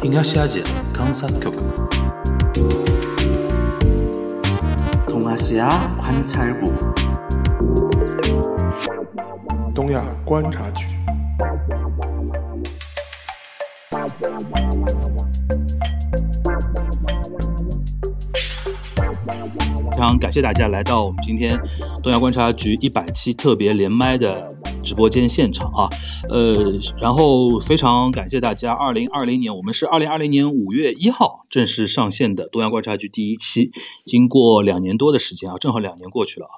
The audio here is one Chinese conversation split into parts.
東アジア観察局 동아시아 관찰국 东亚观察局。非常感谢大家来到我们今天东亚观察局一百期特别连麦的 直播间现场啊，呃，然后非常感谢大家，二零二零年我们是二零二零年五月一号正式上线的东亚观察局第一期，经过两年多的时间啊，正好两年过去了啊，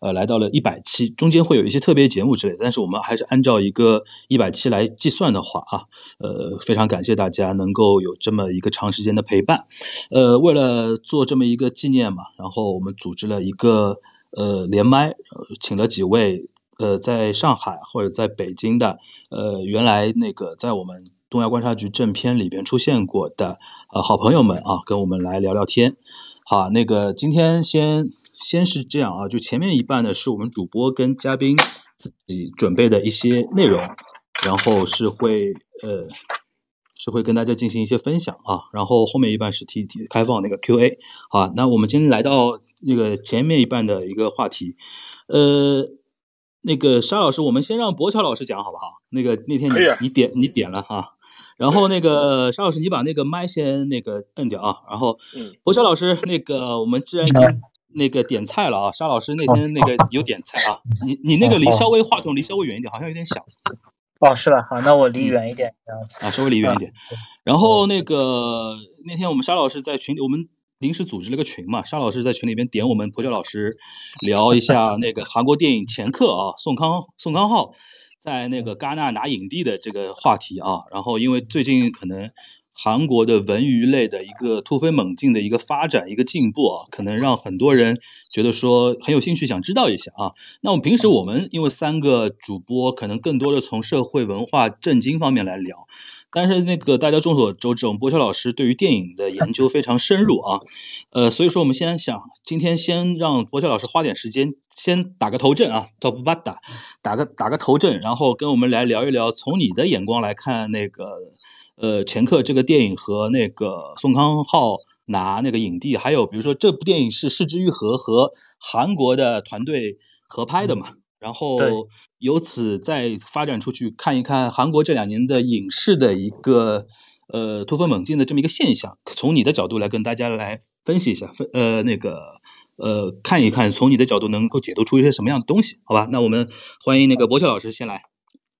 呃，来到了一百期，中间会有一些特别节目之类，但是我们还是按照一个一百期来计算的话啊，呃，非常感谢大家能够有这么一个长时间的陪伴，呃，为了做这么一个纪念嘛，然后我们组织了一个呃连麦，呃请了几位呃在上海或者在北京的呃原来那个在我们东亚观察局正片里边出现过的呃好朋友们啊，跟我们来聊聊天。好，那个今天先先是这样啊，就前面一半呢是我们主播跟嘉宾自己准备的一些内容，然后是会呃是会跟大家进行一些分享啊，然后后面一半是提提开放那个 Q&A。好，那我们今天来到那个前面一半的一个话题，呃，那个沙老师，我们先让博乔老师讲好不好？那个那天你你点你点了哈，然后那个沙老师，你把那个麦先那个摁掉啊，然后嗯博乔老师，那个我们既然已经那个点菜了啊，沙老师那天那个有点菜啊，你你那个离稍微话筒离稍微远一点，好像有点小。哦，是吧？好，那我离嗯远一点。啊，稍微离远一点。然后那个那天我们沙老师在群里，我们临时组织了个群嘛，沙老师在群里边点我们博教老师聊一下那个韩国电影前客啊，宋康宋康昊在那个戛纳拿影帝的这个话题啊。然后因为最近可能。韩国的文娱类的一个突飞猛进的一个发展、一个进步啊，可能让很多人觉得说很有兴趣，想知道一下啊。那我们平时我们因为三个主播，可能更多的从社会文化、政经方面来聊，但是那个大家众所周知，我们博乔老师对于电影的研究非常深入啊，呃，所以说我们先想今天先让博乔老师花点时间，先打个头阵啊，top 巴打，打个打个头阵，然后跟我们来聊一聊，从你的眼光来看那个呃前客这个电影和那个宋康昊拿那个影帝，还有比如说这部电影是市之愈合和韩国的团队合拍的嘛，然后由此再发展出去，看一看韩国这两年的影视的一个呃突飞猛进的这么一个现象，从你的角度来跟大家来分析一下，分呃那个呃看一看，从你的角度能够解读出一些什么样的东西，好吧？那我们欢迎那个博乔老师先来。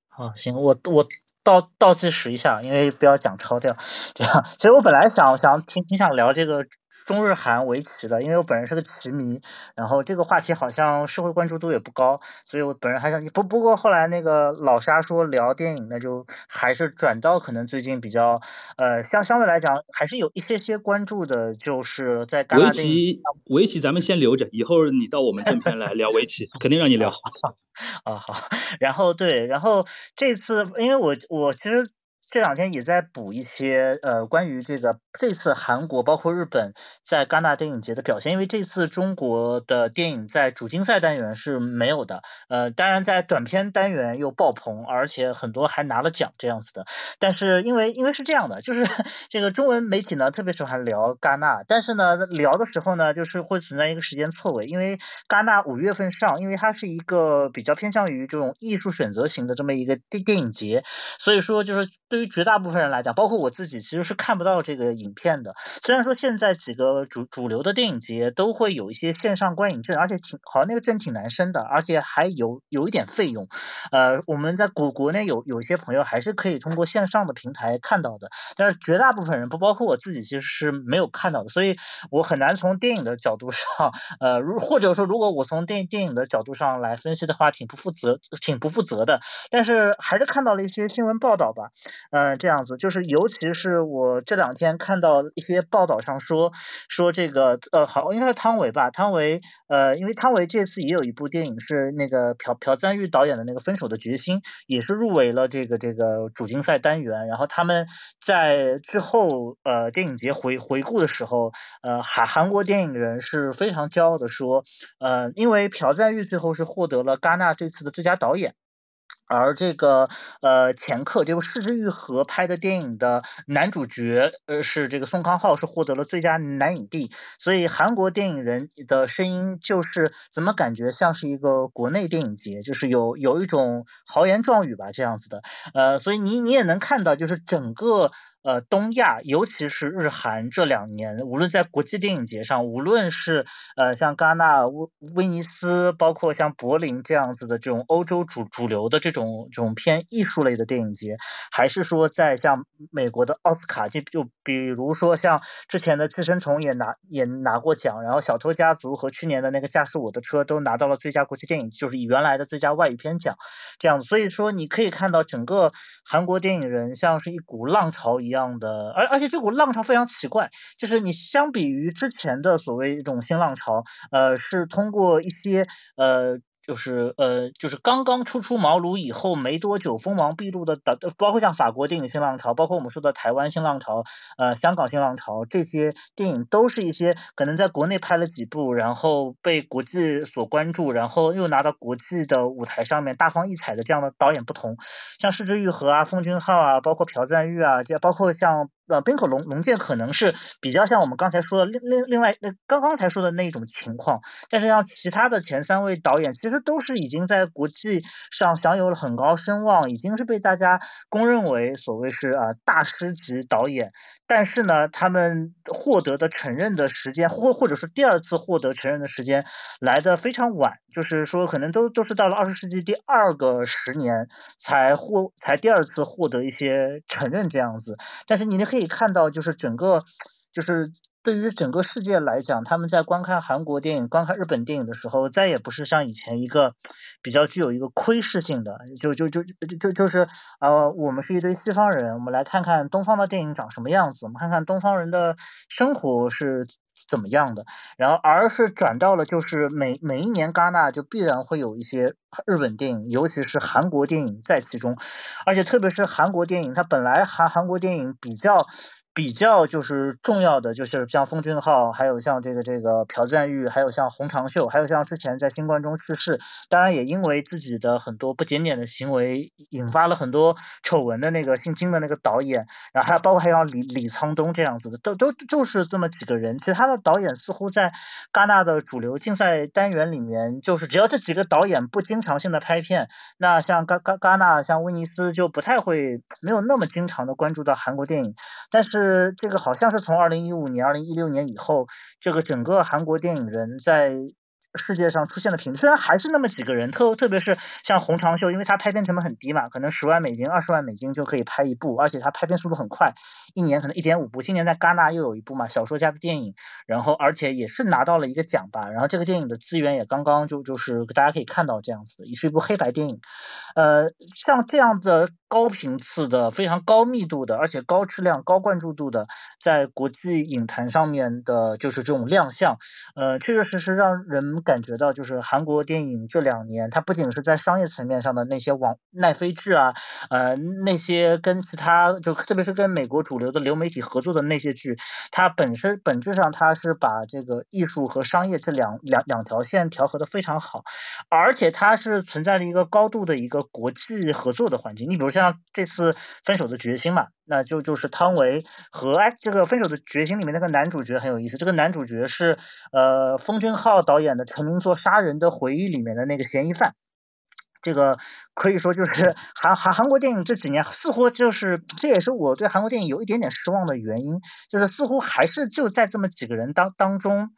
好，行，我我倒倒计时一下，因为不要讲超掉。这样，其实我本来想想挺挺想聊这个中日韩围棋的，因为我本人是个棋迷，然后这个话题好像社会关注度也不高，所以我本人还想不不过后来那个老沙说聊电影，那就还是转到可能最近比较呃相相对来讲还是有一些些关注的，就是在戛围棋，围棋咱们先留着，以后你到我们正片来聊围棋，肯定让你聊。啊 好，然后对，然后这次因为我我其实这两天也在补一些呃关于这个这次韩国包括日本在戛纳电影节的表现，因为这次中国的电影在主竞赛单元是没有的，呃当然在短片单元又爆棚，而且很多还拿了奖这样子的，但是因为因为是这样的，就是 这个中文媒体呢特别喜欢聊戛纳，但是呢聊的时候呢就是会存在一个时间错位，因为戛纳五月份上，因为它是一个比较偏向于这种艺术选择型的这么一个电电影节，所以说就是对于绝大部分人来讲，包括我自己，其实是看不到这个影片的。虽然说现在几个主主流的电影节都会有一些线上观影证，而且挺好像那个证挺难申的，而且还有有一点费用。呃，我们在国国内有有一些朋友还是可以通过线上的平台看到的，但是绝大部分人不包括我自己，其实是没有看到的，所以我很难从电影的角度上，呃，如或者说如果我从电电影的角度上来分析的话，挺不负责，挺不负责的。但是还是看到了一些新闻报道吧，嗯、这样子，就是尤其是我这两天看到一些报道上说说这个呃，好，应该是汤唯吧，汤唯呃，因为汤唯这次也有一部电影是那个朴朴赞玉导演的那个《分手的决心》，也是入围了这个这个主竞赛单元，然后他们在之后呃电影节回回顾的时候，呃韩韩国电影人是非常骄傲的说，呃，因为朴赞玉最后是获得了戛纳这次的最佳导演。而这个呃前客这部市之愈合拍的电影的男主角呃是这个宋康昊是获得了最佳男影帝，所以韩国电影人的声音就是怎么感觉像是一个国内电影节，就是有有一种豪言壮语吧这样子的，呃所以你你也能看到就是整个。呃，东亚尤其是日韩这两年，无论在国际电影节上，无论是呃像戛纳、威威尼斯，包括像柏林这样子的这种欧洲主主流的这种这种偏艺术类的电影节，还是说在像美国的奥斯卡，就就比如说像之前的《寄生虫》也拿也拿过奖，然后《小偷家族》和去年的那个《驾驶我的车》都拿到了最佳国际电影，就是以原来的最佳外语片奖这样。所以说，你可以看到整个韩国电影人像是一股浪潮一。一样的，而而且这股浪潮非常奇怪，就是你相比于之前的所谓一种新浪潮，呃，是通过一些呃。就是呃，就是刚刚初出茅庐以后没多久，锋芒毕露的导，包括像法国电影新浪潮，包括我们说的台湾新浪潮，呃，香港新浪潮，这些电影都是一些可能在国内拍了几部，然后被国际所关注，然后又拿到国际的舞台上面大放异彩的这样的导演不同，像市之愈合啊、奉俊昊啊，包括朴赞玉啊，这包括像。呃，冰口龙龙剑可能是比较像我们刚才说的另另另外那刚刚才说的那种情况，但是像其他的前三位导演，其实都是已经在国际上享有了很高声望，已经是被大家公认为所谓是啊大师级导演。但是呢，他们获得的承认的时间，或或者是第二次获得承认的时间来的非常晚，就是说可能都都是到了二十世纪第二个十年才获才第二次获得一些承认这样子。但是你可以看到，就是整个就是对于整个世界来讲，他们在观看韩国电影、观看日本电影的时候，再也不是像以前一个比较具有一个窥视性的，就就就就就就是呃，我们是一堆西方人，我们来看看东方的电影长什么样子，我们看看东方人的生活是。怎么样的？然后，而是转到了，就是每每一年戛纳就必然会有一些日本电影，尤其是韩国电影在其中，而且特别是韩国电影，它本来韩韩国电影比较。比较就是重要的，就是像奉俊昊，还有像这个这个朴赞玉，还有像洪长秀，还有像之前在新冠中去世，当然也因为自己的很多不检点的行为，引发了很多丑闻的那个姓金的那个导演，然后还有包括还有李李沧东这样子的，都都就是这么几个人。其他的导演似乎在戛纳的主流竞赛单元里面，就是只要这几个导演不经常性的拍片，那像戛戛戛纳像威尼斯就不太会没有那么经常的关注到韩国电影，但是。呃这个好像是从二零一五年、二零一六年以后，这个整个韩国电影人在。世界上出现的频率虽然还是那么几个人，特特别是像洪长秀，因为他拍片成本很低嘛，可能十万美金、二十万美金就可以拍一部，而且他拍片速度很快，一年可能一点五部。今年在戛纳又有一部嘛，小说家的电影，然后而且也是拿到了一个奖吧，然后这个电影的资源也刚刚就就是大家可以看到这样子的，也是一部黑白电影。呃，像这样的高频次的、非常高密度的，而且高质量、高关注度的，在国际影坛上面的，就是这种亮相，呃，确确实实让人。感觉到就是韩国电影这两年，它不仅是在商业层面上的那些网奈飞剧啊，呃，那些跟其他就特别是跟美国主流的流媒体合作的那些剧，它本身本质上它是把这个艺术和商业这两两两条线调和的非常好，而且它是存在了一个高度的一个国际合作的环境。你比如像这次《分手的决心》嘛。那就就是汤唯和哎，这个《分手的决心》里面那个男主角很有意思，这个男主角是呃，奉俊昊导演的成名作《杀人的回忆》里面的那个嫌疑犯，这个可以说就是韩韩韩国电影这几年似乎就是，这也是我对韩国电影有一点点失望的原因，就是似乎还是就在这么几个人当当中。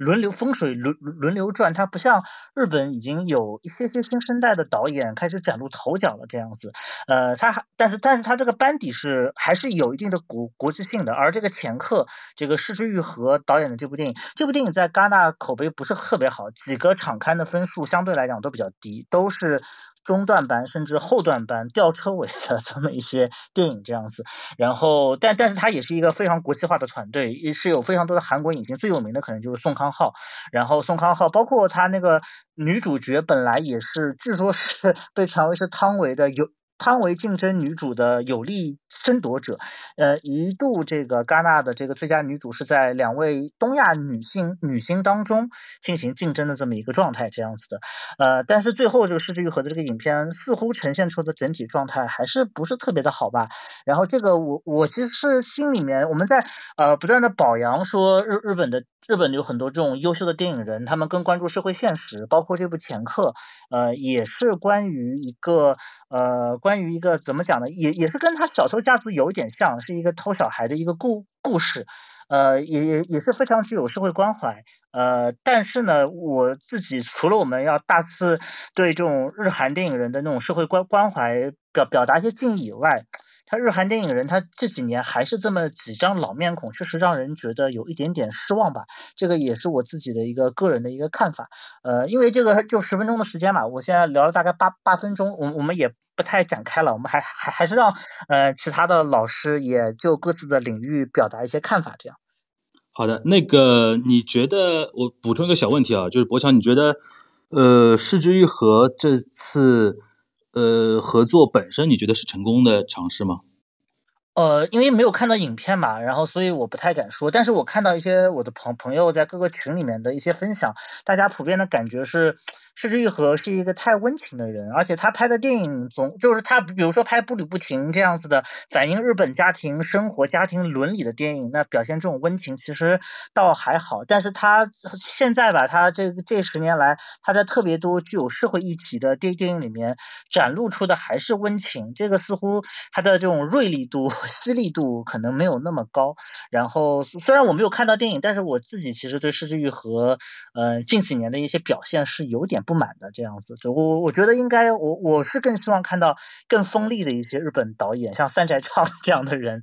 轮流风水轮轮流转，它不像日本已经有一些些新生代的导演开始崭露头角了这样子，呃，它还但是但是它这个班底是还是有一定的国国际性的，而这个前客这个失之愈合导演的这部电影，这部电影在戛纳口碑不是特别好，几个场刊的分数相对来讲都比较低，都是。中段班甚至后段班吊车尾的这么一些电影这样子，然后但但是它也是一个非常国际化的团队，也是有非常多的韩国影星，最有名的可能就是宋康昊，然后宋康昊包括他那个女主角本来也是，据说是 被传为是汤唯的有。汤唯竞争女主的有力争夺者，呃，一度这个戛纳的这个最佳女主是在两位东亚女性女星当中进行竞争的这么一个状态，这样子的，呃，但是最后这个失之愈合的这个影片似乎呈现出的整体状态还是不是特别的好吧？然后这个我我其实是心里面我们在呃不断的表扬说日日本的。日本有很多这种优秀的电影人，他们更关注社会现实，包括这部《前客》，呃，也是关于一个呃，关于一个怎么讲呢？也也是跟他小偷家族有一点像，是一个偷小孩的一个故故事，呃，也也也是非常具有社会关怀，呃，但是呢，我自己除了我们要大肆对这种日韩电影人的那种社会关关怀表表达一些敬意以外。他日韩电影人，他这几年还是这么几张老面孔，确实让人觉得有一点点失望吧。这个也是我自己的一个个人的一个看法。呃，因为这个就十分钟的时间嘛，我现在聊了大概八八分钟，我我们也不太展开了，我们还还还是让呃其他的老师也就各自的领域表达一些看法，这样。好的，那个你觉得我补充一个小问题啊，就是博强，你觉得呃，市之愈合这次？呃，合作本身你觉得是成功的尝试吗？呃，因为没有看到影片嘛，然后所以我不太敢说。但是我看到一些我的朋朋友在各个群里面的一些分享，大家普遍的感觉是。失之愈合是一个太温情的人，而且他拍的电影总就是他，比如说拍《步履不停》这样子的反映日本家庭生活、家庭伦理的电影，那表现这种温情其实倒还好。但是他现在吧，他这这十年来，他在特别多具有社会议题的电电影里面展露出的还是温情，这个似乎他的这种锐利度、犀利度可能没有那么高。然后虽然我没有看到电影，但是我自己其实对失之愈合，呃，近几年的一些表现是有点。不满的这样子，就我我觉得应该，我我是更希望看到更锋利的一些日本导演，像三宅唱 这样的人，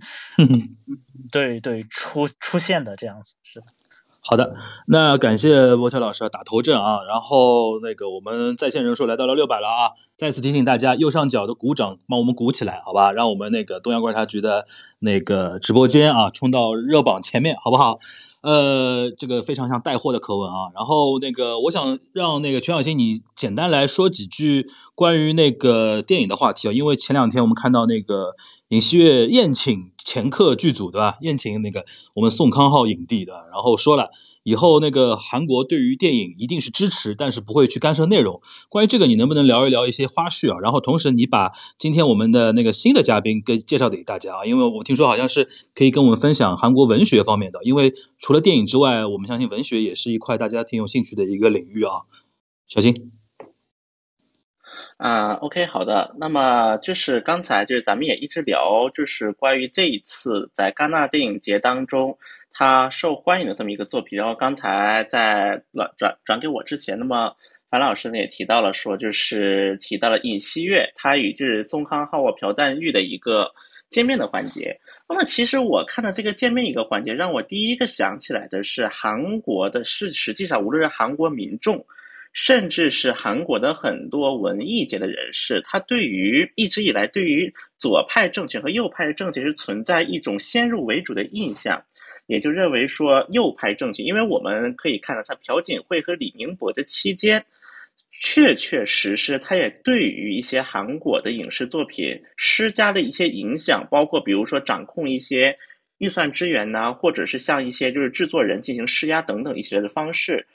对对出出现的这样子是。好的，那感谢波乔老师打头阵啊，然后那个我们在线人数来到了六百了啊，再次提醒大家右上角的鼓掌帮我们鼓起来，好吧，让我们那个东阳观察局的那个直播间啊冲到热榜前面，好不好？呃，这个非常像带货的课文啊。然后那个，我想让那个全小新你简单来说几句关于那个电影的话题啊。因为前两天我们看到那个尹锡悦宴请前客剧组，对吧？宴请那个我们宋康昊影帝的，然后说了。以后那个韩国对于电影一定是支持，但是不会去干涉内容。关于这个，你能不能聊一聊一些花絮啊？然后同时你把今天我们的那个新的嘉宾给介绍给大家啊，因为我听说好像是可以跟我们分享韩国文学方面的。因为除了电影之外，我们相信文学也是一块大家挺有兴趣的一个领域啊。小金。啊，OK，好的。那么就是刚才就是咱们也一直聊，就是关于这一次在戛纳电影节当中。他受欢迎的这么一个作品，然后刚才在转转转给我之前，那么樊老师呢也提到了说，就是提到了尹锡悦他与就是宋康昊、朴赞玉的一个见面的环节。那么其实我看到这个见面一个环节，让我第一个想起来的是韩国的，是实际上无论是韩国民众，甚至是韩国的很多文艺界的人士，他对于一直以来对于左派政权和右派政权是存在一种先入为主的印象。也就认为说右派政权，因为我们可以看到他朴槿惠和李明博的期间，确确实实他也对于一些韩国的影视作品施加了一些影响，包括比如说掌控一些预算资源呐，或者是向一些就是制作人进行施压等等一些的方式。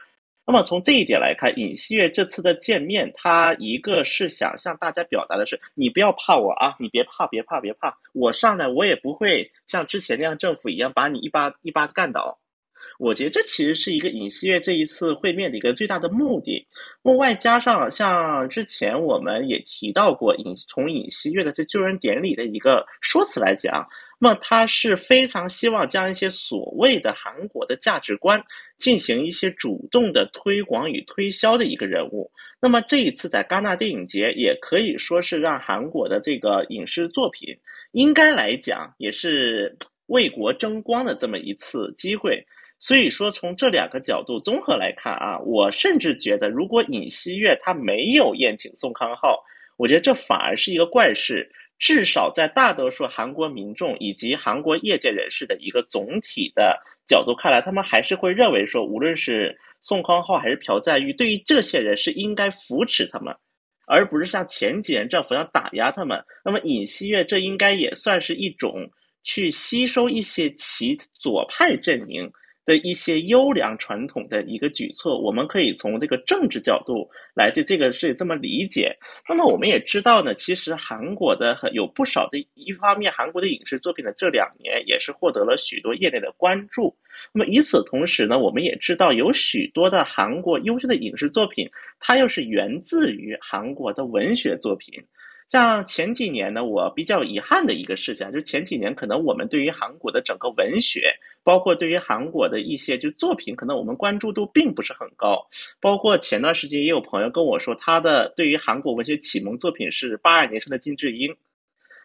那么从这一点来看，尹锡悦这次的见面，他一个是想向大家表达的是，你不要怕我啊，你别怕，别怕，别怕，我上来我也不会像之前那样政府一样把你一巴一巴干倒。我觉得这其实是一个尹锡悦这一次会面的一个最大的目的。那么外加上像之前我们也提到过，尹从尹锡悦的这救人典礼的一个说辞来讲。那么他是非常希望将一些所谓的韩国的价值观进行一些主动的推广与推销的一个人物。那么这一次在戛纳电影节，也可以说是让韩国的这个影视作品，应该来讲也是为国争光的这么一次机会。所以说，从这两个角度综合来看啊，我甚至觉得，如果尹锡悦他没有宴请宋康昊，我觉得这反而是一个怪事。至少在大多数韩国民众以及韩国业界人士的一个总体的角度看来，他们还是会认为说，无论是宋康昊还是朴赞玉，对于这些人是应该扶持他们，而不是像前几年政府要打压他们。那么尹锡悦这应该也算是一种去吸收一些其左派阵营。的一些优良传统的一个举措，我们可以从这个政治角度来对这个事这么理解。那么我们也知道呢，其实韩国的有不少的一方面，韩国的影视作品呢这两年也是获得了许多业内的关注。那么与此同时呢，我们也知道有许多的韩国优秀的影视作品，它又是源自于韩国的文学作品。像前几年呢，我比较遗憾的一个事情，就是前几年可能我们对于韩国的整个文学，包括对于韩国的一些就作品，可能我们关注度并不是很高。包括前段时间也有朋友跟我说，他的对于韩国文学启蒙作品是八二年生的金智英。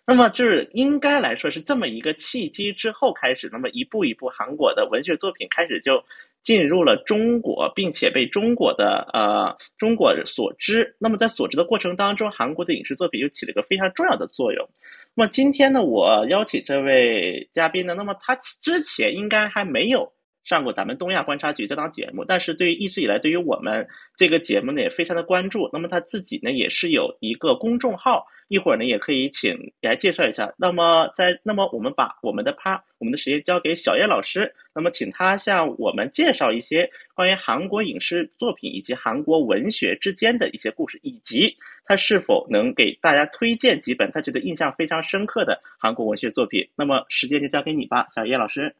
那么就是应该来说是这么一个契机之后开始，那么一步一步韩国的文学作品开始就。进入了中国，并且被中国的呃中国所知。那么在所知的过程当中，韩国的影视作品又起了一个非常重要的作用。那么今天呢，我邀请这位嘉宾呢，那么他之前应该还没有上过咱们东亚观察局这档节目，但是对于一直以来对于我们这个节目呢也非常的关注。那么他自己呢也是有一个公众号。一会儿呢，也可以请来介绍一下。那么，在那么我们把我们的趴，我们的时间交给小叶老师。那么，请他向我们介绍一些关于韩国影视作品以及韩国文学之间的一些故事，以及他是否能给大家推荐几本他觉得印象非常深刻的韩国文学作品。那么，时间就交给你吧，小叶老师。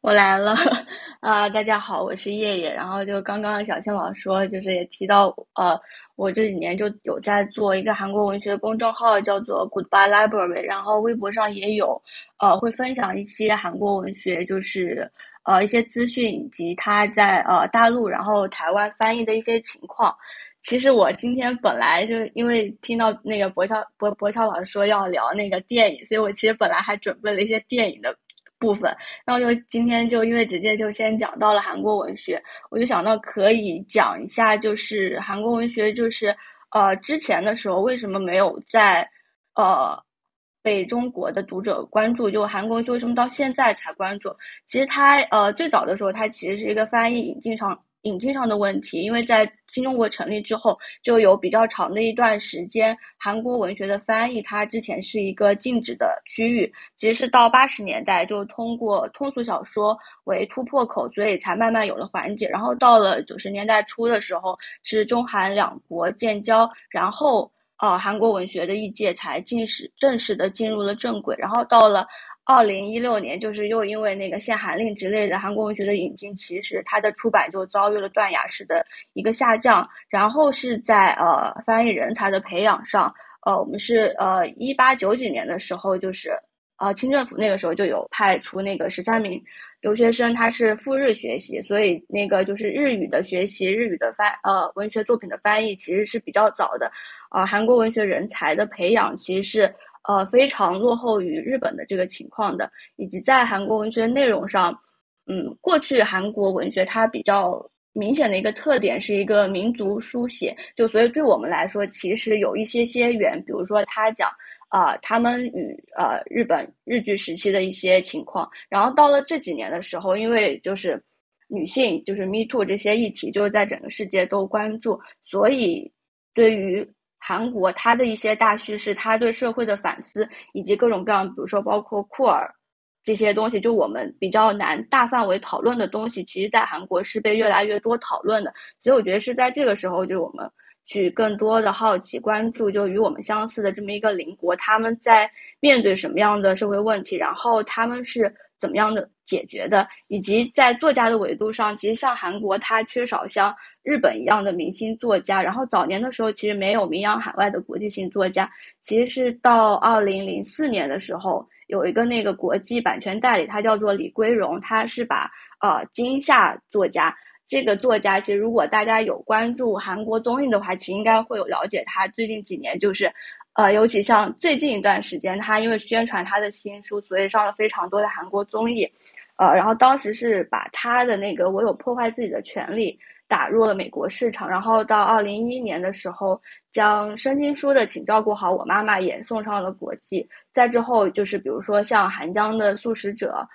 我来了，啊，大家好，我是叶叶。然后就刚刚小青老师说，就是也提到，呃，我这几年就有在做一个韩国文学公众号，叫做 Goodbye Library。然后微博上也有，呃，会分享一些韩国文学，就是呃一些资讯以及他在呃大陆然后台湾翻译的一些情况。其实我今天本来就因为听到那个博乔博博乔老师说要聊那个电影，所以我其实本来还准备了一些电影的。部分，然后就今天就因为直接就先讲到了韩国文学，我就想到可以讲一下，就是韩国文学，就是呃之前的时候为什么没有在呃被中国的读者关注，就韩国文学为什么到现在才关注？其实它呃最早的时候，它其实是一个翻译引进上。引进上的问题，因为在新中国成立之后，就有比较长的一段时间，韩国文学的翻译它之前是一个禁止的区域，其实是到八十年代就通过通俗小说为突破口，所以才慢慢有了缓解。然后到了九十年代初的时候，是中韩两国建交，然后呃韩国文学的译界才正式正式的进入了正轨。然后到了。二零一六年，就是又因为那个限韩令之类的韩国文学的引进，其实它的出版就遭遇了断崖式的一个下降。然后是在呃翻译人才的培养上，呃，我们是呃一八九几年的时候，就是呃清政府那个时候就有派出那个十三名留学生，他是赴日学习，所以那个就是日语的学习，日语的翻呃文学作品的翻译其实是比较早的。呃，韩国文学人才的培养其实是。呃，非常落后于日本的这个情况的，以及在韩国文学内容上，嗯，过去韩国文学它比较明显的一个特点是一个民族书写，就所以对我们来说，其实有一些些远，比如说他讲啊，他们与呃日本日据时期的一些情况，然后到了这几年的时候，因为就是女性就是 Me Too 这些议题，就是在整个世界都关注，所以对于。韩国它的一些大叙事，它对社会的反思，以及各种各样，比如说包括库尔这些东西，就我们比较难大范围讨论的东西，其实在韩国是被越来越多讨论的。所以我觉得是在这个时候，就我们去更多的好奇关注，就与我们相似的这么一个邻国，他们在面对什么样的社会问题，然后他们是怎么样的解决的，以及在作家的维度上，其实像韩国，它缺少像。日本一样的明星作家，然后早年的时候其实没有名扬海外的国际性作家，其实是到二零零四年的时候，有一个那个国际版权代理，他叫做李归荣，他是把呃金夏作家这个作家，其实如果大家有关注韩国综艺的话，其实应该会有了解他最近几年就是，呃，尤其像最近一段时间，他因为宣传他的新书，所以上了非常多的韩国综艺，呃，然后当时是把他的那个我有破坏自己的权利。打入了美国市场，然后到二零一一年的时候，将申经书的《请照顾好我妈妈》也送上了国际。再之后就是比如说像韩江的《素食者》，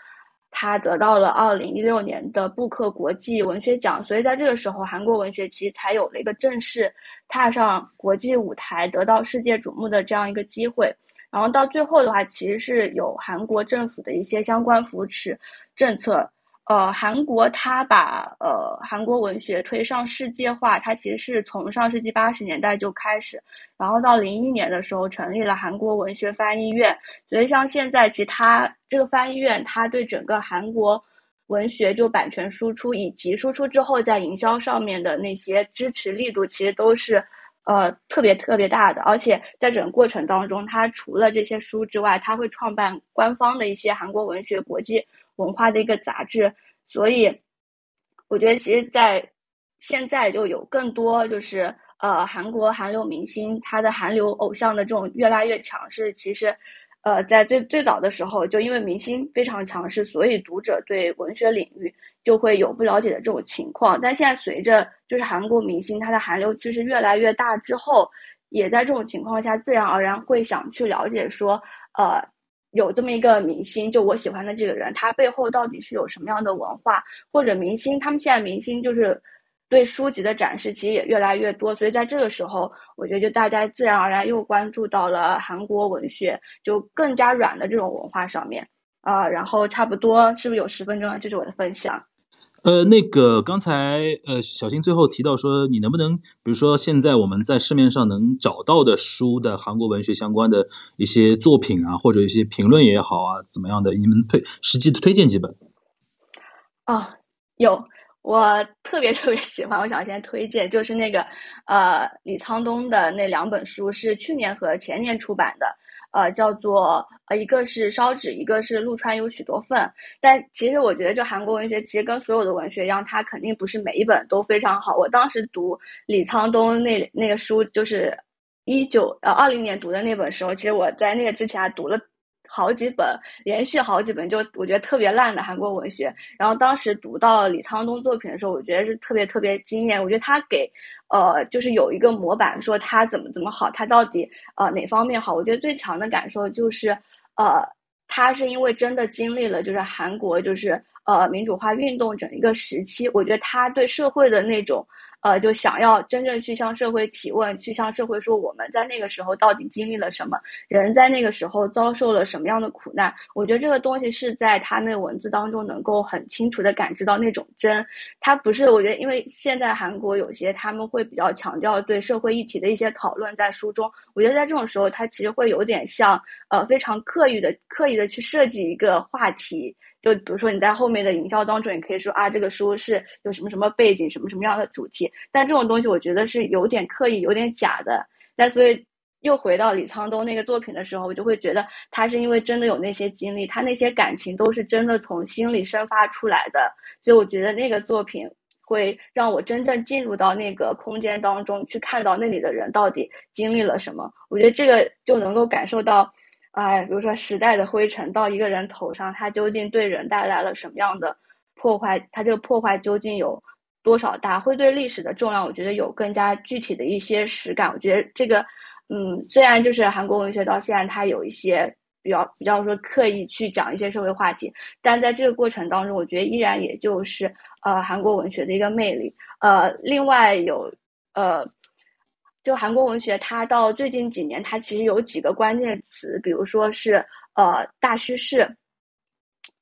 他得到了二零一六年的布克国际文学奖，所以在这个时候，韩国文学其实才有了一个正式踏上国际舞台、得到世界瞩目的这样一个机会。然后到最后的话，其实是有韩国政府的一些相关扶持政策。呃，韩国它把呃韩国文学推上世界化，它其实是从上世纪八十年代就开始，然后到零一年的时候成立了韩国文学翻译院。所以像现在，其实它这个翻译院，它对整个韩国文学就版权输出以及输出之后在营销上面的那些支持力度，其实都是呃特别特别大的。而且在整个过程当中，它除了这些书之外，它会创办官方的一些韩国文学国际。文化的一个杂志，所以我觉得其实，在现在就有更多就是呃韩国韩流明星，他的韩流偶像的这种越来越强势。其实，呃，在最最早的时候，就因为明星非常强势，所以读者对文学领域就会有不了解的这种情况。但现在随着就是韩国明星他的韩流趋势越来越大之后，也在这种情况下，自然而然会想去了解说，呃。有这么一个明星，就我喜欢的这个人，他背后到底是有什么样的文化？或者明星，他们现在明星就是对书籍的展示其实也越来越多，所以在这个时候，我觉得就大家自然而然又关注到了韩国文学，就更加软的这种文化上面啊。然后差不多是不是有十分钟了？这是我的分享。呃，那个刚才呃，小新最后提到说，你能不能，比如说现在我们在市面上能找到的书的韩国文学相关的一些作品啊，或者一些评论也好啊，怎么样的，你们推实际的推荐几本？哦，有，我特别特别喜欢，我想先推荐，就是那个呃李沧东的那两本书，是去年和前年出版的。呃，叫做呃，一个是烧纸，一个是陆川有许多份。但其实我觉得，就韩国文学，其实跟所有的文学一样，它肯定不是每一本都非常好。我当时读李沧东那那个书，就是一九呃二零年读的那本时候，其实我在那个之前还读了。好几本，连续好几本，就我觉得特别烂的韩国文学。然后当时读到李沧东作品的时候，我觉得是特别特别惊艳。我觉得他给，呃，就是有一个模板，说他怎么怎么好，他到底呃哪方面好。我觉得最强的感受就是，呃，他是因为真的经历了就是韩国就是呃民主化运动整一个时期，我觉得他对社会的那种。呃，就想要真正去向社会提问，去向社会说我们在那个时候到底经历了什么，人在那个时候遭受了什么样的苦难。我觉得这个东西是在他那文字当中能够很清楚的感知到那种真。他不是，我觉得因为现在韩国有些他们会比较强调对社会议题的一些讨论在书中，我觉得在这种时候，他其实会有点像呃非常刻意的刻意的去设计一个话题。就比如说你在后面的营销当中，也可以说啊，这个书是有什么什么背景，什么什么样的主题。但这种东西我觉得是有点刻意，有点假的。那所以又回到李沧东那个作品的时候，我就会觉得他是因为真的有那些经历，他那些感情都是真的从心里生发出来的。所以我觉得那个作品会让我真正进入到那个空间当中去看到那里的人到底经历了什么。我觉得这个就能够感受到。哎，比如说时代的灰尘到一个人头上，它究竟对人带来了什么样的破坏？它这个破坏究竟有多少大？会对历史的重量，我觉得有更加具体的一些实感。我觉得这个，嗯，虽然就是韩国文学到现在它有一些比较比较说刻意去讲一些社会话题，但在这个过程当中，我觉得依然也就是呃韩国文学的一个魅力。呃，另外有呃。就韩国文学，它到最近几年，它其实有几个关键词，比如说是呃大叙事，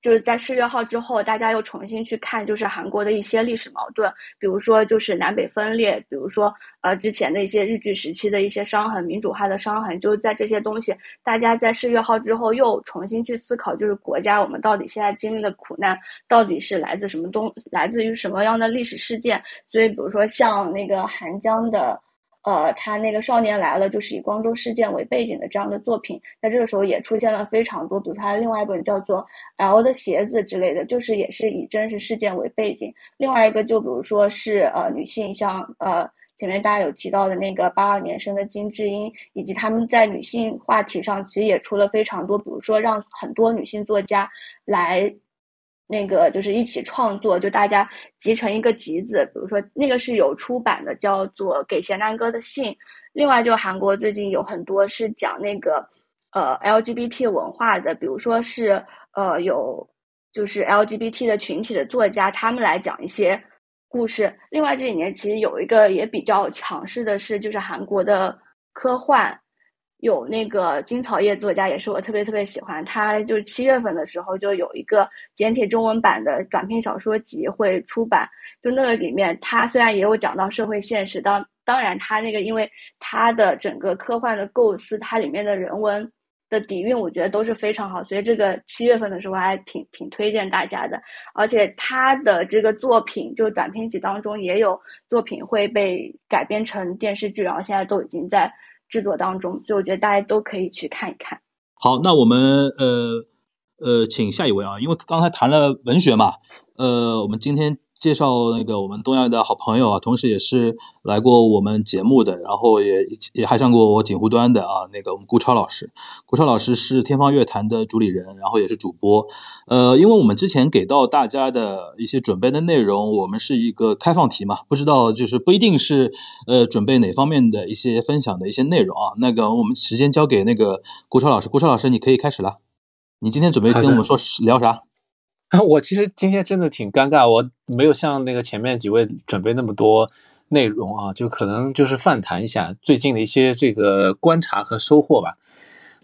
就是在四月号之后，大家又重新去看，就是韩国的一些历史矛盾，比如说就是南北分裂，比如说呃之前的一些日据时期的一些伤痕，民主化的伤痕，就是在这些东西，大家在四月号之后又重新去思考，就是国家我们到底现在经历的苦难到底是来自什么东，来自于什么样的历史事件？所以比如说像那个韩江的。呃，他那个《少年来了》就是以光州事件为背景的这样的作品，在这个时候也出现了非常多，比如说他另外一本叫做《L 的鞋子》之类的，就是也是以真实事件为背景。另外一个就比如说是呃女性，像呃前面大家有提到的那个八二年生的金智英，以及他们在女性话题上其实也出了非常多，比如说让很多女性作家来。那个就是一起创作，就大家集成一个集子，比如说那个是有出版的，叫做《给咸南哥的信》。另外，就韩国最近有很多是讲那个呃 LGBT 文化的，比如说是呃有就是 LGBT 的群体的作家，他们来讲一些故事。另外这几年其实有一个也比较强势的是，就是韩国的科幻。有那个金草叶作家，也是我特别特别喜欢。他就是七月份的时候就有一个简体中文版的短篇小说集会出版，就那个里面，他虽然也有讲到社会现实，当当然他那个因为他的整个科幻的构思，它里面的人文的底蕴，我觉得都是非常好。所以这个七月份的时候还挺挺推荐大家的。而且他的这个作品，就短篇集当中也有作品会被改编成电视剧，然后现在都已经在。制作当中，所以我觉得大家都可以去看一看。好，那我们呃呃，请下一位啊，因为刚才谈了文学嘛，呃，我们今天。介绍那个我们东亚的好朋友啊，同时也是来过我们节目的，然后也也还上过我锦湖端的啊，那个我们顾超老师。顾超老师是天方乐坛的主理人，然后也是主播。呃，因为我们之前给到大家的一些准备的内容，我们是一个开放题嘛，不知道就是不一定是呃准备哪方面的一些分享的一些内容啊。那个我们时间交给那个顾超老师，顾超老师你可以开始了。你今天准备跟我们说聊啥？我其实今天真的挺尴尬，我没有像那个前面几位准备那么多内容啊，就可能就是泛谈一下最近的一些这个观察和收获吧。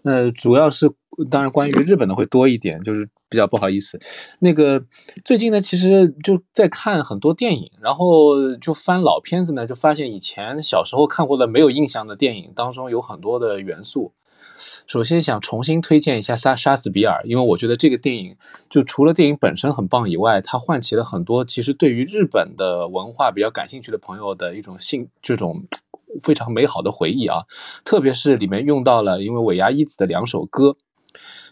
那主要是当然关于日本的会多一点，就是比较不好意思。那个最近呢，其实就在看很多电影，然后就翻老片子呢，就发现以前小时候看过的没有印象的电影当中有很多的元素。首先想重新推荐一下《杀杀死比尔》，因为我觉得这个电影就除了电影本身很棒以外，它唤起了很多其实对于日本的文化比较感兴趣的朋友的一种兴这种非常美好的回忆啊。特别是里面用到了因为尾牙一子的两首歌，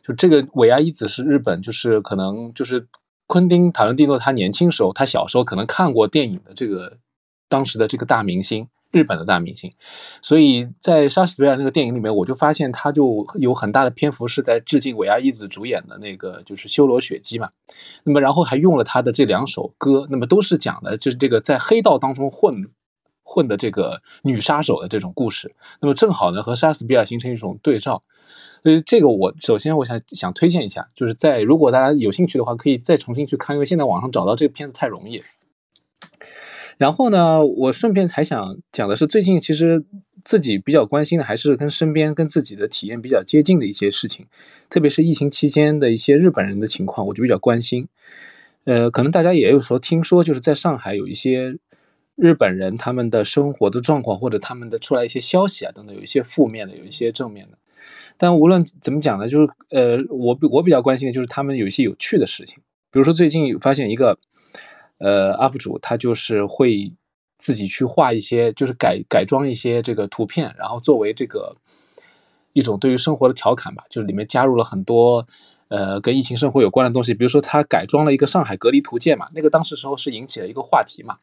就这个尾牙一子是日本就是可能就是昆汀塔伦蒂诺他年轻时候他小时候可能看过电影的这个当时的这个大明星。日本的大明星，所以在莎士比亚那个电影里面，我就发现他就有很大的篇幅是在致敬尾牙一子主演的那个就是《修罗血姬》嘛。那么然后还用了他的这两首歌，那么都是讲的就是这个在黑道当中混混的这个女杀手的这种故事。那么正好呢和莎士比亚形成一种对照。所以这个我首先我想想推荐一下，就是在如果大家有兴趣的话，可以再重新去看，因为现在网上找到这个片子太容易。然后呢，我顺便还想讲的是，最近其实自己比较关心的还是跟身边跟自己的体验比较接近的一些事情，特别是疫情期间的一些日本人的情况，我就比较关心。呃，可能大家也有说听说，就是在上海有一些日本人他们的生活的状况，或者他们的出来一些消息啊等等，有一些负面的，有一些正面的。但无论怎么讲呢，就是呃，我我比较关心的就是他们有一些有趣的事情，比如说最近发现一个。呃，UP 主他就是会自己去画一些，就是改改装一些这个图片，然后作为这个一种对于生活的调侃吧，就是里面加入了很多呃跟疫情生活有关的东西，比如说他改装了一个上海隔离图鉴嘛，那个当时时候是引起了一个话题嘛。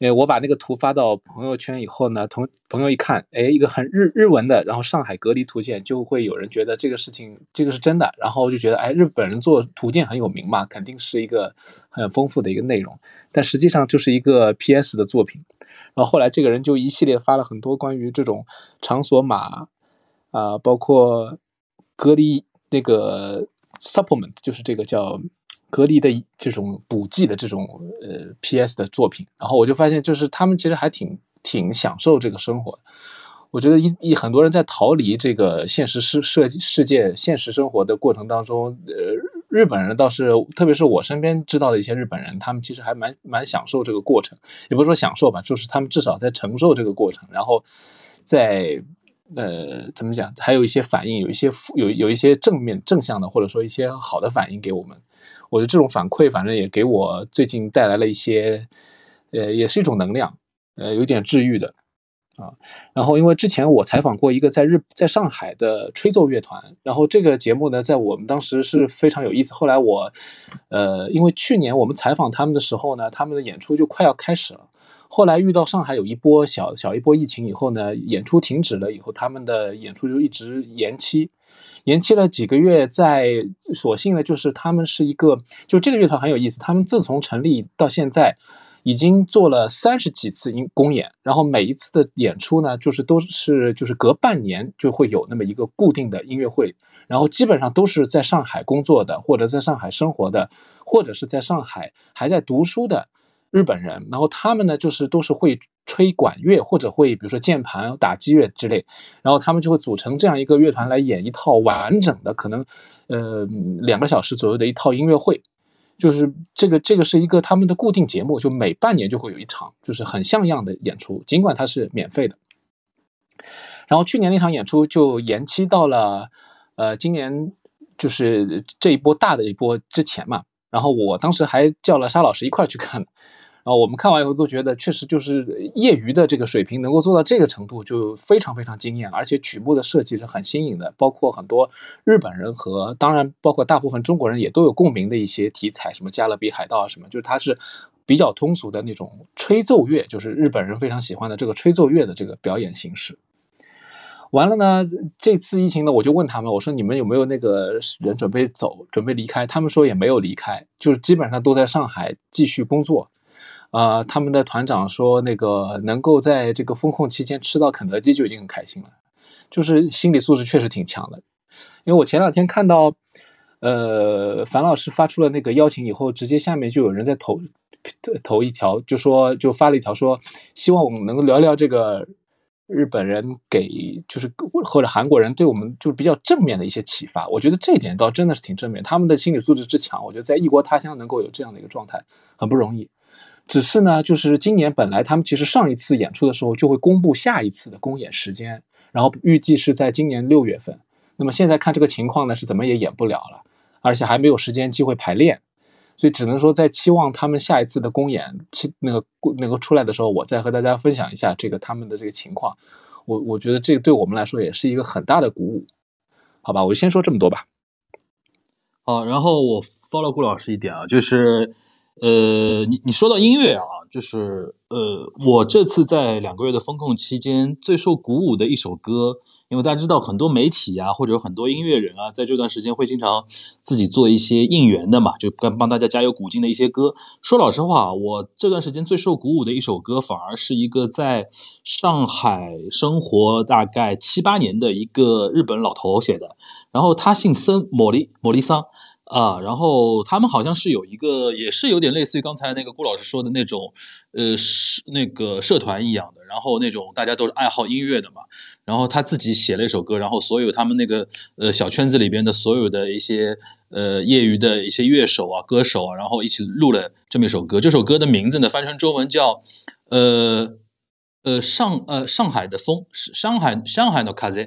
呃，我把那个图发到朋友圈以后呢，同朋友一看，哎，一个很日日文的，然后上海隔离图鉴，就会有人觉得这个事情这个是真的，然后就觉得，哎，日本人做图鉴很有名嘛，肯定是一个很丰富的一个内容，但实际上就是一个 PS 的作品。然后后来这个人就一系列发了很多关于这种场所码啊，包括隔离那个 supplement，就是这个叫。隔离的这种补剂的这种呃 PS 的作品，然后我就发现，就是他们其实还挺挺享受这个生活。我觉得一一很多人在逃离这个现实世世世界现实生活的过程当中，呃，日本人倒是，特别是我身边知道的一些日本人，他们其实还蛮蛮享受这个过程，也不是说享受吧，就是他们至少在承受这个过程，然后在呃怎么讲，还有一些反应，有一些有有一些正面正向的，或者说一些好的反应给我们。我觉得这种反馈，反正也给我最近带来了一些，呃，也是一种能量，呃，有点治愈的，啊。然后，因为之前我采访过一个在日在上海的吹奏乐团，然后这个节目呢，在我们当时是非常有意思。后来我，呃，因为去年我们采访他们的时候呢，他们的演出就快要开始了。后来遇到上海有一波小小一波疫情以后呢，演出停止了以后，他们的演出就一直延期。延期了几个月，在所幸呢，就是他们是一个，就这个乐团很有意思。他们自从成立到现在，已经做了三十几次公公演，然后每一次的演出呢，就是都是就是隔半年就会有那么一个固定的音乐会，然后基本上都是在上海工作的，或者在上海生活的，或者是在上海还在读书的日本人，然后他们呢就是都是会吹管乐或者会比如说键盘、打击乐之类，然后他们就会组成这样一个乐团来演一套完整的可能呃两个小时左右的一套音乐会。就是这个，这个是一个他们的固定节目，就每半年就会有一场，就是很像样的演出，尽管它是免费的。然后去年那场演出就延期到了，呃，今年就是这一波大的一波之前嘛。然后我当时还叫了沙老师一块去看。然后我们看完以后都觉得，确实就是业余的这个水平能够做到这个程度，就非常非常惊艳，而且曲目的设计是很新颖的，包括很多日本人和当然包括大部分中国人也都有共鸣的一些题材，什么加勒比海盗啊什么，就是它是比较通俗的那种吹奏乐，就是日本人非常喜欢的这个吹奏乐的这个表演形式。完了呢，这次疫情呢，我就问他们，我说你们有没有那个人准备走，准备离开？他们说也没有离开，就是基本上都在上海继续工作。啊，他们的团长说，那个能够在这个封控期间吃到肯德基就已经很开心了，就是心理素质确实挺强的。因为我前两天看到，呃，樊老师发出了那个邀请以后，直接下面就有人在投投一条，就说就发了一条说，希望我们能够聊聊这个日本人给就是或者韩国人对我们就是比较正面的一些启发。我觉得这一点倒真的是挺正面，他们的心理素质之强，我觉得在异国他乡能够有这样的一个状态，很不容易。只是呢，就是今年本来他们其实上一次演出的时候就会公布下一次的公演时间，然后预计是在今年六月份。那么现在看这个情况呢，是怎么也演不了了，而且还没有时间机会排练，所以只能说在期望他们下一次的公演期那个那个出来的时候，我再和大家分享一下这个他们的这个情况。我我觉得这个对我们来说也是一个很大的鼓舞，好吧？我就先说这么多吧。好，然后我 follow 顾老师一点啊，就是。呃，你你说到音乐啊，就是呃，我这次在两个月的风控期间最受鼓舞的一首歌，因为大家知道很多媒体啊，或者有很多音乐人啊，在这段时间会经常自己做一些应援的嘛，就帮帮大家加油鼓劲的一些歌。说老实话，我这段时间最受鼓舞的一首歌，反而是一个在上海生活大概七八年的一个日本老头写的，然后他姓森，莫利莫利桑。啊，然后他们好像是有一个，也是有点类似于刚才那个顾老师说的那种，呃，是那个社团一样的，然后那种大家都是爱好音乐的嘛，然后他自己写了一首歌，然后所有他们那个呃小圈子里边的所有的一些呃业余的一些乐手啊、歌手啊，然后一起录了这么一首歌。这首歌的名字呢，翻成中文叫呃呃上呃上海的风，上海上海的卡泽。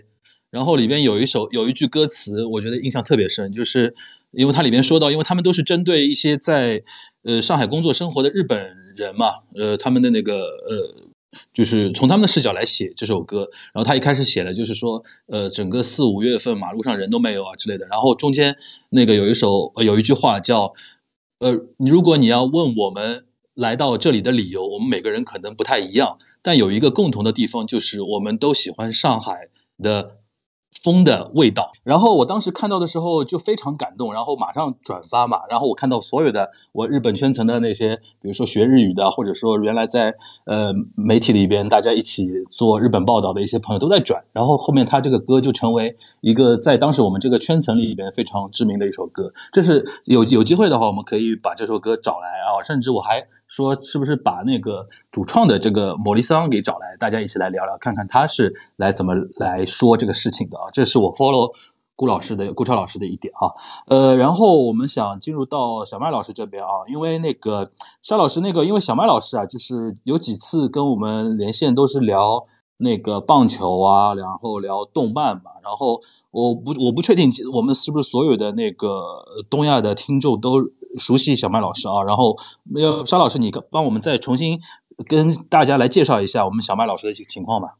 然后里边有一首有一句歌词，我觉得印象特别深，就是因为它里边说到，因为他们都是针对一些在呃上海工作生活的日本人嘛，呃他们的那个呃就是从他们的视角来写这首歌。然后他一开始写了就是说，呃整个四五月份马路上人都没有啊之类的。然后中间那个有一首有一句话叫，呃如果你要问我们来到这里的理由，我们每个人可能不太一样，但有一个共同的地方就是我们都喜欢上海的。风的味道，然后我当时看到的时候就非常感动，然后马上转发嘛，然后我看到所有的我日本圈层的那些，比如说学日语的，或者说原来在呃媒体里边大家一起做日本报道的一些朋友都在转，然后后面他这个歌就成为一个在当时我们这个圈层里边非常知名的一首歌。这是有有机会的话，我们可以把这首歌找来啊，甚至我还说是不是把那个主创的这个莫里桑给找来，大家一起来聊聊，看看他是来怎么来说这个事情的啊。这是我 follow 顾老师的顾超老师的一点啊，呃，然后我们想进入到小麦老师这边啊，因为那个沙老师那个，因为小麦老师啊，就是有几次跟我们连线都是聊那个棒球啊，然后聊动漫嘛，然后我不我不确定我们是不是所有的那个东亚的听众都熟悉小麦老师啊，然后要沙老师你帮我们再重新跟大家来介绍一下我们小麦老师的情况吧。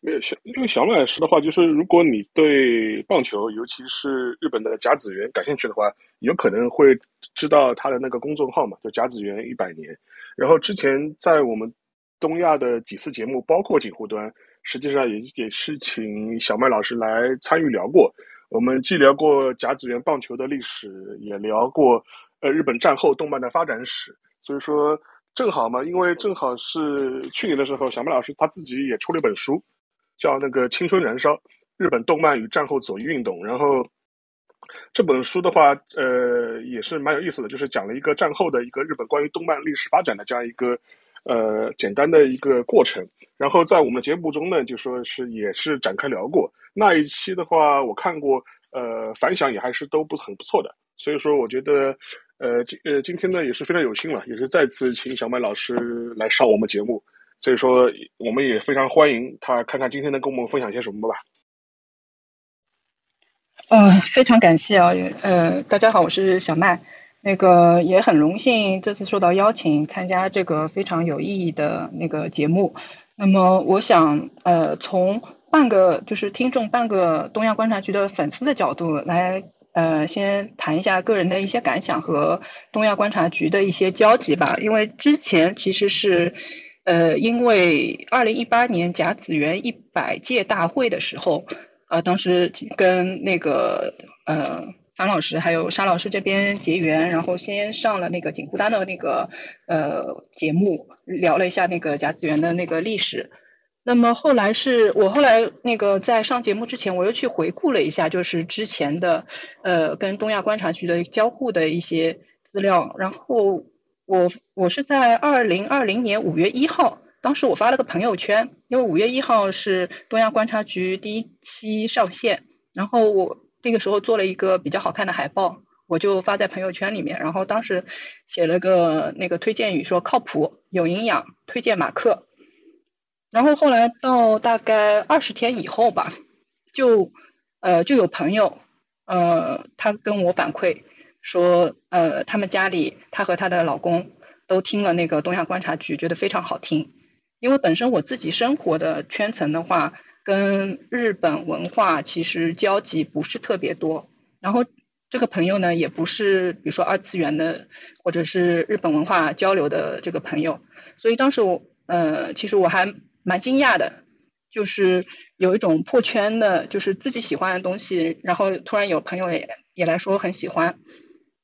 没有小，因为小麦老师的话，就是如果你对棒球，尤其是日本的甲子园感兴趣的话，有可能会知道他的那个公众号嘛，就甲子园一百年。然后之前在我们东亚的几次节目，包括锦湖端，实际上也也是请小麦老师来参与聊过。我们既聊过甲子园棒球的历史，也聊过呃日本战后动漫的发展史。所以说。正好嘛，因为正好是去年的时候，小麦老师他自己也出了一本书，叫那个《青春燃烧：日本动漫与战后左翼运动》。然后这本书的话，呃，也是蛮有意思的，就是讲了一个战后的一个日本关于动漫历史发展的这样一个呃简单的一个过程。然后在我们的节目中呢，就说是也是展开聊过那一期的话，我看过，呃，反响也还是都不很不错的。所以说，我觉得。呃，今呃今天呢也是非常有幸了，也是再次请小麦老师来上我们节目，所以说我们也非常欢迎他，看看今天能跟我们分享些什么吧。呃，非常感谢啊，呃，大家好，我是小麦，那个也很荣幸这次受到邀请参加这个非常有意义的那个节目。那么我想呃从半个就是听众半个东亚观察局的粉丝的角度来。呃，先谈一下个人的一些感想和东亚观察局的一些交集吧。因为之前其实是，呃，因为二零一八年甲子园一百届大会的时候，呃，当时跟那个呃樊老师还有沙老师这边结缘，然后先上了那个锦湖丹的那个呃节目，聊了一下那个甲子园的那个历史。那么后来是我后来那个在上节目之前，我又去回顾了一下，就是之前的呃跟东亚观察局的交互的一些资料。然后我我是在二零二零年五月一号，当时我发了个朋友圈，因为五月一号是东亚观察局第一期上线，然后我那个时候做了一个比较好看的海报，我就发在朋友圈里面。然后当时写了个那个推荐语，说靠谱、有营养，推荐马克。然后后来到大概二十天以后吧，就呃就有朋友呃他跟我反馈说呃他们家里她和她的老公都听了那个东亚观察局，觉得非常好听。因为本身我自己生活的圈层的话，跟日本文化其实交集不是特别多。然后这个朋友呢，也不是比如说二次元的或者是日本文化交流的这个朋友，所以当时我呃其实我还。蛮惊讶的，就是有一种破圈的，就是自己喜欢的东西，然后突然有朋友也也来说很喜欢，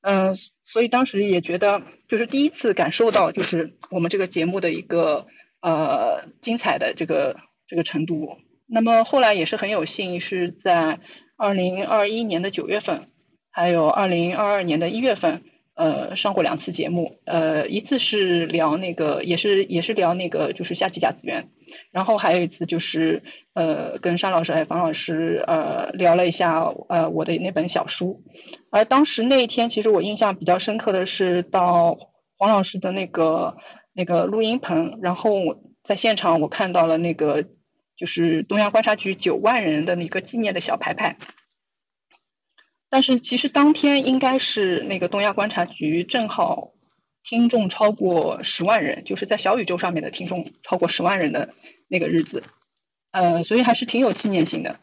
嗯，所以当时也觉得就是第一次感受到就是我们这个节目的一个呃精彩的这个这个程度。那么后来也是很有幸是在二零二一年的九月份，还有二零二二年的一月份。呃，上过两次节目，呃，一次是聊那个，也是也是聊那个，就是夏季甲子园，然后还有一次就是呃，跟沙老师还有房老师呃聊了一下呃我的那本小书，而当时那一天，其实我印象比较深刻的是到黄老师的那个那个录音棚，然后在现场我看到了那个就是东亚观察局九万人的那个纪念的小牌牌。但是其实当天应该是那个东亚观察局正好听众超过十万人，就是在小宇宙上面的听众超过十万人的那个日子，呃，所以还是挺有纪念性的。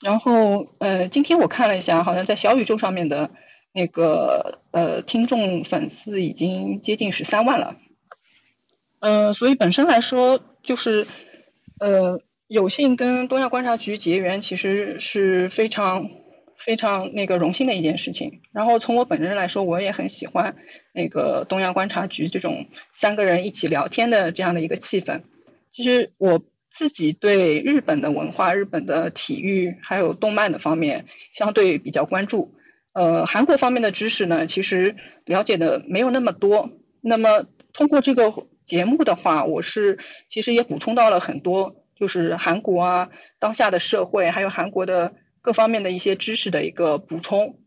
然后呃，今天我看了一下，好像在小宇宙上面的那个呃听众粉丝已经接近十三万了，嗯，所以本身来说就是呃有幸跟东亚观察局结缘，其实是非常。非常那个荣幸的一件事情。然后从我本人来说，我也很喜欢那个东亚观察局这种三个人一起聊天的这样的一个气氛。其实我自己对日本的文化、日本的体育还有动漫的方面相对比较关注。呃，韩国方面的知识呢，其实了解的没有那么多。那么通过这个节目的话，我是其实也补充到了很多，就是韩国啊当下的社会，还有韩国的。各方面的一些知识的一个补充，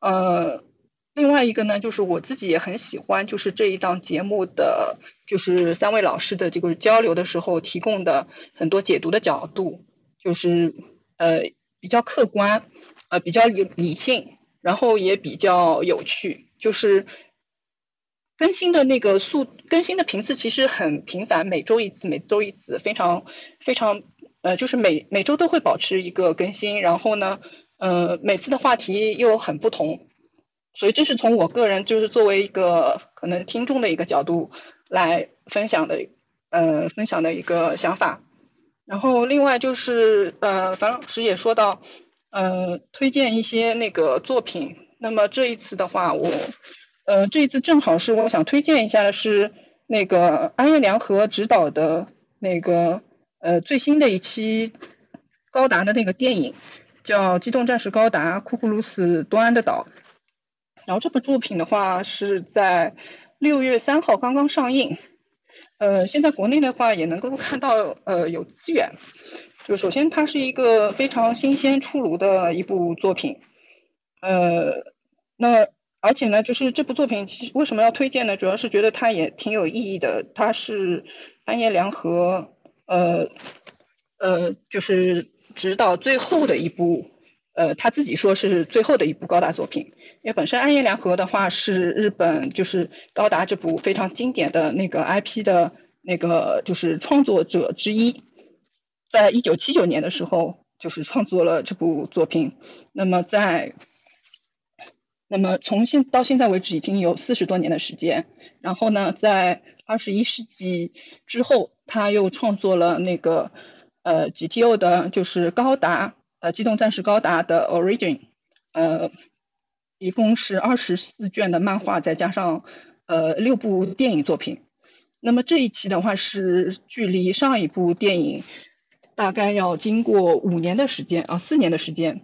呃，另外一个呢，就是我自己也很喜欢，就是这一档节目的，就是三位老师的这个交流的时候提供的很多解读的角度，就是呃比较客观，呃比较理理性，然后也比较有趣，就是更新的那个速更新的频次其实很频繁，每周一次，每周一次，非常非常。呃，就是每每周都会保持一个更新，然后呢，呃，每次的话题又很不同，所以这是从我个人就是作为一个可能听众的一个角度来分享的，呃，分享的一个想法。然后另外就是呃，樊老师也说到，呃，推荐一些那个作品。那么这一次的话，我呃这一次正好是我想推荐一下的是那个安彦良和执导的那个呃最新的一期高达的那个电影，叫《机动战士高达：库库鲁斯多安的岛》。然后这部作品的话是在六月三号刚刚上映，呃，现在国内的话也能够看到呃有资源。就首先它是一个非常新鲜出炉的一部作品，呃，那而且呢，就是这部作品其实为什么要推荐呢？主要是觉得它也挺有意义的。它是安彦良和呃呃就是直到最后的一部。呃，他自己说是最后的一部高达作品，因为本身安彦良和的话是日本就是高达这部非常经典的那个 IP 的那个就是创作者之一，在一九七九年的时候就是创作了这部作品，那么在那么从现到现在为止已经有四十多年的时间，然后呢，在二十一世纪之后，他又创作了那个呃 GTO 的就是高达。呃，机动战士高达的 Origin，呃，一共是二十四卷的漫画，再加上呃六部电影作品。那么这一期的话是距离上一部电影大概要经过五年的时间啊，四年的时间。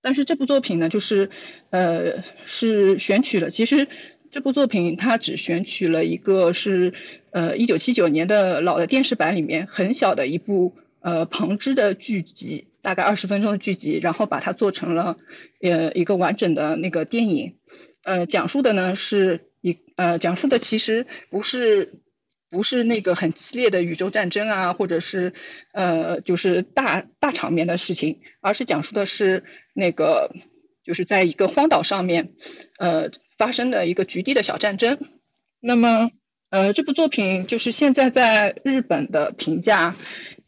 但是这部作品呢，就是呃是选取了，其实这部作品它只选取了一个是呃一九七九年的老的电视版里面很小的一部呃旁支的剧集。大概二十分钟的剧集，然后把它做成了呃一个完整的那个电影，呃讲述的呢是一呃讲述的其实不是不是那个很激烈的宇宙战争啊，或者是呃就是大大场面的事情，而是讲述的是那个就是在一个荒岛上面呃发生的一个局地的小战争。那么呃这部作品就是现在在日本的评价。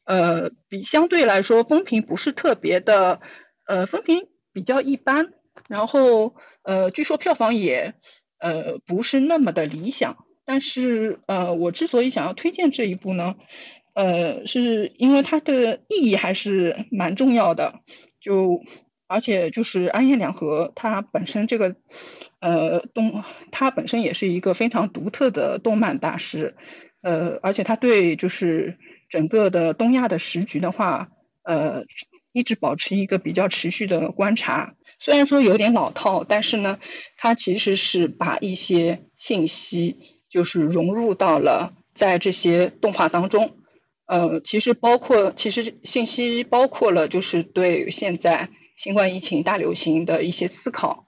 呃，比相对来说风评不是特别的，呃，风评比较一般。然后，呃，据说票房也，呃，不是那么的理想。但是，呃，我之所以想要推荐这一部呢，呃，是因为它的意义还是蛮重要的。就而且就是安彦良和他本身这个，呃，动他本身也是一个非常独特的动漫大师。呃，而且他对就是。整个的东亚的时局的话，呃，一直保持一个比较持续的观察。虽然说有点老套，但是呢，他其实是把一些信息就是融入到了在这些动画当中。呃，其实包括其实信息包括了就是对现在新冠疫情大流行的一些思考，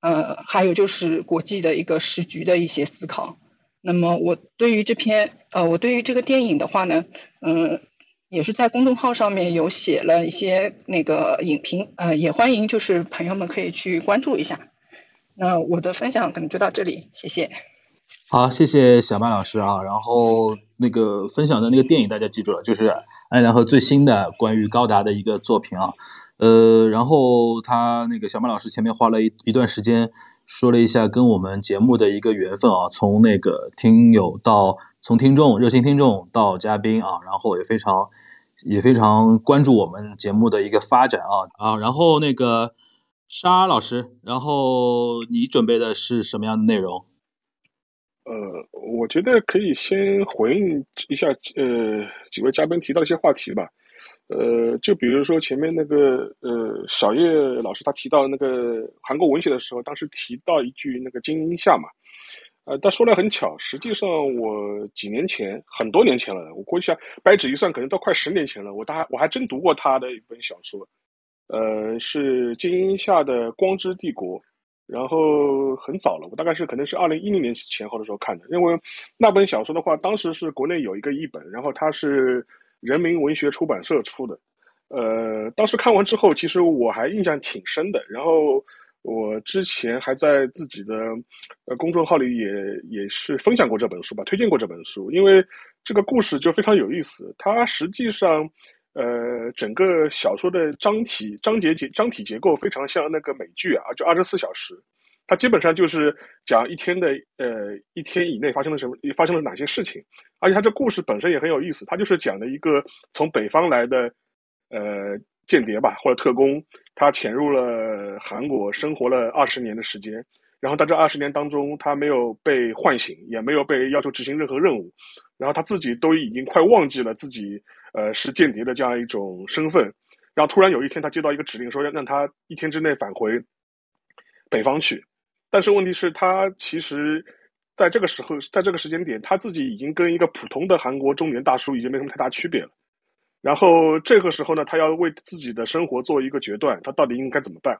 呃，还有就是国际的一个时局的一些思考。那么我对于这篇呃，我对于这个电影的话呢，嗯，也是在公众号上面有写了一些那个影评，呃，也欢迎就是朋友们可以去关注一下。那我的分享可能就到这里，谢谢。好，谢谢小曼老师啊。然后那个分享的那个电影大家记住了，就是安良和最新的关于高达的一个作品啊。呃，然后他那个小曼老师前面花了一一段时间。说了一下跟我们节目的一个缘分啊，从那个听友到从听众热心听众到嘉宾啊，然后也非常也非常关注我们节目的一个发展啊啊，然后那个沙老师，然后你准备的是什么样的内容？呃，我觉得可以先回应一下呃几位嘉宾提到一些话题吧。呃，就比如说前面那个呃小叶老师他提到那个韩国文学的时候，当时提到一句那个金英夏嘛，呃，他说来很巧，实际上我几年前很多年前了，我估计下掰指一算，可能都快十年前了，我大我还真读过他的一本小说，呃，是金英夏的《光之帝国》，然后很早了，我大概是可能是二零一零年前后的时候看的，因为那本小说的话，当时是国内有一个译本，然后它是。人民文学出版社出的，呃，当时看完之后，其实我还印象挺深的。然后我之前还在自己的呃公众号里也也是分享过这本书吧，推荐过这本书。因为这个故事就非常有意思，它实际上呃整个小说的章体章节结章体结构非常像那个美剧啊，就二十四小时。它基本上就是讲一天的，呃，一天以内发生了什么，发生了哪些事情，而且它这故事本身也很有意思，它就是讲的一个从北方来的，呃，间谍吧或者特工，他潜入了韩国，生活了二十年的时间，然后在这二十年当中，他没有被唤醒，也没有被要求执行任何任务，然后他自己都已经快忘记了自己呃是间谍的这样一种身份。然后突然有一天，他接到一个指令，说让让他一天之内返回北方去。但是问题是，他其实在这个时候，在这个时间点，他自己已经跟一个普通的韩国中年大叔已经没什么太大区别了。然后这个时候呢，他要为自己的生活做一个决断，他到底应该怎么办？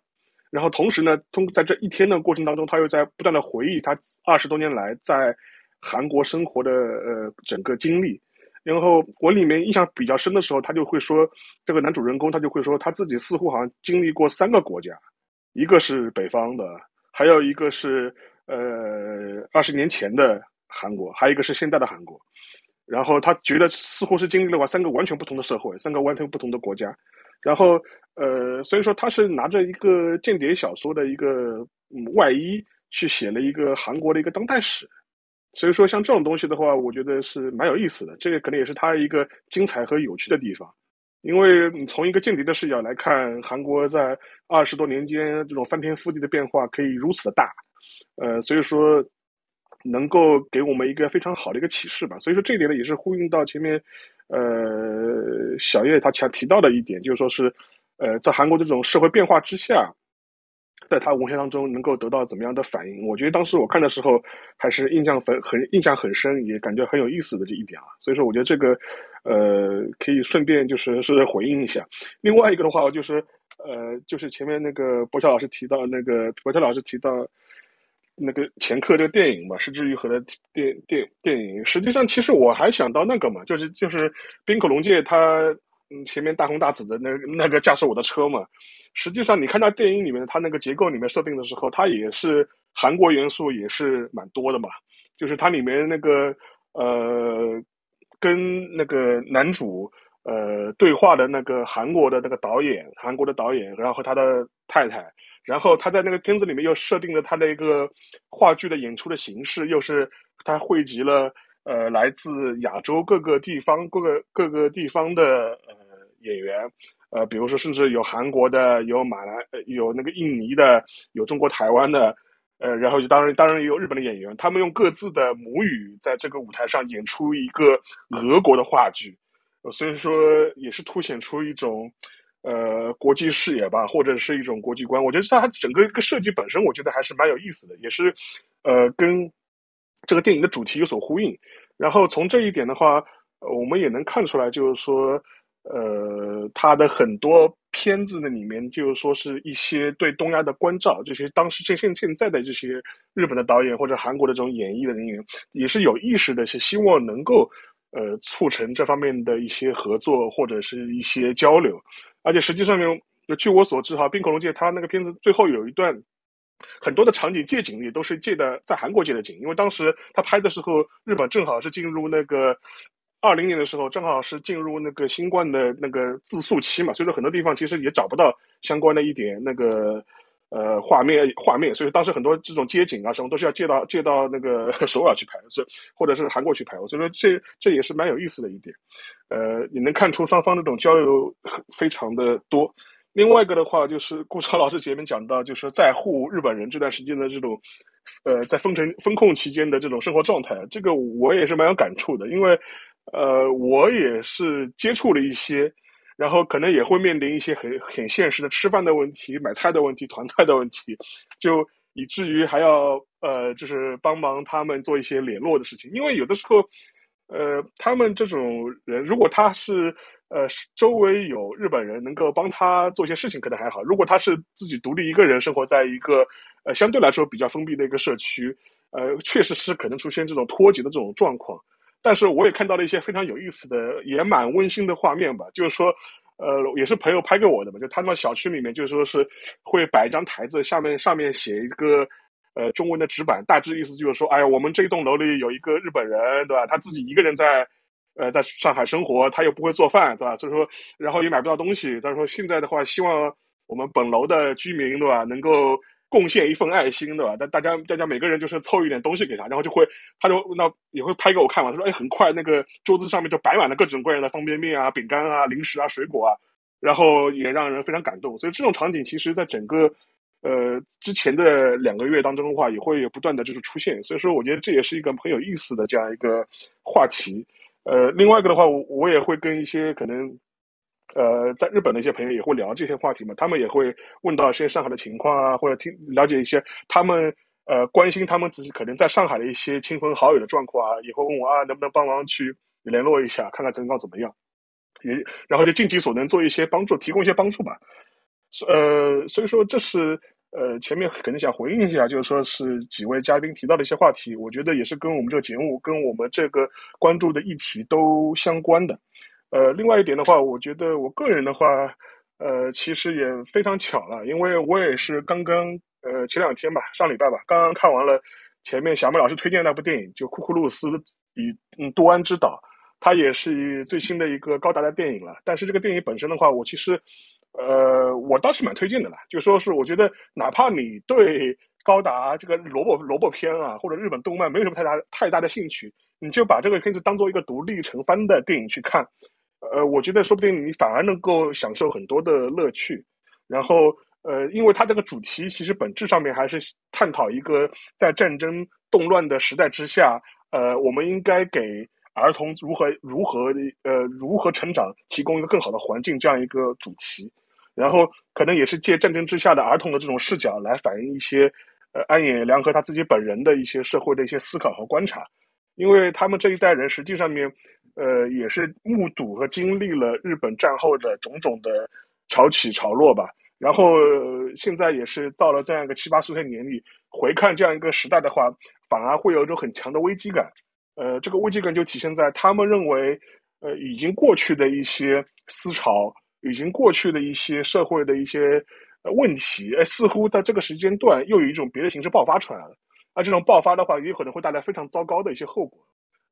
然后同时呢，通在这一天的过程当中，他又在不断的回忆他二十多年来在韩国生活的呃整个经历。然后我里面印象比较深的时候，他就会说，这个男主人公他就会说，他自己似乎好像经历过三个国家，一个是北方的，还有一个是呃二十年前的韩国，还有一个是现在的韩国。然后他觉得似乎是经历了三个完全不同的社会，三个完全不同的国家。然后呃，所以说他是拿着一个间谍小说的一个外衣去写了一个韩国的一个当代史。所以说，像这种东西的话，我觉得是蛮有意思的。这个可能也是它一个精彩和有趣的地方，因为你从一个间谍的视角来看，韩国在二十多年间这种翻天覆地的变化可以如此的大，呃，所以说能够给我们一个非常好的一个启示吧。所以说这一点呢，也是呼应到前面，呃，小叶他强提到的一点，就是说是，呃，在韩国这种社会变化之下。在他文学当中能够得到怎么样的反应？我觉得当时我看的时候还是印象很很印象很深，也感觉很有意思的这一点啊。所以说，我觉得这个呃可以顺便就是是回应一下。另外一个的话，就是呃就是前面那个博乔老师提到那个博乔老师提到那个前客这个电影嘛，是之愈合的电电电影。实际上，其实我还想到那个嘛，就是就是滨口龙介他嗯前面大红大紫的那那个驾驶我的车嘛。实际上，你看到电影里面它那个结构里面设定的时候，它也是韩国元素也是蛮多的嘛。就是它里面那个呃，跟那个男主呃对话的那个韩国的那个导演，韩国的导演，然后和他的太太，然后他在那个片子里面又设定了他的一个话剧的演出的形式，又是他汇集了呃来自亚洲各个地方各个各个地方的呃演员。呃，比如说，甚至有韩国的，有马来，有那个印尼的，有中国台湾的，呃，然后就当然当然也有日本的演员，他们用各自的母语在这个舞台上演出一个俄国的话剧，所以说也是凸显出一种呃国际视野吧，或者是一种国际观。我觉得它整个一个设计本身，我觉得还是蛮有意思的，也是呃跟这个电影的主题有所呼应。然后从这一点的话，我们也能看出来，就是说。呃，他的很多片子的里面，就是说是一些对东亚的关照，这些当时现现现在的这些日本的导演或者韩国的这种演艺的人员，也是有意识的，是希望能够呃促成这方面的一些合作或者是一些交流。而且实际上面，据我所知哈，冰口龙介他那个片子最后有一段很多的场景借景也都是借的在韩国借的景，因为当时他拍的时候，日本正好是进入那个。二零年的时候，正好是进入那个新冠的那个自诉期嘛，所以说很多地方其实也找不到相关的一点那个呃画面画面，所以当时很多这种街景啊什么都是要借到借到那个 首尔去拍，所以或者是韩国去拍，所以说这这也是蛮有意思的一点，呃，你能看出双方这种交流非常的多。另外一个的话，就是顾超老师前面讲到，就是在沪日本人这段时间的这种呃在封城封控期间的这种生活状态，这个我也是蛮有感触的，因为。呃，我也是接触了一些，然后可能也会面临一些很很现实的吃饭的问题、买菜的问题、团菜的问题，就以至于还要呃，就是帮忙他们做一些联络的事情。因为有的时候，呃，他们这种人，如果他是呃周围有日本人能够帮他做一些事情，可能还好；如果他是自己独立一个人生活在一个呃相对来说比较封闭的一个社区，呃，确实是可能出现这种脱节的这种状况。但是我也看到了一些非常有意思的，也蛮温馨的画面吧。就是说，呃，也是朋友拍给我的嘛。就他们小区里面，就是说是会摆一张台子，下面上面写一个呃中文的纸板，大致意思就是说，哎呀，我们这栋楼里有一个日本人，对吧？他自己一个人在呃在上海生活，他又不会做饭，对吧？所以说，然后也买不到东西。他说现在的话，希望我们本楼的居民，对吧，能够。贡献一份爱心，对吧？但大家大家每个人就是凑一点东西给他，然后就会，他就那也会拍给我看嘛。他说：“哎，很快那个桌子上面就摆满了各种各样的方便面啊、饼干啊、零食啊、水果啊，然后也让人非常感动。所以这种场景其实在整个呃之前的两个月当中的话，也会有不断的就是出现，所以说我觉得这也是一个很有意思的这样一个话题。呃，另外一个的话，我我也会跟一些可能。呃，在日本的一些朋友也会聊这些话题嘛，他们也会问到一些上海的情况啊，或者听了解一些他们呃关心他们自己可能在上海的一些亲朋好友的状况啊，也会问我啊，能不能帮忙去联络一下，看看情况怎么样，也然后就尽己所能做一些帮助，提供一些帮助吧。呃，所以说这是呃前面肯定想回应一下，就是说是几位嘉宾提到的一些话题，我觉得也是跟我们这个节目跟我们这个关注的议题都相关的。呃，另外一点的话，我觉得我个人的话，呃，其实也非常巧了，因为我也是刚刚呃前两天吧，上礼拜吧，刚刚看完了前面小麦老师推荐那部电影，就《库库鲁斯与嗯多安之岛》，它也是最新的一个高达的电影了。但是这个电影本身的话，我其实呃我倒是蛮推荐的啦，就说是我觉得哪怕你对高达这个萝卜萝卜片啊或者日本动漫没有什么太大太大的兴趣，你就把这个片子当做一个独立成番的电影去看。呃，我觉得说不定你反而能够享受很多的乐趣，然后呃，因为它这个主题其实本质上面还是探讨一个在战争动乱的时代之下，呃，我们应该给儿童如何如何呃如何成长提供一个更好的环境这样一个主题，然后可能也是借战争之下的儿童的这种视角来反映一些呃安野良和他自己本人的一些社会的一些思考和观察，因为他们这一代人实际上面。呃，也是目睹和经历了日本战后的种种的潮起潮落吧。然后现在也是到了这样一个七八十岁年龄，回看这样一个时代的话，反而会有一种很强的危机感。呃，这个危机感就体现在他们认为，呃，已经过去的一些思潮，已经过去的一些社会的一些问题，哎，似乎在这个时间段又有一种别的形式爆发出来了。那这种爆发的话，也可能会带来非常糟糕的一些后果。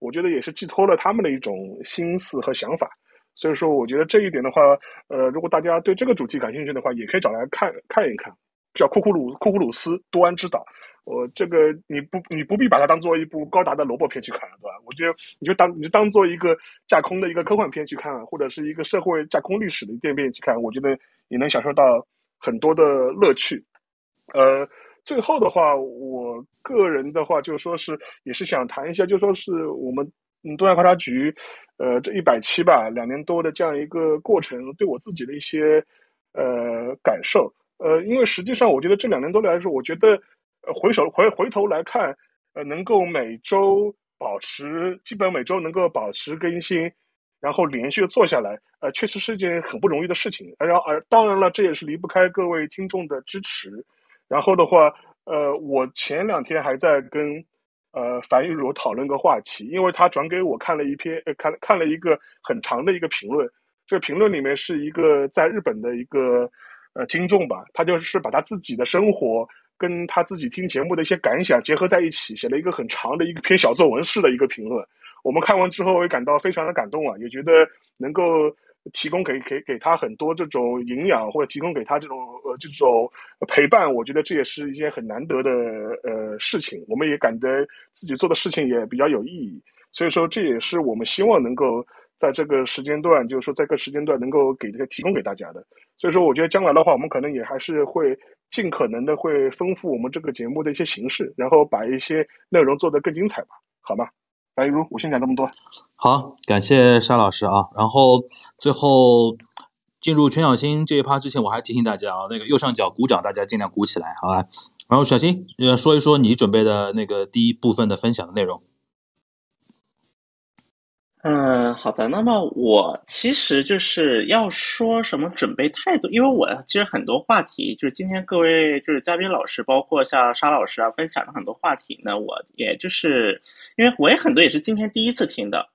我觉得也是寄托了他们的一种心思和想法，所以说我觉得这一点的话，呃，如果大家对这个主题感兴趣的话，也可以找来看看一看，叫库库鲁库库鲁斯多安之岛。我这个你不你不必把它当做一部高达的萝卜片去看，对吧？我觉得你就当你就当做一个架空的一个科幻片去看，或者是一个社会架空历史的电影片去看，我觉得你能享受到很多的乐趣，呃。最后的话，我个人的话就说是也是想谈一下，就说是我们嗯东亚观察局，呃这一百期吧，两年多的这样一个过程，对我自己的一些呃感受，呃因为实际上我觉得这两年多来说，我觉得回首回回头来看，呃能够每周保持基本每周能够保持更新，然后连续做下来，呃确实是一件很不容易的事情，然而当然了，这也是离不开各位听众的支持。然后的话，呃，我前两天还在跟呃樊玉茹讨论个话题，因为他转给我看了一篇，呃，看看了一个很长的一个评论。这个评论里面是一个在日本的一个呃听众吧，他就是把他自己的生活跟他自己听节目的一些感想结合在一起，写了一个很长的一篇小作文式的一个评论。我们看完之后也感到非常的感动啊，也觉得能够。提供给给给他很多这种营养，或者提供给他这种呃这种陪伴，我觉得这也是一件很难得的呃事情。我们也感觉自己做的事情也比较有意义，所以说这也是我们希望能够在这个时间段，就是说这个时间段能够给这个提供给大家的。所以说，我觉得将来的话，我们可能也还是会尽可能的会丰富我们这个节目的一些形式，然后把一些内容做得更精彩吧，好吗？白如，我先讲这么多。好，感谢沙老师啊。然后最后进入全小新这一趴之前，我还提醒大家啊，那个右上角鼓掌，大家尽量鼓起来，好吧？然后小新呃，说一说你准备的那个第一部分的分享的内容。嗯，好的。那么我其实就是要说什么准备态度，因为我其实很多话题，就是今天各位就是嘉宾老师，包括像沙老师啊，分享了很多话题呢，我也就是因为我也很多也是今天第一次听的，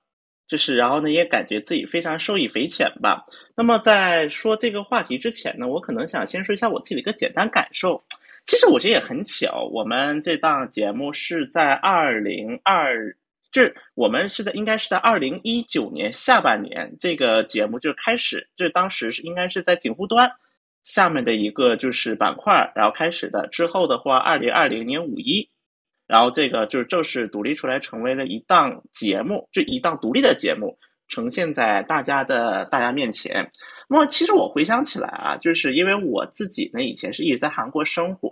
就是然后呢也感觉自己非常受益匪浅吧。那么在说这个话题之前呢，我可能想先说一下我自己的一个简单感受。其实我觉得也很巧，我们这档节目是在二零二。就是我们是在应该是在二零一九年下半年，这个节目就开始，就是当时是应该是在警户端下面的一个就是板块，然后开始的。之后的话，二零二零年五一，然后这个就是正式独立出来，成为了一档节目，就一档独立的节目，呈现在大家的大家面前。那么其实我回想起来啊，就是因为我自己呢以前是一直在韩国生活，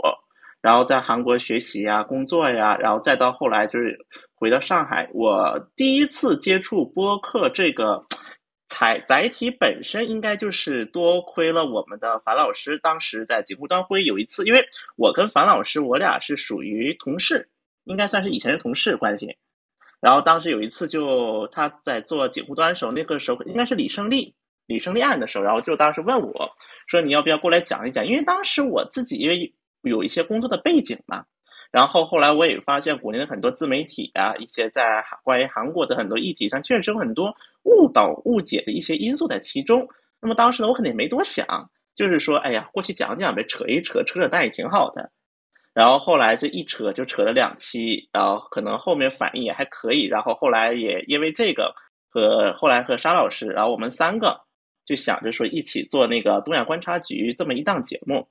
然后在韩国学习呀、工作呀，然后再到后来就是回到上海，我第一次接触播客这个。载载体本身应该就是多亏了我们的樊老师，当时在节目端会有一次，因为我跟樊老师我俩是属于同事，应该算是以前的同事关系。然后当时有一次，就他在做节目端的时候，那个时候应该是李胜利李胜利案的时候，然后就当时问我说：“你要不要过来讲一讲？”因为当时我自己因为有一些工作的背景嘛。然后后来我也发现，国内的很多自媒体啊，一些在关于韩国的很多议题上，确实有很多误导、误解的一些因素在其中。那么当时呢，我肯定没多想，就是说，哎呀，过去讲讲呗，扯一扯，扯扯淡也挺好的。然后后来这一扯就扯了两期，然后可能后面反应也还可以。然后后来也因为这个和后来和沙老师，然后我们三个就想着说一起做那个东亚观察局这么一档节目。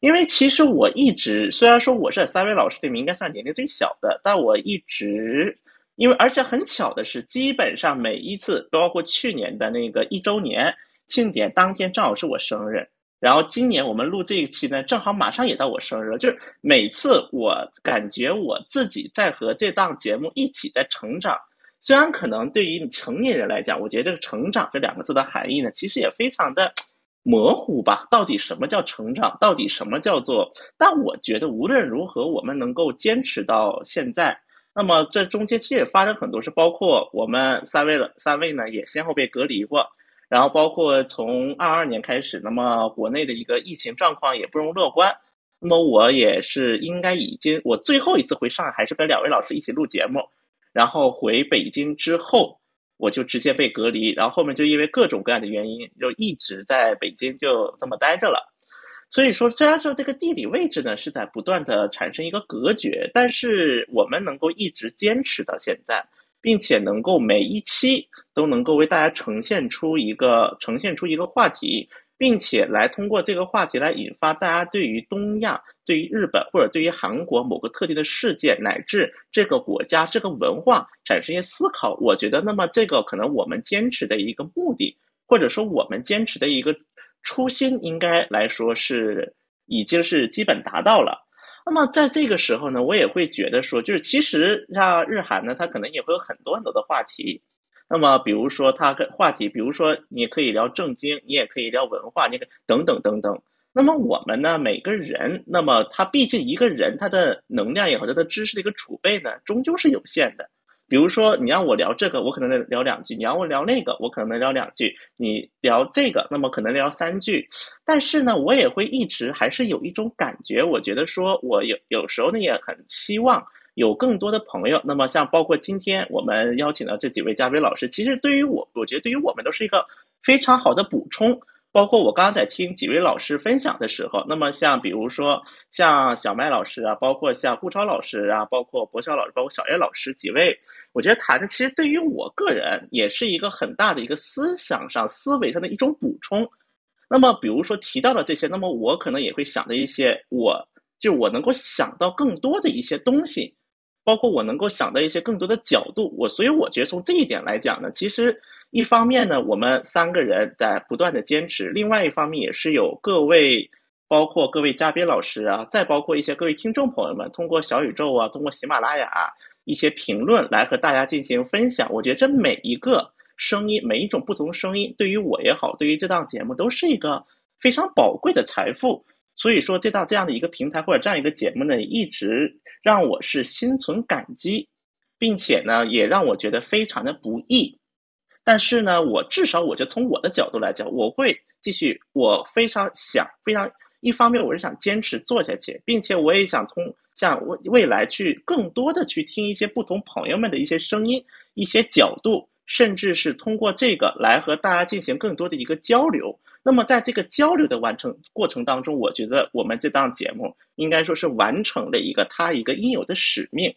因为其实我一直，虽然说我是三位老师里面应该算年龄最小的，但我一直，因为而且很巧的是，基本上每一次，包括去年的那个一周年庆典当天，正好是我生日。然后今年我们录这一期呢，正好马上也到我生日了。就是每次我感觉我自己在和这档节目一起在成长，虽然可能对于成年人来讲，我觉得这个“成长”这两个字的含义呢，其实也非常的。模糊吧，到底什么叫成长？到底什么叫做？但我觉得无论如何，我们能够坚持到现在，那么这中间其实也发生很多事，包括我们三位的三位呢也先后被隔离过，然后包括从二二年开始，那么国内的一个疫情状况也不容乐观，那么我也是应该已经，我最后一次回上海还是跟两位老师一起录节目，然后回北京之后。我就直接被隔离，然后后面就因为各种各样的原因，就一直在北京就这么待着了。所以说，虽然说这个地理位置呢是在不断的产生一个隔绝，但是我们能够一直坚持到现在，并且能够每一期都能够为大家呈现出一个呈现出一个话题。并且来通过这个话题来引发大家对于东亚、对于日本或者对于韩国某个特定的事件乃至这个国家这个文化产生一些思考。我觉得，那么这个可能我们坚持的一个目的，或者说我们坚持的一个初心，应该来说是已经是基本达到了。那么在这个时候呢，我也会觉得说，就是其实像日韩呢，它可能也会有很多很多的话题。那么，比如说他跟话题，比如说你可以聊政经，你也可以聊文化，你等等等等。那么我们呢，每个人，那么他毕竟一个人，他的能量也好，他的知识的一个储备呢，终究是有限的。比如说你让我聊这个，我可能能聊两句；你让我聊那个，我可能能聊两句。你聊这个，那么可能聊三句。但是呢，我也会一直还是有一种感觉，我觉得说我有有时候呢，也很希望。有更多的朋友，那么像包括今天我们邀请的这几位嘉宾老师，其实对于我，我觉得对于我们都是一个非常好的补充。包括我刚刚在听几位老师分享的时候，那么像比如说像小麦老师啊，包括像顾超老师啊，包括博小老师，包括小叶老师几位，我觉得谈的其实对于我个人也是一个很大的一个思想上、思维上的一种补充。那么比如说提到了这些，那么我可能也会想到一些，我就我能够想到更多的一些东西。包括我能够想到一些更多的角度，我所以我觉得从这一点来讲呢，其实一方面呢，我们三个人在不断的坚持；另外一方面也是有各位，包括各位嘉宾老师啊，再包括一些各位听众朋友们，通过小宇宙啊，通过喜马拉雅一些评论来和大家进行分享。我觉得这每一个声音，每一种不同声音，对于我也好，对于这档节目都是一个非常宝贵的财富。所以说，这档这样的一个平台或者这样一个节目呢，一直让我是心存感激，并且呢，也让我觉得非常的不易。但是呢，我至少我就从我的角度来讲，我会继续，我非常想，非常一方面我是想坚持做下去，并且我也想通像未未来去更多的去听一些不同朋友们的一些声音、一些角度，甚至是通过这个来和大家进行更多的一个交流。那么，在这个交流的完成过程当中，我觉得我们这档节目应该说是完成了一个它一个应有的使命。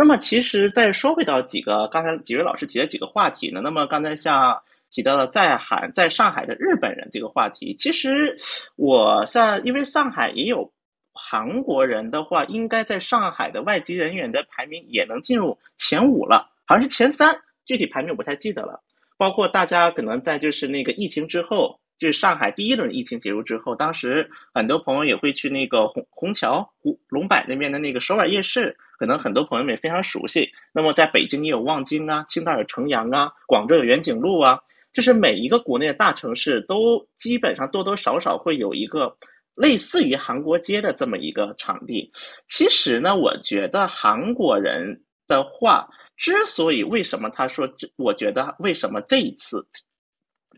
那么，其实再说回到几个刚才几位老师提的几个话题呢？那么刚才像提到了在韩在上海的日本人这个话题，其实我像因为上海也有韩国人的话，应该在上海的外籍人员的排名也能进入前五了，好像是前三，具体排名我不太记得了。包括大家可能在就是那个疫情之后。就是上海第一轮疫情结束之后，当时很多朋友也会去那个虹虹桥、湖龙柏那边的那个首尔夜市，可能很多朋友们也非常熟悉。那么在北京也有望京啊，青岛有城阳啊，广州有远景路啊，就是每一个国内的大城市都基本上多多少少会有一个类似于韩国街的这么一个场地。其实呢，我觉得韩国人的话，之所以为什么他说这，我觉得为什么这一次。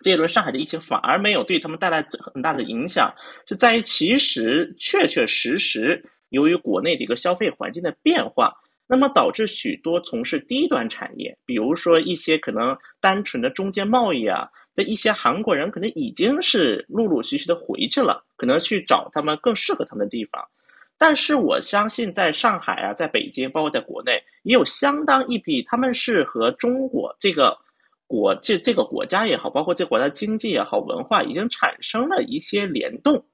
这一轮上海的疫情反而没有对他们带来很大的影响，是在于其实确确实实由于国内的一个消费环境的变化，那么导致许多从事低端产业，比如说一些可能单纯的中间贸易啊的一些韩国人，可能已经是陆陆续续的回去了，可能去找他们更适合他们的地方。但是我相信，在上海啊，在北京，包括在国内，也有相当一批他们是和中国这个。国这这个国家也好，包括这国家经济也好，文化已经产生了一些联动，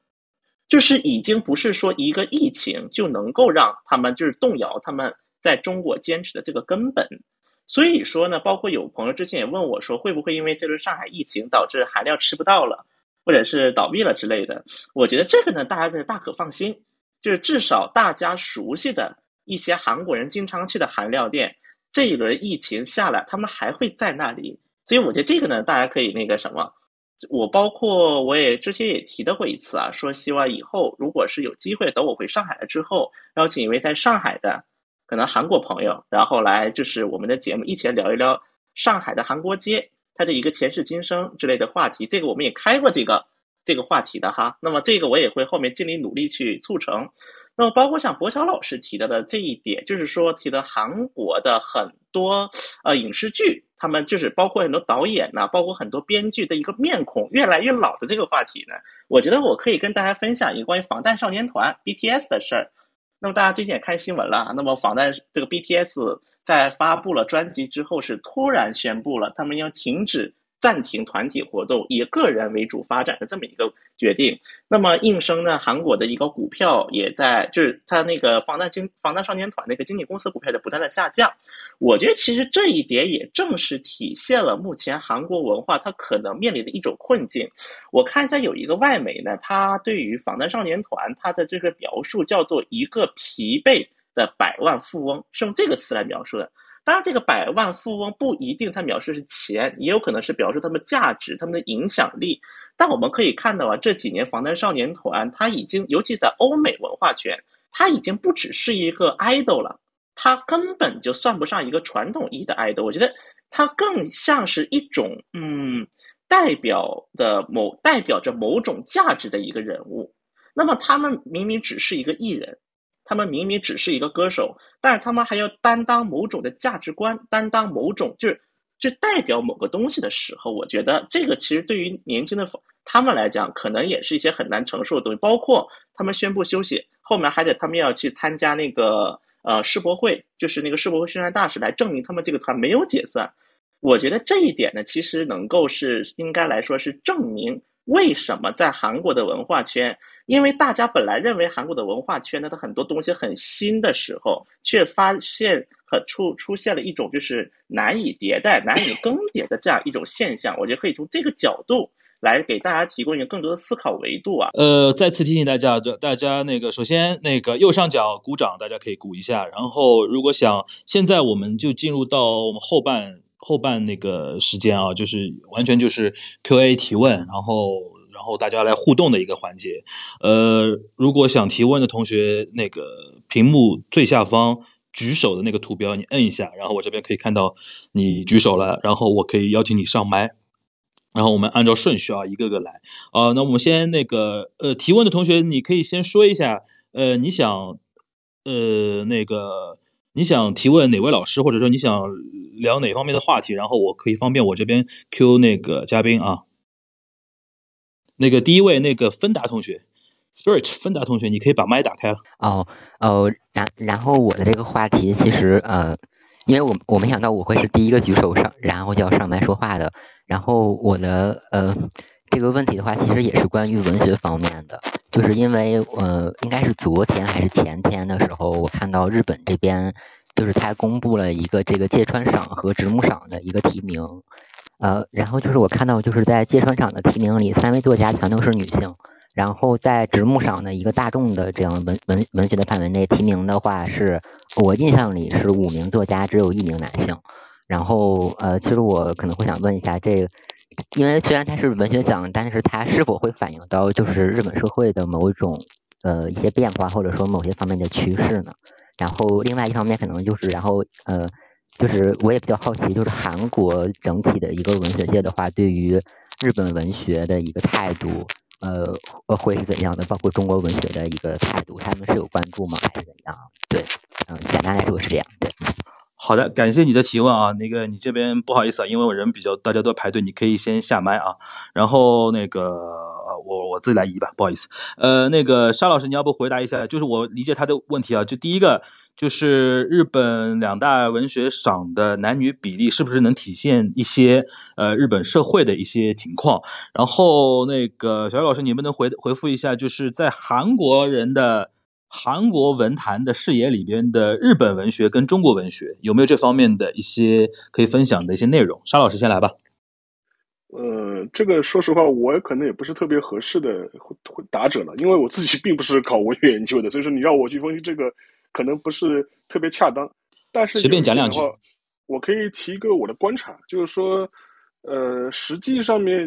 就是已经不是说一个疫情就能够让他们就是动摇他们在中国坚持的这个根本。所以说呢，包括有朋友之前也问我说，会不会因为这轮上海疫情导致韩料吃不到了，或者是倒闭了之类的？我觉得这个呢，大家是大可放心，就是至少大家熟悉的一些韩国人经常去的韩料店，这一轮疫情下来，他们还会在那里。所以我觉得这个呢，大家可以那个什么，我包括我也之前也提到过一次啊，说希望以后如果是有机会，等我回上海了之后，邀请一位在上海的可能韩国朋友，然后来就是我们的节目一起来聊一聊上海的韩国街，它的一个前世今生之类的话题。这个我们也开过这个这个话题的哈，那么这个我也会后面尽力努力去促成。那么，包括像博乔老师提到的这一点，就是说提的韩国的很多呃影视剧，他们就是包括很多导演呐，包括很多编剧的一个面孔越来越老的这个话题呢，我觉得我可以跟大家分享一个关于防弹少年团 BTS 的事儿。那么大家最近也看新闻了，那么防弹这个 BTS 在发布了专辑之后，是突然宣布了他们要停止。暂停团体活动，以个人为主发展的这么一个决定。那么应声呢，韩国的一个股票也在，就是它那个防弹经防弹少年团那个经纪公司股票在不断的下降。我觉得其实这一点也正是体现了目前韩国文化它可能面临的一种困境。我看在有一个外媒呢，它对于防弹少年团它的这个描述叫做一个疲惫的百万富翁，是用这个词来描述的。当然，这个百万富翁不一定他描述是钱，也有可能是表示他们价值、他们的影响力。但我们可以看到啊，这几年防弹少年团他已经，尤其在欧美文化圈，他已经不只是一个 idol 了，他根本就算不上一个传统意义的 idol。我觉得他更像是一种嗯，代表的某代表着某种价值的一个人物。那么他们明明只是一个艺人。他们明明只是一个歌手，但是他们还要担当某种的价值观，担当某种就是就代表某个东西的时候，我觉得这个其实对于年轻的他们来讲，可能也是一些很难承受的东西。包括他们宣布休息，后面还得他们要去参加那个呃世博会，就是那个世博会宣传大使来证明他们这个团没有解散。我觉得这一点呢，其实能够是应该来说是证明为什么在韩国的文化圈。因为大家本来认为韩国的文化圈呢，它很多东西很新的时候，却发现很出出现了一种就是难以迭代、难以更迭的这样一种现象。我觉得可以从这个角度来给大家提供一个更多的思考维度啊。呃，再次提醒大家，大家那个首先那个右上角鼓掌，大家可以鼓一下。然后如果想，现在我们就进入到我们后半后半那个时间啊，就是完全就是 Q&A 提问，然后。然后大家来互动的一个环节，呃，如果想提问的同学，那个屏幕最下方举手的那个图标，你摁一下，然后我这边可以看到你举手了，然后我可以邀请你上麦，然后我们按照顺序啊，一个个来啊。那我们先那个呃提问的同学，你可以先说一下，呃，你想呃那个你想提问哪位老师，或者说你想聊哪方面的话题，然后我可以方便我这边 Q 那个嘉宾啊。那个第一位，那个芬达同学，Spirit 芬达同学，你可以把麦打开了。哦哦，然然后我的这个话题其实呃，因为我我没想到我会是第一个举手上，然后就要上麦说话的。然后我的呃这个问题的话，其实也是关于文学方面的，就是因为呃应该是昨天还是前天的时候，我看到日本这边就是他公布了一个这个芥川赏和直木赏的一个提名。呃，然后就是我看到就是在芥川赏的提名里，三位作家全都是女性。然后在直木赏的一个大众的这样文文文学的范围内提名的话，是我印象里是五名作家，只有一名男性。然后呃，其实我可能会想问一下，这因为虽然它是文学奖，但是它是否会反映到就是日本社会的某一种呃一些变化，或者说某些方面的趋势呢？然后另外一方面可能就是然后呃就是我也比较好奇，就是韩国整体的一个文学界的话，对于日本文学的一个态度。呃，会是怎样的？包括中国文学的一个态度，他们是有关注吗？还是怎样？对，嗯，简单来说是这样。对，好的，感谢你的提问啊。那个你这边不好意思啊，因为我人比较，大家都排队，你可以先下麦啊。然后那个我我自己来移吧，不好意思。呃，那个沙老师，你要不回答一下？就是我理解他的问题啊，就第一个。就是日本两大文学赏的男女比例是不是能体现一些呃日本社会的一些情况？然后那个小雨老师，你能不能回回复一下？就是在韩国人的韩国文坛的视野里边的日本文学跟中国文学有没有这方面的一些可以分享的一些内容？沙老师先来吧。呃，这个说实话，我可能也不是特别合适的答者了，因为我自己并不是搞文学研究的，所以说你让我去分析这个。可能不是特别恰当，但是随便讲两句，我可以提一个我的观察，就是说，呃，实际上面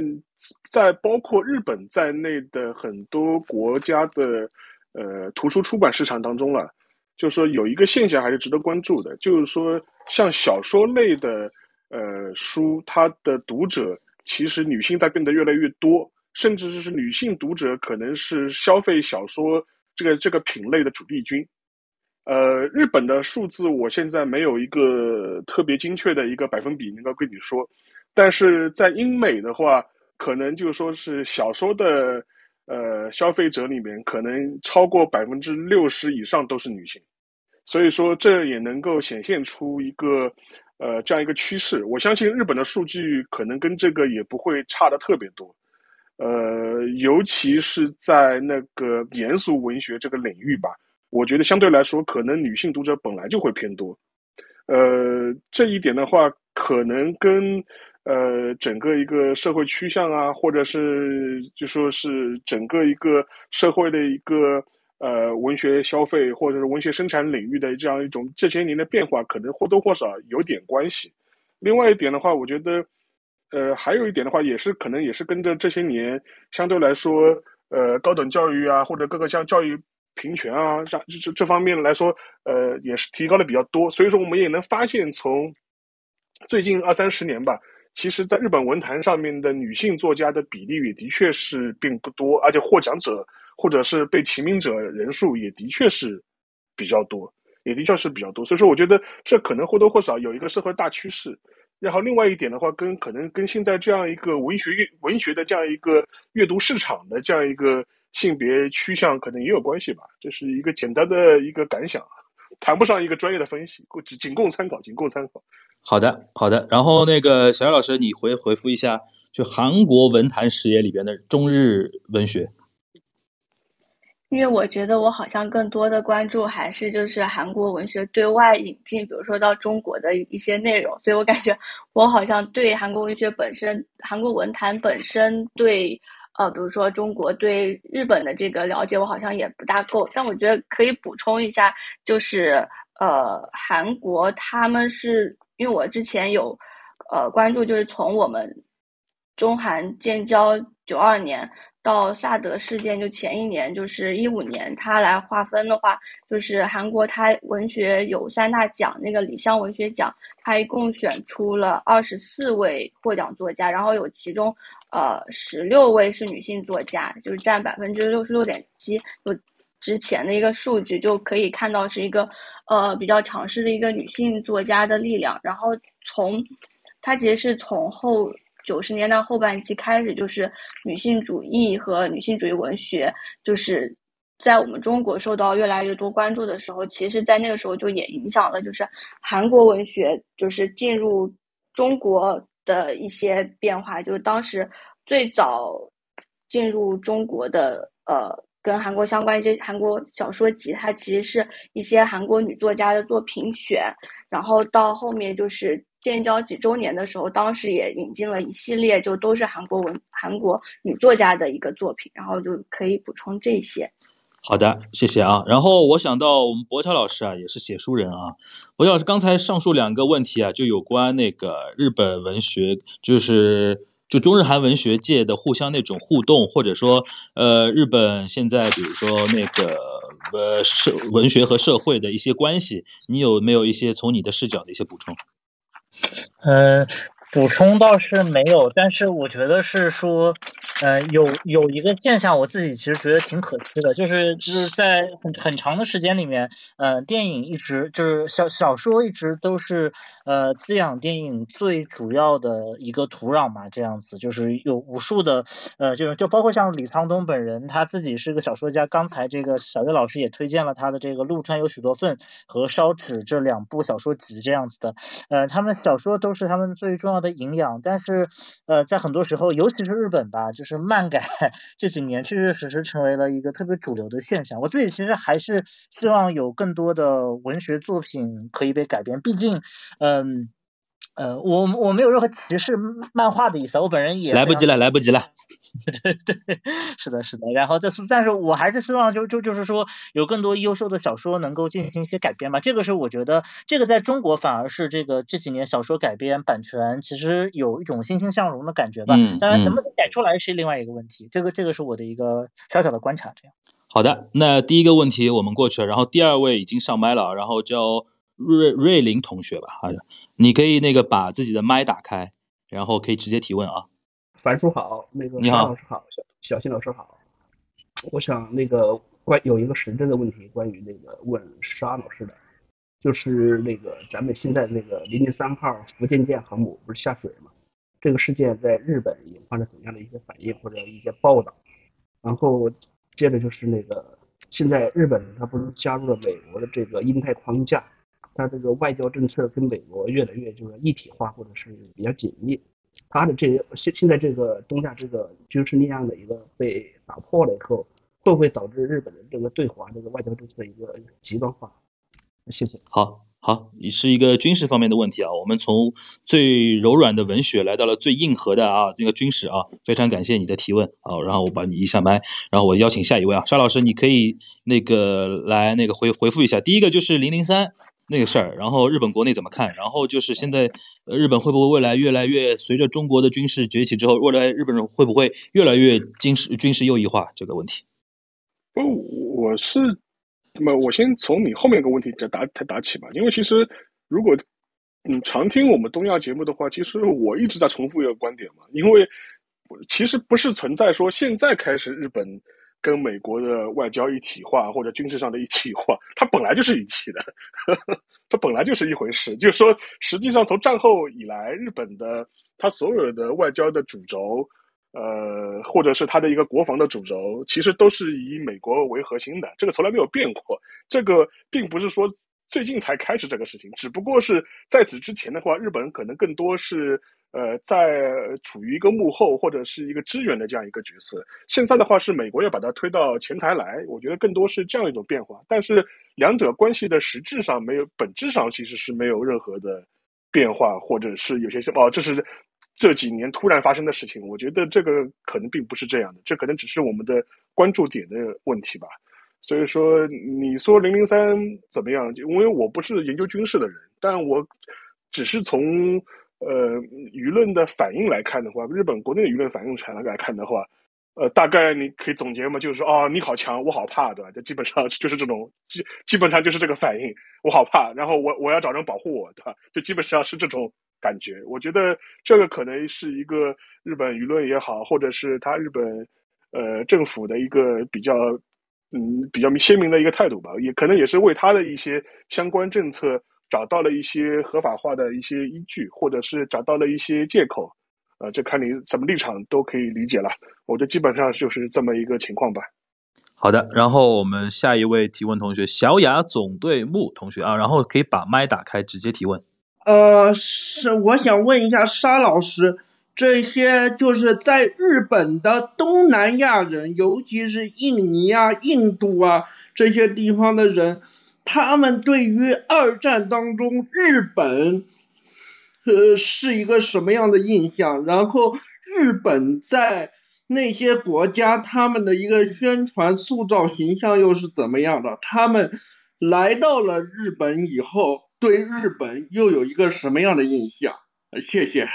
在包括日本在内的很多国家的呃图书出版市场当中了，就是说有一个现象还是值得关注的，就是说像小说类的呃书，它的读者其实女性在变得越来越多，甚至是女性读者可能是消费小说这个这个品类的主力军。呃，日本的数字我现在没有一个特别精确的一个百分比能够跟你说，但是在英美的话，可能就说是小说的呃消费者里面，可能超过百分之六十以上都是女性，所以说这也能够显现出一个呃这样一个趋势。我相信日本的数据可能跟这个也不会差的特别多，呃，尤其是在那个严肃文学这个领域吧。我觉得相对来说，可能女性读者本来就会偏多，呃，这一点的话，可能跟呃整个一个社会趋向啊，或者是就说是整个一个社会的一个呃文学消费或者是文学生产领域的这样一种这些年的变化，可能或多或少有点关系。另外一点的话，我觉得，呃，还有一点的话，也是可能也是跟着这些年相对来说，呃，高等教育啊，或者各个像教育。平权啊，这这这方面来说，呃，也是提高的比较多。所以说，我们也能发现，从最近二三十年吧，其实在日本文坛上面的女性作家的比例也的确是并不多，而且获奖者或者是被提名者人数也的确是比较多，也的确是比较多。所以说，我觉得这可能或多或少有一个社会大趋势。然后另外一点的话，跟可能跟现在这样一个文学文学的这样一个阅读市场的这样一个。性别趋向可能也有关系吧，这是一个简单的一个感想，谈不上一个专业的分析，仅仅供参考，仅供参考。好的，好的。然后那个小叶老师，你回回复一下，就韩国文坛视野里边的中日文学。因为我觉得我好像更多的关注还是就是韩国文学对外引进，比如说到中国的一些内容，所以我感觉我好像对韩国文学本身、韩国文坛本身对。呃，比如说中国对日本的这个了解，我好像也不大够，但我觉得可以补充一下，就是呃，韩国他们是因为我之前有呃关注，就是从我们中韩建交九二年到萨德事件，就前一年就是一五年，他来划分的话，就是韩国他文学有三大奖，那个李湘文学奖，他一共选出了二十四位获奖作家，然后有其中。呃，十六位是女性作家，就是占百分之六十六点七。就之前的一个数据就可以看到，是一个呃比较强势的一个女性作家的力量。然后从它其实是从后九十年代后半期开始，就是女性主义和女性主义文学，就是在我们中国受到越来越多关注的时候，其实，在那个时候就也影响了，就是韩国文学就是进入中国。的一些变化，就是当时最早进入中国的呃，跟韩国相关一些韩国小说集，它其实是一些韩国女作家的作品选，然后到后面就是建交几周年的时候，当时也引进了一系列，就都是韩国文韩国女作家的一个作品，然后就可以补充这些。好的，谢谢啊。然后我想到我们博乔老师啊，也是写书人啊。博乔老师刚才上述两个问题啊，就有关那个日本文学，就是就中日韩文学界的互相那种互动，或者说呃，日本现在比如说那个呃社文学和社会的一些关系，你有没有一些从你的视角的一些补充？呃。补充倒是没有，但是我觉得是说，呃，有有一个现象，我自己其实觉得挺可惜的，就是就是在很很长的时间里面，呃，电影一直就是小小说一直都是呃滋养电影最主要的一个土壤嘛，这样子就是有无数的呃，就是就包括像李沧东本人他自己是个小说家，刚才这个小月老师也推荐了他的这个《陆川有许多份》和《烧纸》这两部小说集这样子的，呃，他们小说都是他们最重要。的营养，但是呃，在很多时候，尤其是日本吧，就是漫改这几年确确实实成为了一个特别主流的现象。我自己其实还是希望有更多的文学作品可以被改编，毕竟，嗯。呃，我我没有任何歧视漫画的意思，我本人也来不及了，来不及了。对对，是的，是的。然后这是，但是我还是希望就就就是说，有更多优秀的小说能够进行一些改编吧。这个是我觉得，这个在中国反而是这个这几年小说改编版权其实有一种欣欣向荣的感觉吧。嗯。当然，能不能改出来是另外一个问题。这个这个是我的一个小小的观察。这样。好的，那第一个问题我们过去了，然后第二位已经上麦了，然后叫瑞瑞林同学吧，好的。你可以那个把自己的麦打开，然后可以直接提问啊。樊叔好，那个沙老师好，小小新老师好。我想那个关有一个实质的问题，关于那个问沙老师的，就是那个咱们现在那个零零三号福建舰航母不是下水吗？这个事件在日本引发了怎样的一些反应或者一些报道？然后接着就是那个现在日本它不是加入了美国的这个印太框架？他这个外交政策跟美国越来越就是一体化，或者是比较紧密。他的这现现在这个东亚这个军事力量的一个被打破了以后，会不会导致日本的这个对华这个外交政策一个极端化？谢谢。好，好，你是一个军事方面的问题啊。我们从最柔软的文学来到了最硬核的啊这个军事啊。非常感谢你的提问啊。然后我把你一下麦，然后我邀请下一位啊，沙老师，你可以那个来那个回回复一下。第一个就是零零三。那个事儿，然后日本国内怎么看？然后就是现在，日本会不会未来越来越随着中国的军事崛起之后，未来日本人会不会越来越军事军事右翼化这个问题？不，我是，那么我先从你后面一个问题再答再答起吧。因为其实如果嗯常听我们东亚节目的话，其实我一直在重复一个观点嘛。因为其实不是存在说现在开始日本。跟美国的外交一体化或者军事上的一体化，它本来就是一起的，它本来就是一回事。就是说，实际上从战后以来，日本的它所有的外交的主轴，呃，或者是它的一个国防的主轴，其实都是以美国为核心的，这个从来没有变过。这个并不是说最近才开始这个事情，只不过是在此之前的话，日本可能更多是。呃，在处于一个幕后或者是一个支援的这样一个角色。现在的话是美国要把它推到前台来，我觉得更多是这样一种变化。但是两者关系的实质上没有，本质上其实是没有任何的变化，或者是有些什么哦，这是这几年突然发生的事情。我觉得这个可能并不是这样的，这可能只是我们的关注点的问题吧。所以说，你说零零三怎么样？因为我不是研究军事的人，但我只是从。呃，舆论的反应来看的话，日本国内的舆论反应来来看的话，呃，大概你可以总结嘛，就是说，哦，你好强，我好怕，对吧？就基本上就 是这种，基基本上就是这个反应，我好怕，然后我我要找人保护我，对吧？就基本上是这种感觉。我觉得这个可能是一个日本舆论也好，或者是他日本呃政府的一个比较嗯比较鲜明的一个态度吧，也可能也是为他的一些相关政策。找到了一些合法化的一些依据，或者是找到了一些借口，呃，这看你什么立场都可以理解了。我觉得基本上就是这么一个情况吧。好的，然后我们下一位提问同学小雅总队木同学啊，然后可以把麦打开直接提问。呃，是我想问一下沙老师，这些就是在日本的东南亚人，尤其是印尼啊、印度啊这些地方的人。他们对于二战当中日本呃是一个什么样的印象？然后日本在那些国家他们的一个宣传塑造形象又是怎么样的？他们来到了日本以后，对日本又有一个什么样的印象？谢谢。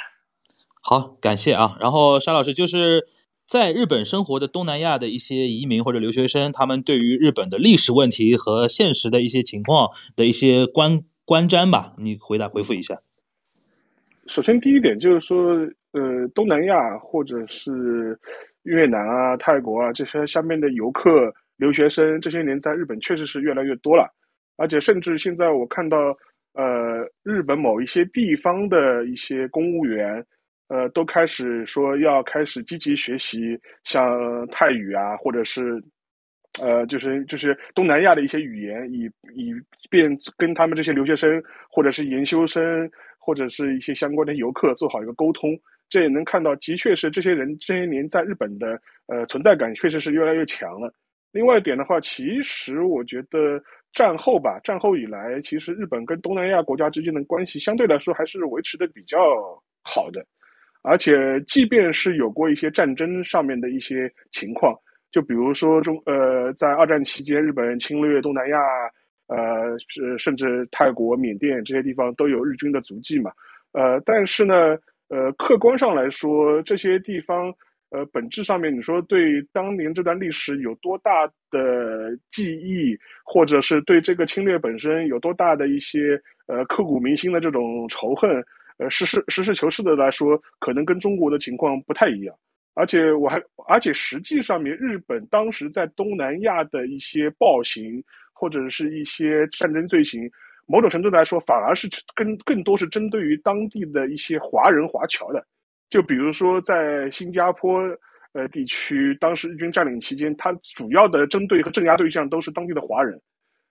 好，感谢啊。然后沙老师就是在日本生活的东南亚的一些移民或者留学生，他们对于日本的历史问题和现实的一些情况的一些观观瞻吧，你回答回复一下。首先，第一点就是说，呃，东南亚或者是越南啊、泰国啊这些下面的游客、留学生，这些年在日本确实是越来越多了，而且甚至现在我看到，呃，日本某一些地方的一些公务员，呃，都开始说要开始积极学习像泰语啊，或者是，呃，就是就是东南亚的一些语言，以以便跟他们这些留学生或者是研修生。或者是一些相关的游客做好一个沟通，这也能看到，的确是这些人这些年在日本的呃存在感确实是越来越强了。另外一点的话，其实我觉得战后吧，战后以来，其实日本跟东南亚国家之间的关系相对来说还是维持的比较好的，而且即便是有过一些战争上面的一些情况，就比如说中呃在二战期间日本侵略东南亚。呃，是甚至泰国、缅甸这些地方都有日军的足迹嘛？呃，但是呢，呃，客观上来说，这些地方，呃，本质上面，你说对当年这段历史有多大的记忆，或者是对这个侵略本身有多大的一些呃刻骨铭心的这种仇恨，呃，实事实事求是的来说，可能跟中国的情况不太一样。而且我还，而且实际上面，日本当时在东南亚的一些暴行。或者是一些战争罪行，某种程度来说，反而是更更多是针对于当地的一些华人华侨的。就比如说在新加坡呃地区，当时日军占领期间，它主要的针对和镇压对象都是当地的华人。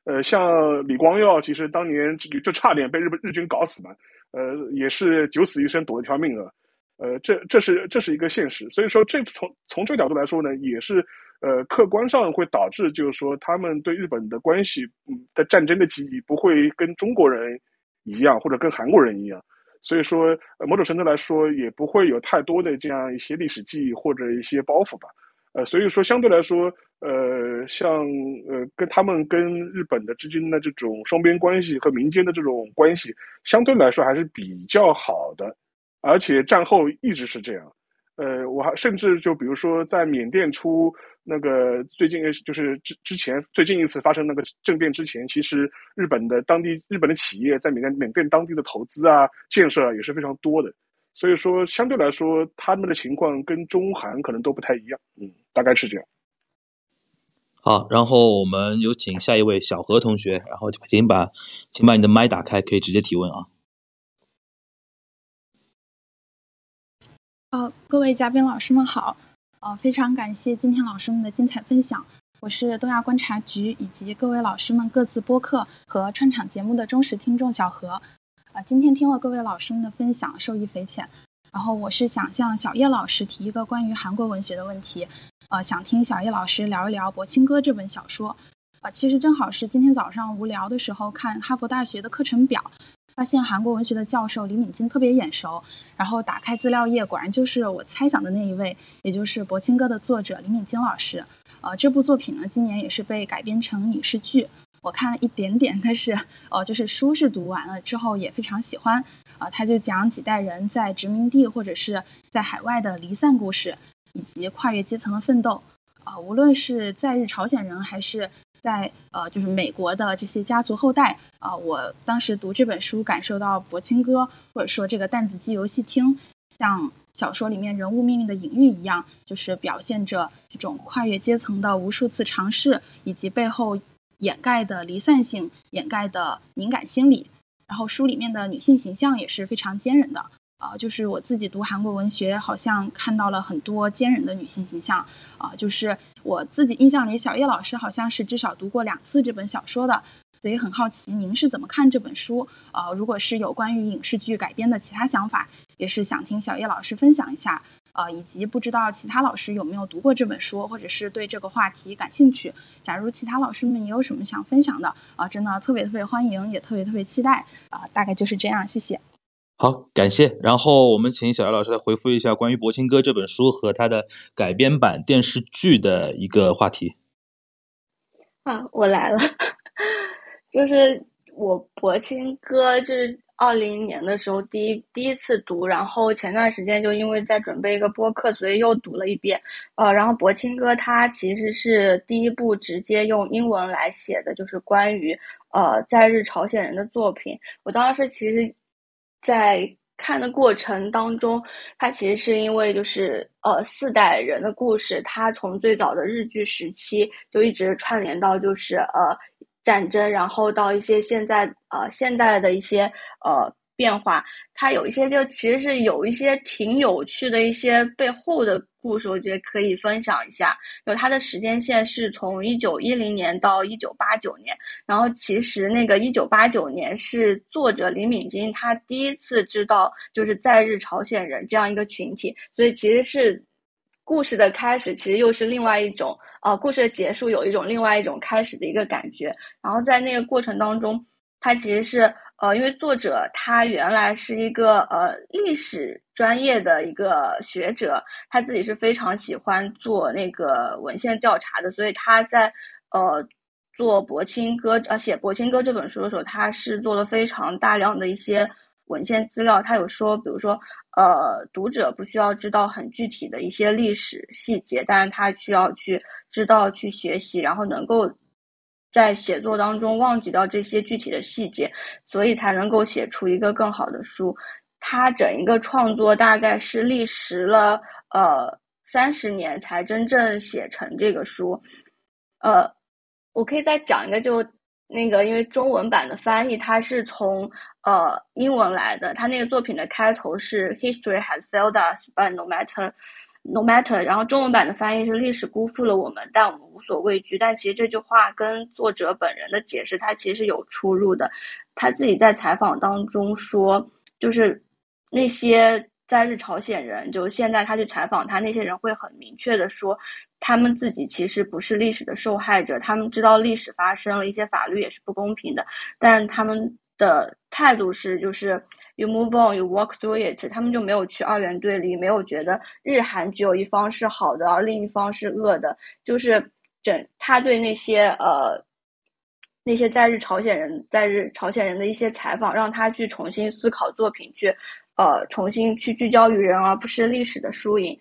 呃，像李光耀，其实当年就就差点被日本日军搞死嘛，呃，也是九死一生躲了条命啊。呃，这这是这是一个现实。所以说，这从从这个角度来说呢，也是。呃，客观上会导致，就是说，他们对日本的关系，嗯，的战争的记忆不会跟中国人一样，或者跟韩国人一样，所以说，某种程度来说，也不会有太多的这样一些历史记忆或者一些包袱吧。呃，所以说，相对来说，呃，像呃，跟他们跟日本的之间的这种双边关系和民间的这种关系，相对来说还是比较好的，而且战后一直是这样。呃，我还甚至就比如说在缅甸出那个最近就是之之前最近一次发生那个政变之前，其实日本的当地日本的企业在缅甸缅甸当地的投资啊建设啊也是非常多的，所以说相对来说他们的情况跟中韩可能都不太一样，嗯，大概是这样。好，然后我们有请下一位小何同学，然后请把请把你的麦打开，可以直接提问啊。好，各位嘉宾老师们好，呃，非常感谢今天老师们的精彩分享。我是东亚观察局以及各位老师们各自播客和串场节目的忠实听众小何，啊，今天听了各位老师们的分享，受益匪浅。然后我是想向小叶老师提一个关于韩国文学的问题，呃，想听小叶老师聊一聊《柏青哥》这本小说。啊，其实正好是今天早上无聊的时候看哈佛大学的课程表。发现韩国文学的教授李敏金特别眼熟，然后打开资料页，果然就是我猜想的那一位，也就是《柏青哥》的作者李敏金老师。呃，这部作品呢，今年也是被改编成影视剧，我看了一点点，但是呃，就是书是读完了之后也非常喜欢。啊，他就讲几代人在殖民地或者是在海外的离散故事，以及跨越阶层的奋斗。啊，无论是在日朝鲜人还是。在呃，就是美国的这些家族后代啊，我当时读这本书，感受到柏青哥或者说这个弹子机游戏厅，像小说里面人物命运的隐喻一样，就是表现着这种跨越阶层的无数次尝试，以及背后掩盖的离散性、掩盖的敏感心理。然后书里面的女性形象也是非常坚韧的。啊，就是我自己读韩国文学，好像看到了很多坚韧的女性形象。啊，就是我自己印象里，小叶老师好像是至少读过两次这本小说的，所以很好奇您是怎么看这本书。呃，如果是有关于影视剧改编的其他想法，也是想听小叶老师分享一下。呃，以及不知道其他老师有没有读过这本书，或者是对这个话题感兴趣。假如其他老师们也有什么想分享的，啊，真的特别特别欢迎，也特别特别期待。啊，大概就是这样，谢谢。好，感谢。然后我们请小叶老师来回复一下关于《博青哥》这本书和它的改编版电视剧的一个话题。啊，我来了，就是我《柏青哥》就是二零年的时候第一第一次读，然后前段时间就因为在准备一个播客，所以又读了一遍。呃，然后《柏青哥》他其实是第一部直接用英文来写的，就是关于呃在日朝鲜人的作品。我当时其实。在看的过程当中，它其实是因为就是呃四代人的故事，它从最早的日剧时期就一直串联到就是呃战争，然后到一些现在呃现代的一些呃。变化，它有一些就其实是有一些挺有趣的一些背后的故事，我觉得可以分享一下。有它的时间线是从一九一零年到一九八九年，然后其实那个一九八九年是作者李敏金他第一次知道就是在日朝鲜人这样一个群体，所以其实是故事的开始，其实又是另外一种呃故事的结束，有一种另外一种开始的一个感觉。然后在那个过程当中，它其实是。呃，因为作者他原来是一个呃历史专业的一个学者，他自己是非常喜欢做那个文献调查的，所以他在呃做《柏青歌》呃写《柏青歌》这本书的时候，他是做了非常大量的一些文献资料。他有说，比如说呃读者不需要知道很具体的一些历史细节，但是他需要去知道去学习，然后能够。在写作当中忘记掉这些具体的细节，所以才能够写出一个更好的书。他整一个创作大概是历时了呃三十年才真正写成这个书。呃，我可以再讲一个，就那个因为中文版的翻译它是从呃英文来的，他那个作品的开头是 History has failed us, but no matter。No matter，然后中文版的翻译是“历史辜负了我们，但我们无所畏惧”。但其实这句话跟作者本人的解释，他其实是有出入的。他自己在采访当中说，就是那些在日朝鲜人，就现在他去采访他，那些人会很明确的说，他们自己其实不是历史的受害者，他们知道历史发生了一些法律也是不公平的，但他们。的态度是，就是 you move on, you walk through it。他们就没有去二元对立，没有觉得日韩只有一方是好的，而另一方是恶的。就是整他对那些呃那些在日朝鲜人在日朝鲜人的一些采访，让他去重新思考作品，去呃重新去聚焦于人，而不是历史的输赢，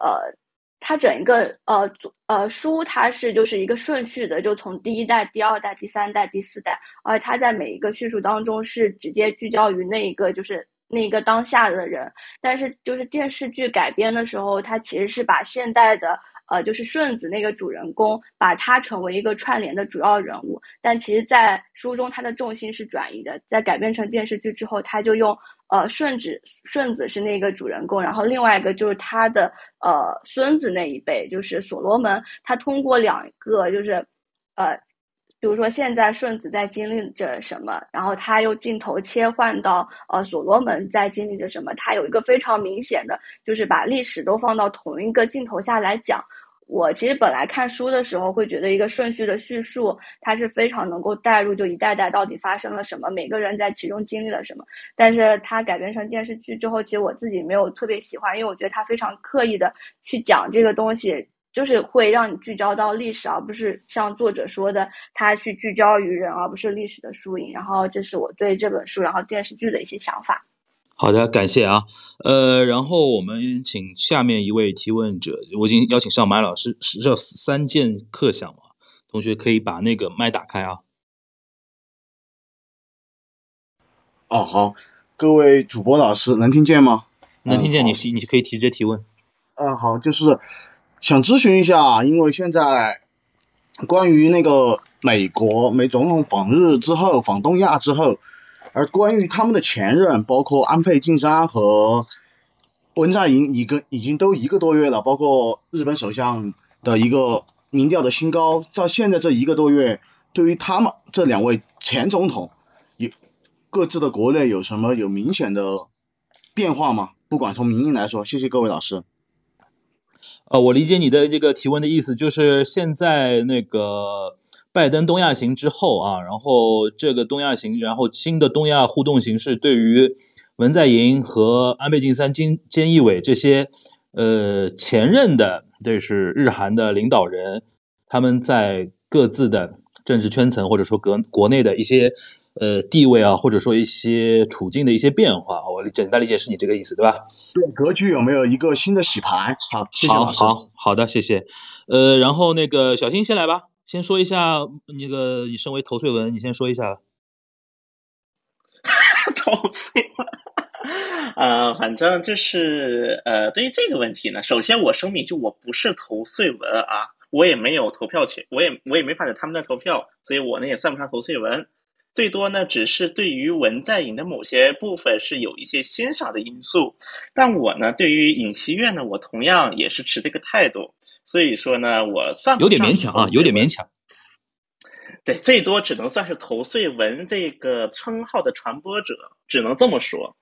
呃。它整一个呃呃书，它是就是一个顺序的，就从第一代、第二代、第三代、第四代，而它在每一个叙述当中是直接聚焦于那一个就是那一个当下的人。但是就是电视剧改编的时候，它其实是把现代的呃就是顺子那个主人公，把他成为一个串联的主要人物。但其实，在书中它的重心是转移的，在改编成电视剧之后，他就用。呃，顺子顺子是那个主人公，然后另外一个就是他的呃孙子那一辈，就是所罗门。他通过两个就是，呃，比如说现在顺子在经历着什么，然后他又镜头切换到呃所罗门在经历着什么，他有一个非常明显的，就是把历史都放到同一个镜头下来讲。我其实本来看书的时候会觉得一个顺序的叙述，它是非常能够带入，就一代代到底发生了什么，每个人在其中经历了什么。但是它改编成电视剧之后，其实我自己没有特别喜欢，因为我觉得它非常刻意的去讲这个东西，就是会让你聚焦到历史，而不是像作者说的，他去聚焦于人，而不是历史的输赢。然后这是我对这本书，然后电视剧的一些想法。好的，感谢啊，呃，然后我们请下面一位提问者，我已经邀请上马老师，是叫三剑客想嘛？同学可以把那个麦打开啊。哦，好，各位主播老师能听见吗？能听见，你你可以直接提问。嗯，好，就是想咨询一下，因为现在关于那个美国美总统访日之后，访东亚之后。而关于他们的前任，包括安倍晋三和文在寅，一个已经都一个多月了，包括日本首相的一个民调的新高，到现在这一个多月，对于他们这两位前总统，有各自的国内有什么有明显的变化吗？不管从民意来说，谢谢各位老师。呃，我理解你的这个提问的意思，就是现在那个。拜登东亚行之后啊，然后这个东亚行，然后新的东亚互动形式对于文在寅和安倍晋三、金菅义伟这些呃前任的，这是日韩的领导人，他们在各自的政治圈层或者说国国内的一些呃地位啊，或者说一些处境的一些变化，我简单理解是你这个意思，对吧？对，格局有没有一个新的洗牌？好，谢谢好。好好的，谢谢。呃，然后那个小新先来吧，先说一下那个你身为投碎文，你先说一下。投碎文，呃，反正就是呃，对于这个问题呢，首先我声明，就我不是投碎文啊，我也没有投票权，我也我也没法在他们那投票，所以我呢也算不上投碎文，最多呢只是对于文在寅的某些部分是有一些欣赏的因素，但我呢对于尹锡悦呢，我同样也是持这个态度，所以说呢，我算不有点勉强啊，有点勉强。对，最多只能算是投碎文这个称号的传播者，只能这么说。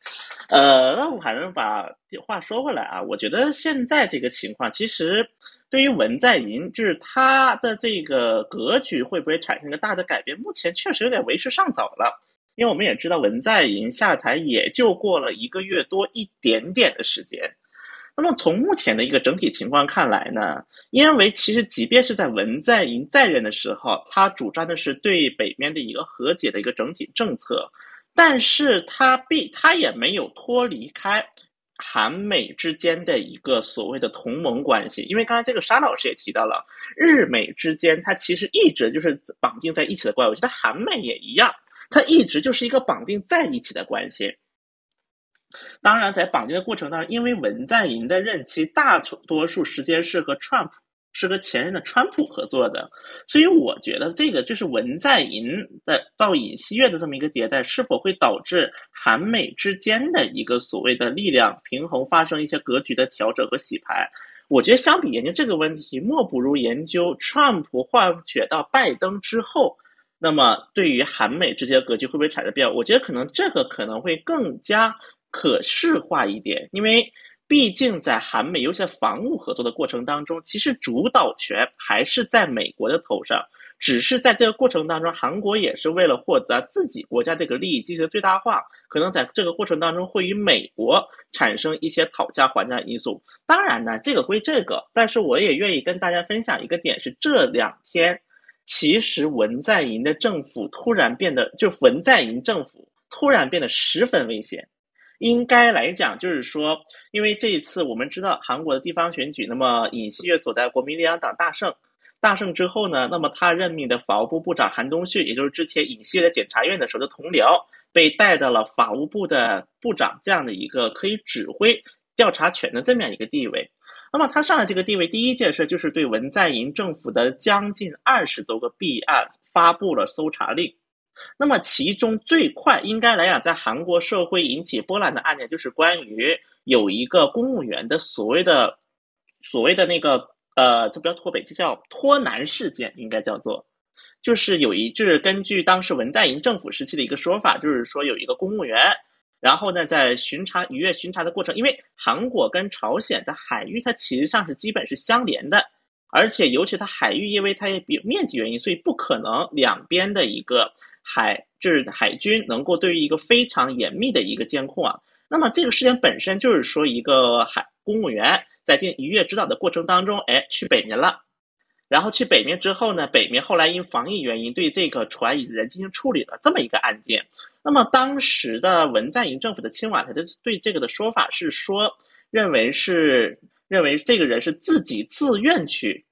呃，那我反正把话说回来啊，我觉得现在这个情况，其实对于文在寅，就是他的这个格局会不会产生一个大的改变，目前确实有点为时尚早了。因为我们也知道，文在寅下台也就过了一个月多一点点的时间。那么从目前的一个整体情况看来呢，因为其实即便是在文在寅在任的时候，他主张的是对北面的一个和解的一个整体政策，但是他必他也没有脱离开韩美之间的一个所谓的同盟关系，因为刚才这个沙老师也提到了，日美之间它其实一直就是绑定在一起的关系，我觉得韩美也一样，它一直就是一个绑定在一起的关系。当然，在绑定的过程当中，因为文在寅的任期大多数时间是和川普是和前任的川普合作的，所以我觉得这个就是文在寅的到尹锡悦的这么一个迭代，是否会导致韩美之间的一个所谓的力量平衡发生一些格局的调整和洗牌？我觉得相比研究这个问题，莫不如研究川普换血到拜登之后，那么对于韩美之间的格局会不会产生变化？我觉得可能这个可能会更加。可视化一点，因为毕竟在韩美尤其在防务合作的过程当中，其实主导权还是在美国的头上。只是在这个过程当中，韩国也是为了获得自己国家这个利益进行最大化，可能在这个过程当中会与美国产生一些讨价还价因素。当然呢，这个归这个，但是我也愿意跟大家分享一个点是，这两天其实文在寅的政府突然变得，就文在寅政府突然变得十分危险。应该来讲，就是说，因为这一次我们知道韩国的地方选举，那么尹锡悦所在国民力量党大胜，大胜之后呢，那么他任命的法务部部长韩东旭，也就是之前尹锡悦在检察院的时候的同僚，被带到了法务部的部长这样的一个可以指挥调查权的这么样一个地位。那么他上了这个地位，第一件事就是对文在寅政府的将近二十多个弊案发布了搜查令。那么，其中最快应该来讲，在韩国社会引起波澜的案件，就是关于有一个公务员的所谓的所谓的那个呃，这不叫脱北，这叫脱南事件，应该叫做，就是有一，就是根据当时文在寅政府时期的一个说法，就是说有一个公务员，然后呢，在巡查逾越巡查的过程，因为韩国跟朝鲜的海域它其实上是基本是相连的，而且尤其它海域，因为它也比面积原因，所以不可能两边的一个。海就是海军能够对于一个非常严密的一个监控啊，那么这个事件本身就是说一个海公务员在进一月指导的过程当中，哎，去北面了，然后去北面之后呢，北面后来因防疫原因对这个船与人进行处理了这么一个案件。那么当时的文在寅政府的青瓦台的对这个的说法是说，认为是认为这个人是自己自愿去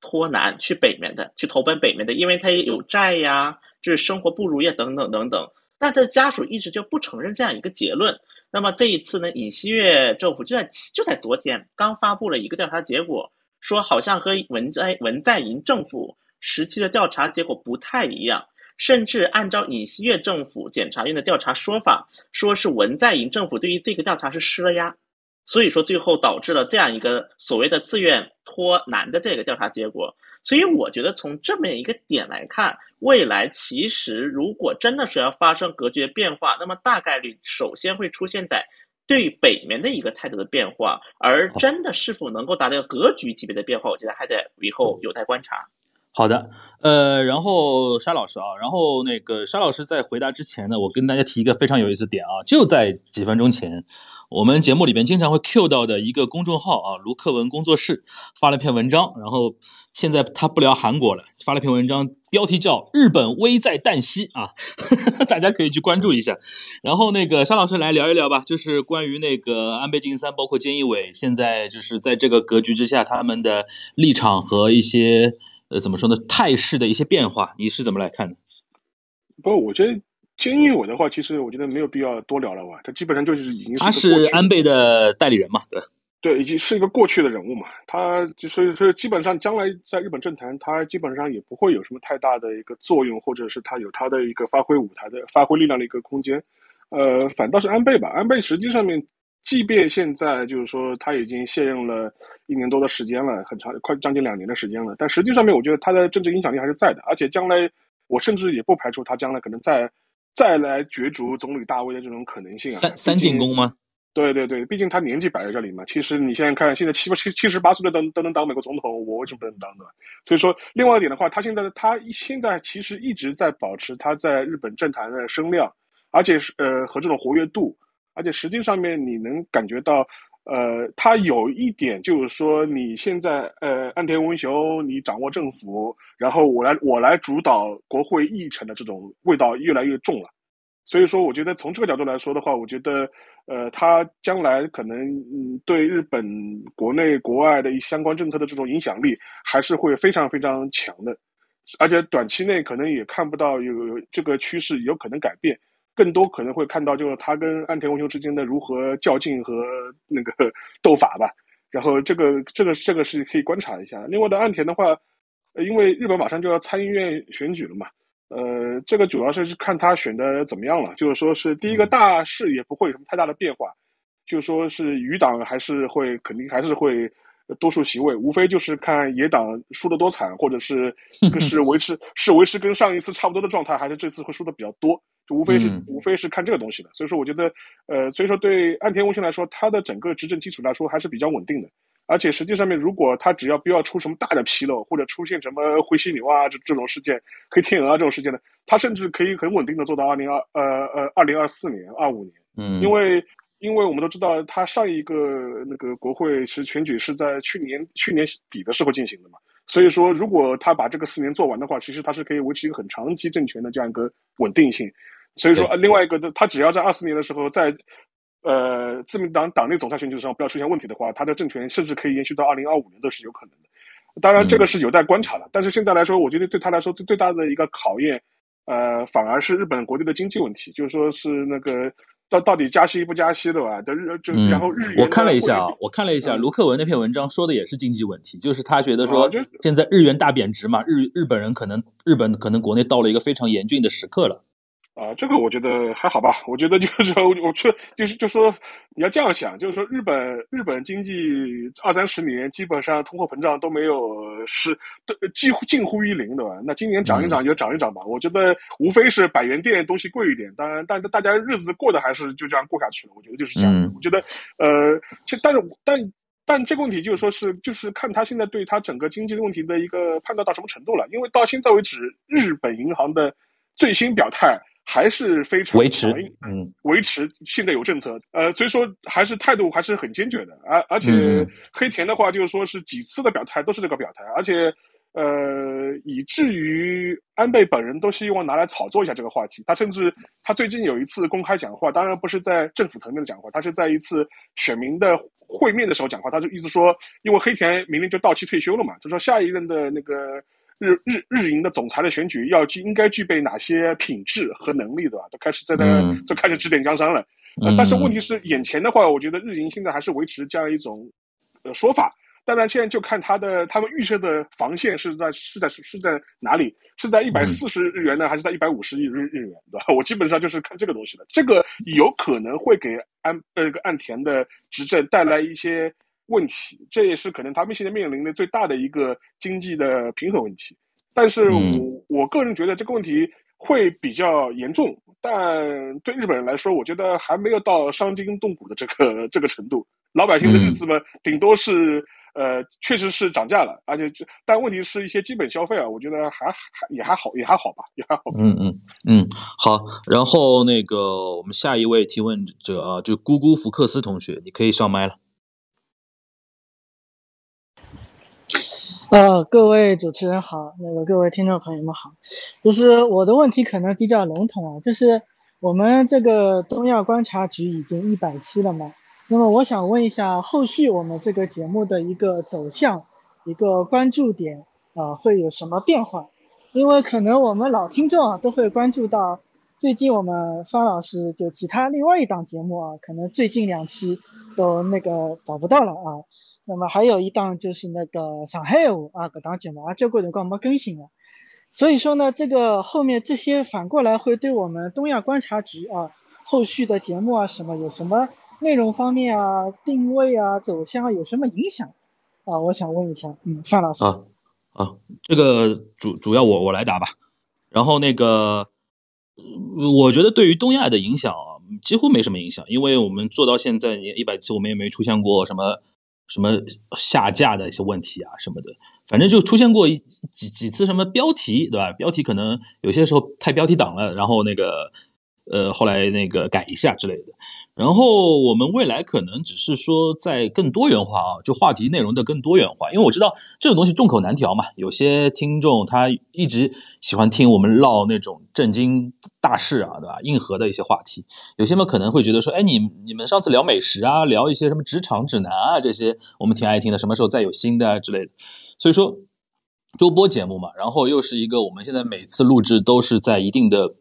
脱南去北面的，去投奔北面的，因为他也有债呀。就是生活不如意等等等等，但他的家属一直就不承认这样一个结论。那么这一次呢，尹锡悦政府就在就在昨天刚发布了一个调查结果，说好像和文在文在寅政府时期的调查结果不太一样，甚至按照尹锡悦政府检察院的调查说法，说是文在寅政府对于这个调查是施了压，所以说最后导致了这样一个所谓的自愿脱南的这个调查结果。所以我觉得从这么一个点来看，未来其实如果真的是要发生格局的变化，那么大概率首先会出现在对北面的一个态度的变化，而真的是否能够达到格局级别的变化，我觉得还得以后有待观察。好的，呃，然后沙老师啊，然后那个沙老师在回答之前呢，我跟大家提一个非常有意思的点啊，就在几分钟前，我们节目里边经常会 Q 到的一个公众号啊，卢克文工作室发了篇文章，然后现在他不聊韩国了，发了篇文章，标题叫《日本危在旦夕》啊，大家可以去关注一下。然后那个沙老师来聊一聊吧，就是关于那个安倍晋三，包括菅义伟，现在就是在这个格局之下，他们的立场和一些。呃，怎么说呢？态势的一些变化，你是怎么来看的？不，我觉得菅义伟的话，其实我觉得没有必要多聊了吧。他基本上就是已经他是安倍的代理人嘛，对对，已经是一个过去的人物嘛。他所以说，基本上将来在日本政坛，他基本上也不会有什么太大的一个作用，或者是他有他的一个发挥舞台的、发挥力量的一个空间。呃，反倒是安倍吧，安倍实际上面。即便现在就是说他已经卸任了一年多的时间了，很长，快将近两年的时间了，但实际上面我觉得他的政治影响力还是在的，而且将来我甚至也不排除他将来可能再再来角逐总理大位的这种可能性啊。三三进宫吗？对对对，毕竟他年纪摆在这里嘛。其实你现在看，现在七八七七十八岁的都都能当美国总统，我为什么不能当呢？所以说，另外一点的话，他现在他现在其实一直在保持他在日本政坛的声量，而且是呃和这种活跃度。而且实际上面你能感觉到，呃，他有一点就是说，你现在呃，岸田文雄你掌握政府，然后我来我来主导国会议程的这种味道越来越重了。所以说，我觉得从这个角度来说的话，我觉得，呃，他将来可能嗯，对日本国内国外的一相关政策的这种影响力还是会非常非常强的，而且短期内可能也看不到有这个趋势有可能改变。更多可能会看到，就是他跟岸田文雄之间的如何较劲和那个斗法吧。然后这个这个这个是可以观察一下。另外的岸田的话，因为日本马上就要参议院选举了嘛，呃，这个主要是看他选的怎么样了。就是说是第一个大势也不会有什么太大的变化，就说是余党还是会肯定还是会多数席位，无非就是看野党输得多惨，或者是 是维持是维持跟上一次差不多的状态，还是这次会输的比较多。无非是无非是看这个东西的，所以说我觉得，呃，所以说对岸田文雄来说，他的整个执政基础来说还是比较稳定的，而且实际上面，如果他只要不要出什么大的纰漏，或者出现什么灰犀牛啊这这种事件、黑天鹅啊这种事件呢，他甚至可以很稳定的做到二零二呃呃二零二四年、二五年，嗯，因为因为我们都知道，他上一个那个国会是选举是在去年去年底的时候进行的嘛，所以说如果他把这个四年做完的话，其实他是可以维持一个很长期政权的这样一个稳定性。所以说，另外一个，他只要在二四年的时候，在呃自民党党内总裁选举上不要出现问题的话，他的政权甚至可以延续到二零二五年都是有可能的。当然，这个是有待观察的。但是现在来说，我觉得对他来说最最大的一个考验，呃，反而是日本国内的经济问题，就是说是那个到到底加息不加息的吧？就日就然后日元，我看了一下啊，我看了一下卢克文那篇文章说的也是经济问题，就是他觉得说现在日元大贬值嘛，日日本人可能日本可能国内到了一个非常严峻的时刻了。啊，这个我觉得还好吧。我觉得就是说，我去就是就说你要这样想，就是说日本日本经济二三十年基本上通货膨胀都没有是都几乎近乎于零，对吧？那今年涨一涨就涨一涨吧。我觉得无非是百元店东西贵一点，当然，但大家日子过得还是就这样过下去了。我觉得就是这样。我觉得呃，其但是但但这个问题就是说是就是看他现在对他整个经济问题的一个判断到什么程度了。因为到现在为止，日本银行的最新表态。还是非常维持，嗯，维持现在有政策，呃，所以说还是态度还是很坚决的，而而且黑田的话就是说是几次的表态都是这个表态，而且呃，以至于安倍本人都希望拿来炒作一下这个话题，他甚至他最近有一次公开讲话，当然不是在政府层面的讲话，他是在一次选民的会面的时候讲话，他就意思说，因为黑田明年就到期退休了嘛，就说下一任的那个。日日日银的总裁的选举要具应该具备哪些品质和能力，对吧？都开始在那就开始指点江山了。呃，但是问题是，眼前的话，我觉得日银现在还是维持这样一种呃说法。当然，现在就看他的他们预设的防线是在是在是在哪里？是在一百四十日元呢，还是在一百五十亿日日元？对吧？我基本上就是看这个东西的。这个有可能会给安呃个岸田的执政带来一些。问题，这也是可能他们现在面临的最大的一个经济的平衡问题。但是我我个人觉得这个问题会比较严重，但对日本人来说，我觉得还没有到伤筋动骨的这个这个程度。老百姓的日子嘛，顶多是呃，确实是涨价了，而且这但问题是一些基本消费啊，我觉得还还也还好，也还好吧，也还好。嗯嗯嗯，好。然后那个我们下一位提问者啊，就姑姑福克斯同学，你可以上麦了。呃，各位主持人好，那个各位听众朋友们好，就是我的问题可能比较笼统啊，就是我们这个东亚观察局已经一百期了嘛，那么我想问一下，后续我们这个节目的一个走向，一个关注点啊，会有什么变化？因为可能我们老听众啊都会关注到，最近我们方老师就其他另外一档节目啊，可能最近两期都那个找不到了啊。那么还有一档就是那个上海话啊，搿档节目啊，交关辰光没更新了。所以说呢，这个后面这些反过来会对我们东亚观察局啊，后续的节目啊什么有什么内容方面啊、定位啊、走向啊有什么影响啊？我想问一下，嗯，范老师。啊啊，这个主主要我我来答吧。然后那个，我觉得对于东亚的影响啊，几乎没什么影响，因为我们做到现在一百期，我们也没出现过什么。什么下架的一些问题啊什么的，反正就出现过几几次什么标题，对吧？标题可能有些时候太标题党了，然后那个呃后来那个改一下之类的。然后我们未来可能只是说在更多元化啊，就话题内容的更多元化，因为我知道这种东西众口难调嘛。有些听众他一直喜欢听我们唠那种震惊大事啊，对吧？硬核的一些话题。有些嘛可能会觉得说，哎，你你们上次聊美食啊，聊一些什么职场指南啊这些，我们挺爱听的。什么时候再有新的啊之类的？所以说周播节目嘛，然后又是一个我们现在每次录制都是在一定的。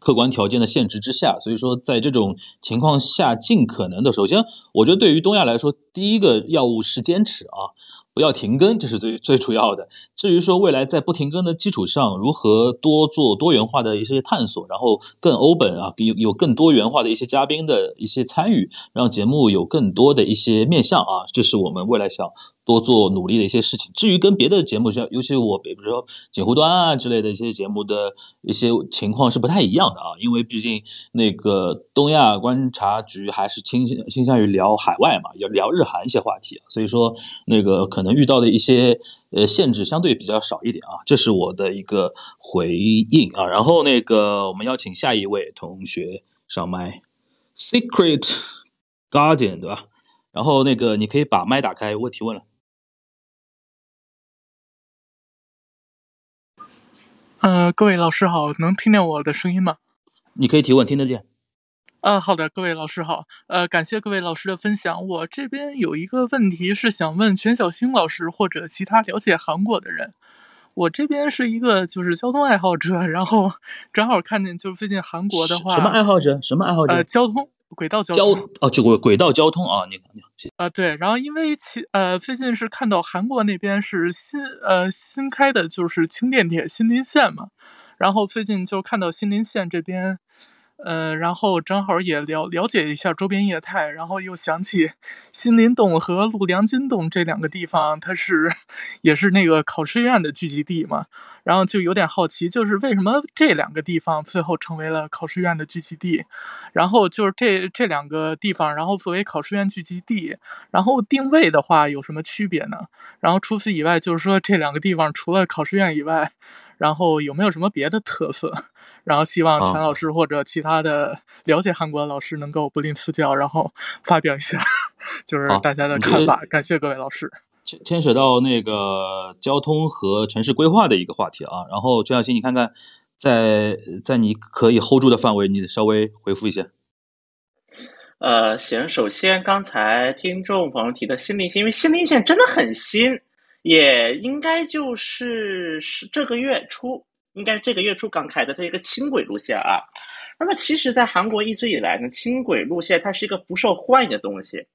客观条件的限制之下，所以说在这种情况下，尽可能的，首先，我觉得对于东亚来说，第一个要务是坚持啊。不要停更，这是最最主要的。至于说未来在不停更的基础上，如何多做多元化的一些探索，然后更欧本啊，有有更多元化的一些嘉宾的一些参与，让节目有更多的一些面向啊，这是我们未来想多做努力的一些事情。至于跟别的节目像，尤其我比如说锦湖端啊之类的一些节目的一些情况是不太一样的啊，因为毕竟那个东亚观察局还是倾向倾向于聊海外嘛，要聊日韩一些话题，所以说那个可。能遇到的一些呃限制相对比较少一点啊，这是我的一个回应啊。然后那个我们邀请下一位同学上麦，Secret Guardian 对吧？然后那个你可以把麦打开，问提问了。呃，各位老师好，能听见我的声音吗？你可以提问，听得见。啊，好的，各位老师好，呃，感谢各位老师的分享。我这边有一个问题是想问全小星老师或者其他了解韩国的人。我这边是一个就是交通爱好者，然后 正好看见就是最近韩国的话，什么爱好者？什么爱好者？呃，交通轨道交通哦，就轨轨道交通啊，你你好。啊，对，然后因为其呃最近是看到韩国那边是新呃新开的就是轻电铁新林线嘛，然后最近就看到新林线这边。呃，然后正好也了了解一下周边业态，然后又想起新林洞和陆良金洞这两个地方，它是 也是那个考试院的聚集地嘛，然后就有点好奇，就是为什么这两个地方最后成为了考试院的聚集地？然后就是这这两个地方，然后作为考试院聚集地，然后定位的话有什么区别呢？然后除此以外，就是说这两个地方除了考试院以外，然后有没有什么别的特色？然后希望全老师或者其他的了解韩国的老师能够不吝赐教，然后发表一下 就是大家的看法。感谢各位老师。牵牵扯到那个交通和城市规划的一个话题啊。然后陈小新，你看看，在在你可以 hold 住的范围，你稍微回复一下。呃，行，首先刚才听众朋友提的新林线，因为新林线真的很新，也应该就是是这个月初。应该这个月初刚开的，它一个轻轨路线啊。那么其实，在韩国一直以来呢，轻轨路线它是一个不受欢迎的东西。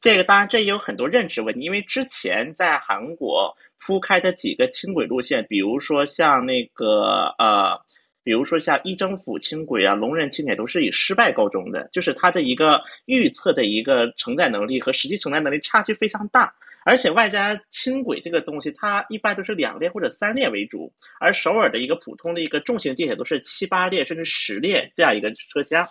这个当然这也有很多认知问题，因为之前在韩国铺开的几个轻轨路线，比如说像那个呃，比如说像一政府轻轨啊、龙仁轻轨都是以失败告终的，就是它的一个预测的一个承载能力和实际承载能力差距非常大。而且外加轻轨这个东西，它一般都是两列或者三列为主，而首尔的一个普通的一个重型地铁都是七八列甚至十列这样一个车厢，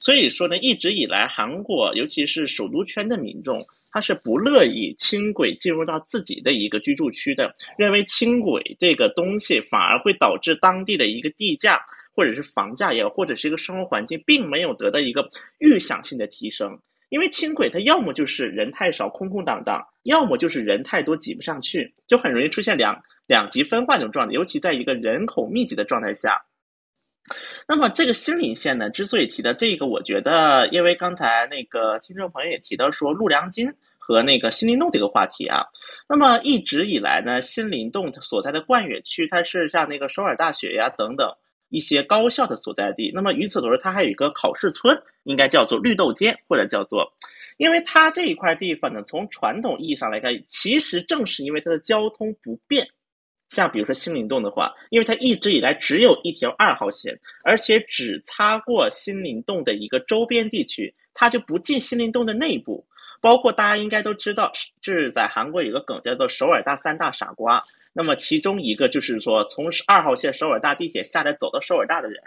所以说呢，一直以来韩国尤其是首都圈的民众，他是不乐意轻轨进入到自己的一个居住区的，认为轻轨这个东西反而会导致当地的一个地价或者是房价也或者是一个生活环境并没有得到一个预想性的提升。因为轻轨它要么就是人太少空空荡荡，要么就是人太多挤不上去，就很容易出现两两极分化这种状态，尤其在一个人口密集的状态下。那么这个新林线呢，之所以提到这个，我觉得因为刚才那个听众朋友也提到说陆良金和那个新林洞这个话题啊，那么一直以来呢，新林洞所在的冠岳区，它是像那个首尔大学呀等等。一些高校的所在地，那么与此同时，它还有一个考试村，应该叫做绿豆街，或者叫做，因为它这一块地方呢，从传统意义上来看，其实正是因为它的交通不便，像比如说新林洞的话，因为它一直以来只有一条二号线，而且只擦过新林洞的一个周边地区，它就不进新林洞的内部。包括大家应该都知道，是在韩国有个梗叫做“首尔大三大傻瓜”。那么其中一个就是说，从二号线首尔大地铁下来走到首尔大的人，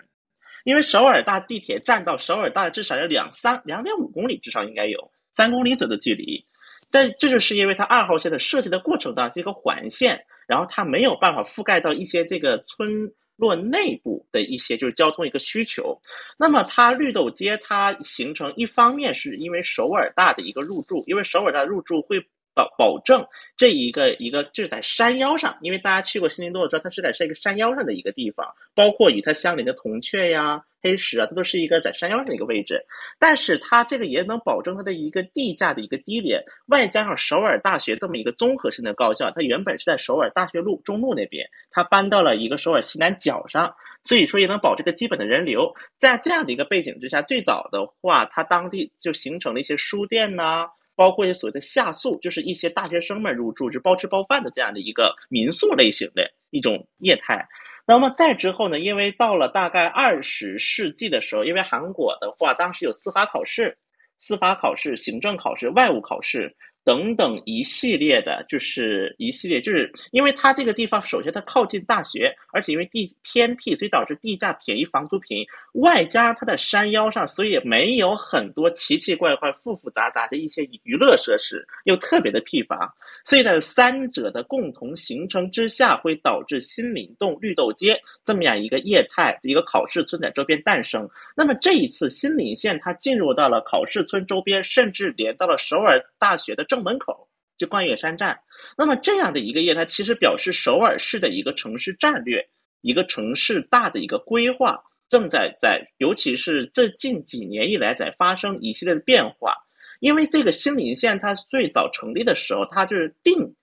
因为首尔大地铁站到首尔大至少有两三两点五公里，至少应该有三公里左右的距离。但这就是因为它二号线的设计的过程当中一个环线，然后它没有办法覆盖到一些这个村。落内部的一些就是交通一个需求，那么它绿豆街它形成一方面是因为首尔大的一个入驻，因为首尔大入驻会保保证这一个一个就是在山腰上，因为大家去过新林洞知道它是在是一个山腰上的一个地方，包括与它相邻的铜雀呀。黑石啊，它都是一个在山腰上的一个位置，但是它这个也能保证它的一个地价的一个低廉，外加上首尔大学这么一个综合性的高校，它原本是在首尔大学路中路那边，它搬到了一个首尔西南角上，所以说也能保这个基本的人流。在这样的一个背景之下，最早的话，它当地就形成了一些书店呐，包括一些所谓的下宿，就是一些大学生们入住，就包吃包饭的这样的一个民宿类型的一种业态。那么再之后呢？因为到了大概二十世纪的时候，因为韩国的话，当时有司法考试、司法考试、行政考试、外务考试。等等一系列的，就是一系列，就是因为它这个地方，首先它靠近大学，而且因为地偏僻，所以导致地价便宜，房租便宜，外加它在山腰上，所以没有很多奇奇怪怪、复复杂杂的一些娱乐设施，又特别的僻乏，所以在三者的共同形成之下，会导致新林洞绿豆街这么样一个业态，一个考试村在周边诞生。那么这一次新林线它进入到了考试村周边，甚至连到了首尔大学的。正门口就冠岳山站，那么这样的一个业，它其实表示首尔市的一个城市战略，一个城市大的一个规划正在在，尤其是这近几年以来在发生一系列的变化。因为这个新林县它最早成立的时候，它就是定，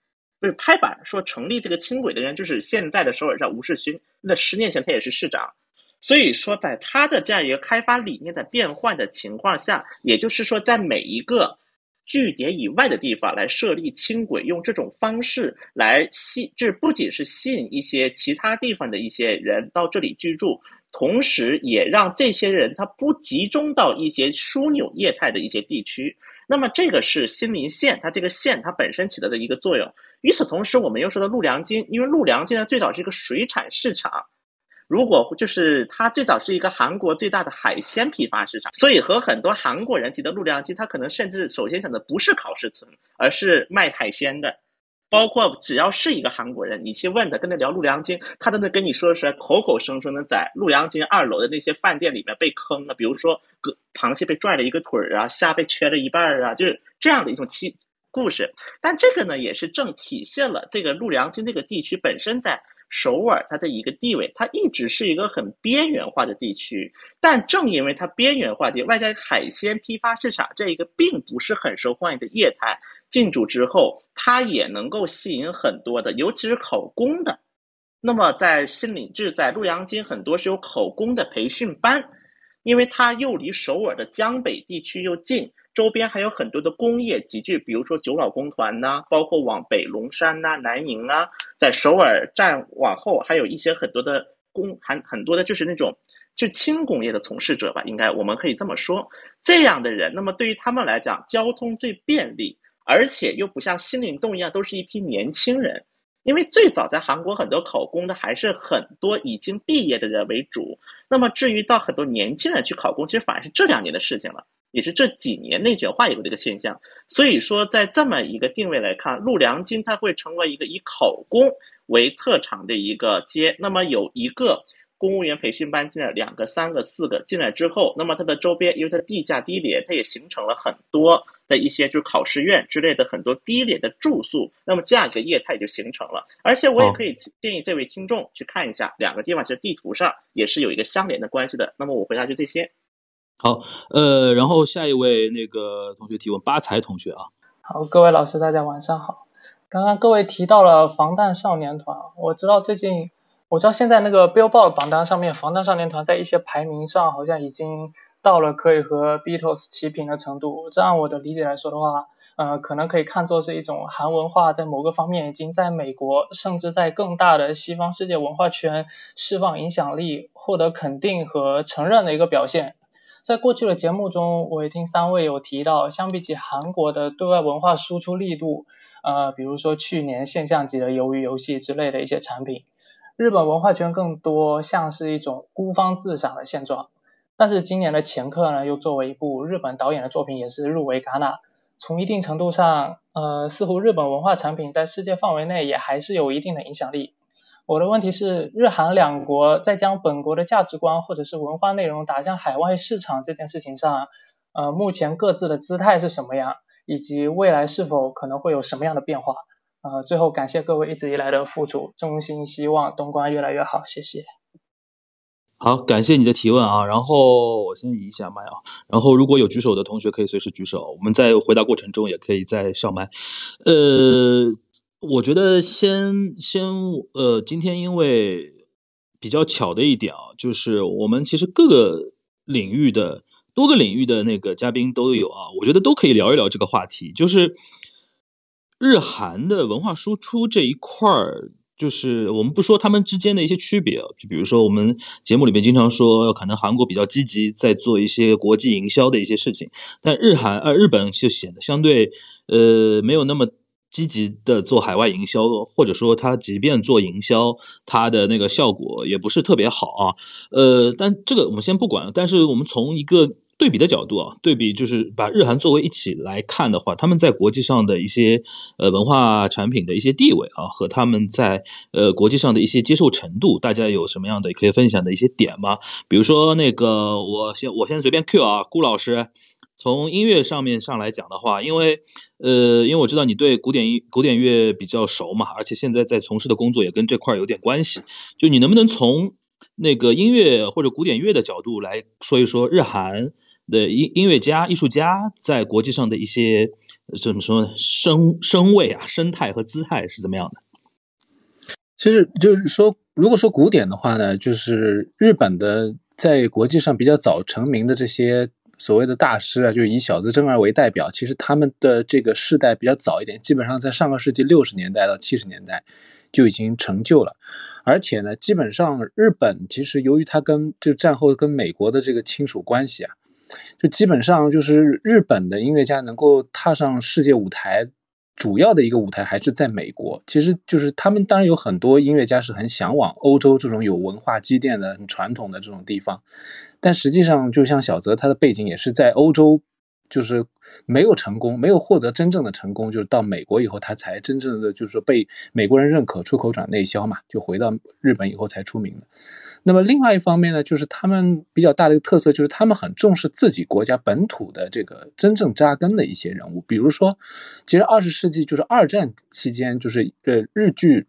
就是拍板说成立这个轻轨的人就是现在的首尔市吴世勋，那十年前他也是市长，所以说在他的这样一个开发理念的变换的情况下，也就是说在每一个。据点以外的地方来设立轻轨，用这种方式来吸，这不仅是吸引一些其他地方的一些人到这里居住，同时也让这些人他不集中到一些枢纽业态的一些地区。那么这个是新林县，它这个县它本身起到的一个作用。与此同时，我们又说到陆良金，因为陆良金呢最早是一个水产市场。如果就是它最早是一个韩国最大的海鲜批发市场，所以和很多韩国人提到陆良金，他可能甚至首先想的不是考试村，而是卖海鲜的。包括只要是一个韩国人，你去问他，跟他聊陆良金，他都能跟你说出来，口口声声的在陆良金二楼的那些饭店里面被坑了，比如说个螃蟹被拽了一个腿儿啊，虾被缺了一半儿啊，就是这样的一种奇故事。但这个呢，也是正体现了这个陆良金这个地区本身在。首尔它的一个地位，它一直是一个很边缘化的地区，但正因为它边缘化的，外加海鲜批发市场这一个并不是很受欢迎的业态进驻之后，它也能够吸引很多的，尤其是考公的。那么在新领智，在洛阳金很多是有考公的培训班，因为它又离首尔的江北地区又近。周边还有很多的工业集聚，比如说九老工团呐，包括往北龙山呐、南宁啊，在首尔站往后还有一些很多的工，还很多的就是那种就轻工业的从事者吧，应该我们可以这么说，这样的人，那么对于他们来讲，交通最便利，而且又不像新灵动一样都是一批年轻人。因为最早在韩国很多考公的还是很多已经毕业的人为主，那么至于到很多年轻人去考公，其实反而是这两年的事情了，也是这几年内卷化以后的一个现象。所以说，在这么一个定位来看，陆良金它会成为一个以考公为特长的一个街，那么有一个。公务员培训班进来两个、三个、四个进来之后，那么它的周边，因为它地价低廉，它也形成了很多的一些就是考试院之类的很多低廉的住宿，那么这样一个业态就形成了。而且我也可以建议这位听众去看一下两个地方，其实地图上也是有一个相连的关系的。那么我回答就这些。好，呃，然后下一位那个同学提问，八才同学啊。好，各位老师大家晚上好。刚刚各位提到了防弹少年团，我知道最近。我知道现在那个 Billboard 榜单上面，防弹少年团在一些排名上好像已经到了可以和 Beatles 齐平的程度。这按我的理解来说的话，呃，可能可以看作是一种韩文化在某个方面已经在美国，甚至在更大的西方世界文化圈释放影响力，获得肯定和承认的一个表现。在过去的节目中，我也听三位有提到，相比起韩国的对外文化输出力度，呃，比如说去年现象级的鱿鱼游戏之类的一些产品。日本文化圈更多像是一种孤芳自赏的现状，但是今年的前客呢，又作为一部日本导演的作品，也是入围戛纳。从一定程度上，呃，似乎日本文化产品在世界范围内也还是有一定的影响力。我的问题是，日韩两国在将本国的价值观或者是文化内容打向海外市场这件事情上，呃，目前各自的姿态是什么样，以及未来是否可能会有什么样的变化？呃，最后感谢各位一直以来的付出，衷心希望东关越来越好，谢谢。好，感谢你的提问啊，然后我先移一下麦啊，然后如果有举手的同学可以随时举手，我们在回答过程中也可以再上麦。呃，我觉得先先呃，今天因为比较巧的一点啊，就是我们其实各个领域的多个领域的那个嘉宾都有啊，我觉得都可以聊一聊这个话题，就是。日韩的文化输出这一块儿，就是我们不说他们之间的一些区别，就比如说我们节目里面经常说，可能韩国比较积极在做一些国际营销的一些事情，但日韩呃日本就显得相对呃没有那么积极的做海外营销，或者说他即便做营销，他的那个效果也不是特别好啊。呃，但这个我们先不管，但是我们从一个。对比的角度啊，对比就是把日韩作为一起来看的话，他们在国际上的一些呃文化产品的一些地位啊，和他们在呃国际上的一些接受程度，大家有什么样的可以分享的一些点吗？比如说那个，我先我先随便 Q 啊，顾老师，从音乐上面上来讲的话，因为呃，因为我知道你对古典音古典乐比较熟嘛，而且现在在从事的工作也跟这块有点关系，就你能不能从那个音乐或者古典乐的角度来说一说日韩？的音音乐家、艺术家在国际上的一些怎么说呢？声声位啊、生态和姿态是怎么样的？其实就是说，如果说古典的话呢，就是日本的在国际上比较早成名的这些所谓的大师啊，就是以小泽征尔为代表。其实他们的这个世代比较早一点，基本上在上个世纪六十年代到七十年代就已经成就了。而且呢，基本上日本其实由于它跟就战后跟美国的这个亲属关系啊。就基本上就是日本的音乐家能够踏上世界舞台，主要的一个舞台还是在美国。其实就是他们当然有很多音乐家是很向往欧洲这种有文化积淀的、很传统的这种地方，但实际上就像小泽他的背景也是在欧洲。就是没有成功，没有获得真正的成功，就是到美国以后，他才真正的就是说被美国人认可，出口转内销嘛，就回到日本以后才出名的。那么另外一方面呢，就是他们比较大的一个特色，就是他们很重视自己国家本土的这个真正扎根的一些人物，比如说，其实二十世纪就是二战期间，就是呃日剧。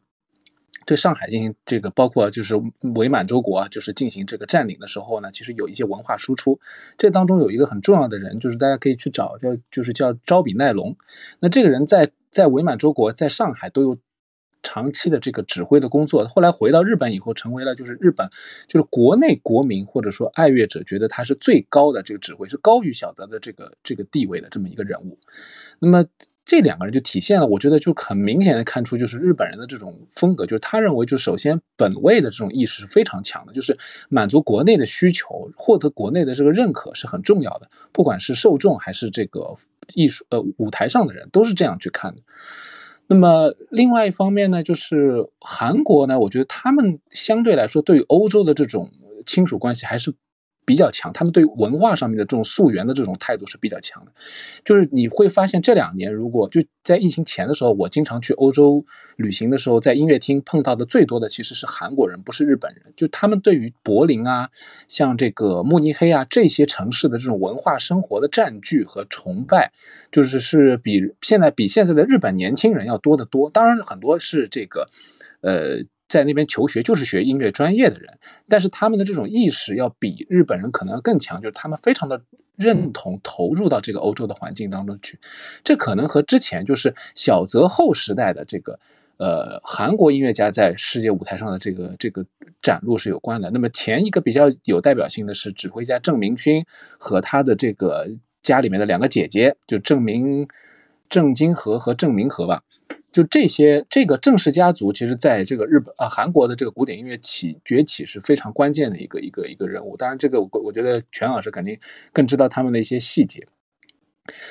对上海进行这个，包括就是伪满洲国啊，就是进行这个占领的时候呢，其实有一些文化输出。这当中有一个很重要的人，就是大家可以去找，叫就是叫招比奈隆。那这个人在在伪满洲国，在上海都有长期的这个指挥的工作。后来回到日本以后，成为了就是日本就是国内国民或者说爱乐者觉得他是最高的这个指挥，是高于小泽的这个这个地位的这么一个人物。那么。这两个人就体现了，我觉得就很明显的看出，就是日本人的这种风格，就是他认为，就首先本位的这种意识是非常强的，就是满足国内的需求，获得国内的这个认可是很重要的，不管是受众还是这个艺术呃舞台上的人都是这样去看的。那么另外一方面呢，就是韩国呢，我觉得他们相对来说对于欧洲的这种亲属关系还是。比较强，他们对文化上面的这种溯源的这种态度是比较强的。就是你会发现这两年，如果就在疫情前的时候，我经常去欧洲旅行的时候，在音乐厅碰到的最多的其实是韩国人，不是日本人。就他们对于柏林啊，像这个慕尼黑啊这些城市的这种文化生活的占据和崇拜，就是是比现在比现在的日本年轻人要多得多。当然，很多是这个，呃。在那边求学就是学音乐专业的人，但是他们的这种意识要比日本人可能更强，就是他们非常的认同投入到这个欧洲的环境当中去。这可能和之前就是小泽后时代的这个呃韩国音乐家在世界舞台上的这个这个展露是有关的。那么前一个比较有代表性的是指挥家郑明勋和他的这个家里面的两个姐姐，就郑明郑金和和郑明和吧。就这些，这个郑氏家族，其实在这个日本啊、韩国的这个古典音乐起崛起是非常关键的一个一个一个人物。当然，这个我我觉得全老师肯定更知道他们的一些细节。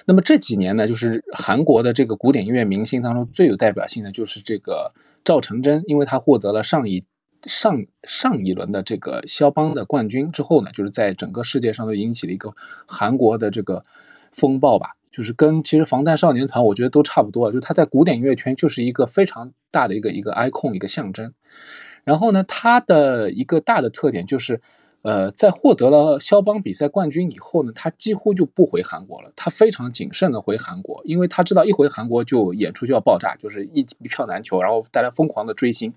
那么这几年呢，就是韩国的这个古典音乐明星当中最有代表性的就是这个赵成真，因为他获得了上一上上一轮的这个肖邦的冠军之后呢，就是在整个世界上都引起了一个韩国的这个风暴吧。就是跟其实防弹少年团，我觉得都差不多，就他在古典音乐圈就是一个非常大的一个一个 icon 一个象征。然后呢，他的一个大的特点就是，呃，在获得了肖邦比赛冠军以后呢，他几乎就不回韩国了，他非常谨慎的回韩国，因为他知道一回韩国就演出就要爆炸，就是一一票难求，然后大家疯狂的追星，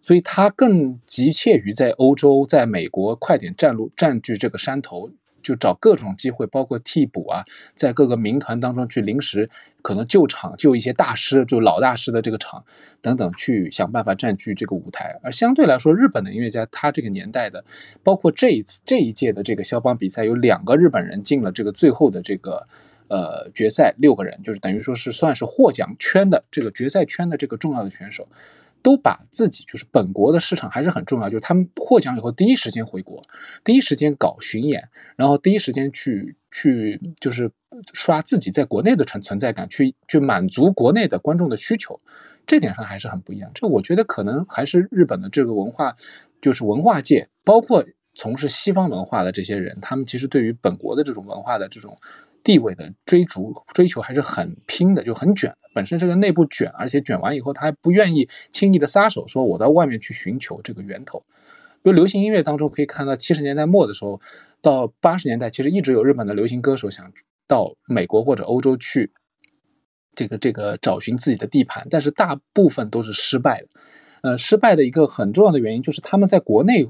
所以他更急切于在欧洲、在美国快点占路占据这个山头。就找各种机会，包括替补啊，在各个民团当中去临时可能救场、救一些大师，就老大师的这个场等等，去想办法占据这个舞台。而相对来说，日本的音乐家，他这个年代的，包括这一次这一届的这个肖邦比赛，有两个日本人进了这个最后的这个呃决赛，六个人就是等于说是算是获奖圈的这个决赛圈的这个重要的选手。都把自己就是本国的市场还是很重要，就是他们获奖以后第一时间回国，第一时间搞巡演，然后第一时间去去就是刷自己在国内的存存在感，去去满足国内的观众的需求，这点上还是很不一样。这我觉得可能还是日本的这个文化，就是文化界，包括从事西方文化的这些人，他们其实对于本国的这种文化的这种。地位的追逐追求还是很拼的，就很卷。本身这个内部卷，而且卷完以后，他还不愿意轻易的撒手，说我到外面去寻求这个源头。比如流行音乐当中可以看到，七十年代末的时候，到八十年代，其实一直有日本的流行歌手想到美国或者欧洲去，这个这个找寻自己的地盘，但是大部分都是失败的。呃，失败的一个很重要的原因就是他们在国内。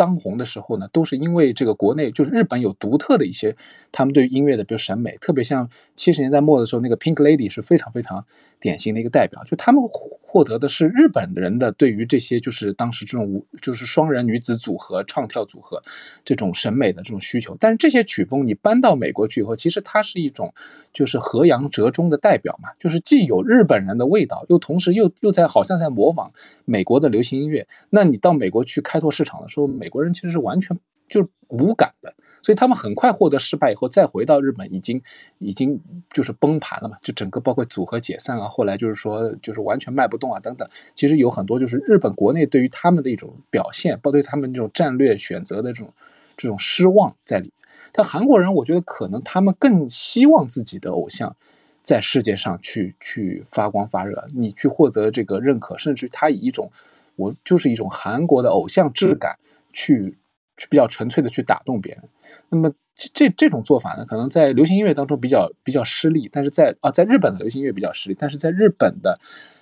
当红的时候呢，都是因为这个国内就是日本有独特的一些他们对音乐的比如审美，特别像七十年代末的时候，那个 Pink Lady 是非常非常典型的一个代表，就他们获得的是日本人的对于这些就是当时这种就是双人女子组合唱跳组合这种审美的这种需求。但是这些曲风你搬到美国去以后，其实它是一种就是和洋折中的代表嘛，就是既有日本人的味道，又同时又又在好像在模仿美国的流行音乐。那你到美国去开拓市场的时候，美国人其实是完全就无感的，所以他们很快获得失败以后，再回到日本，已经已经就是崩盘了嘛，就整个包括组合解散啊，后来就是说就是完全卖不动啊等等。其实有很多就是日本国内对于他们的一种表现，包括对他们这种战略选择的这种这种失望在里面。但韩国人，我觉得可能他们更希望自己的偶像在世界上去去发光发热，你去获得这个认可，甚至他以一种。我就是一种韩国的偶像质感，去去比较纯粹的去打动别人。那么这这种做法呢，可能在流行音乐当中比较比较失利，但是在啊，在日本的流行音乐比较失利，但是在日本的，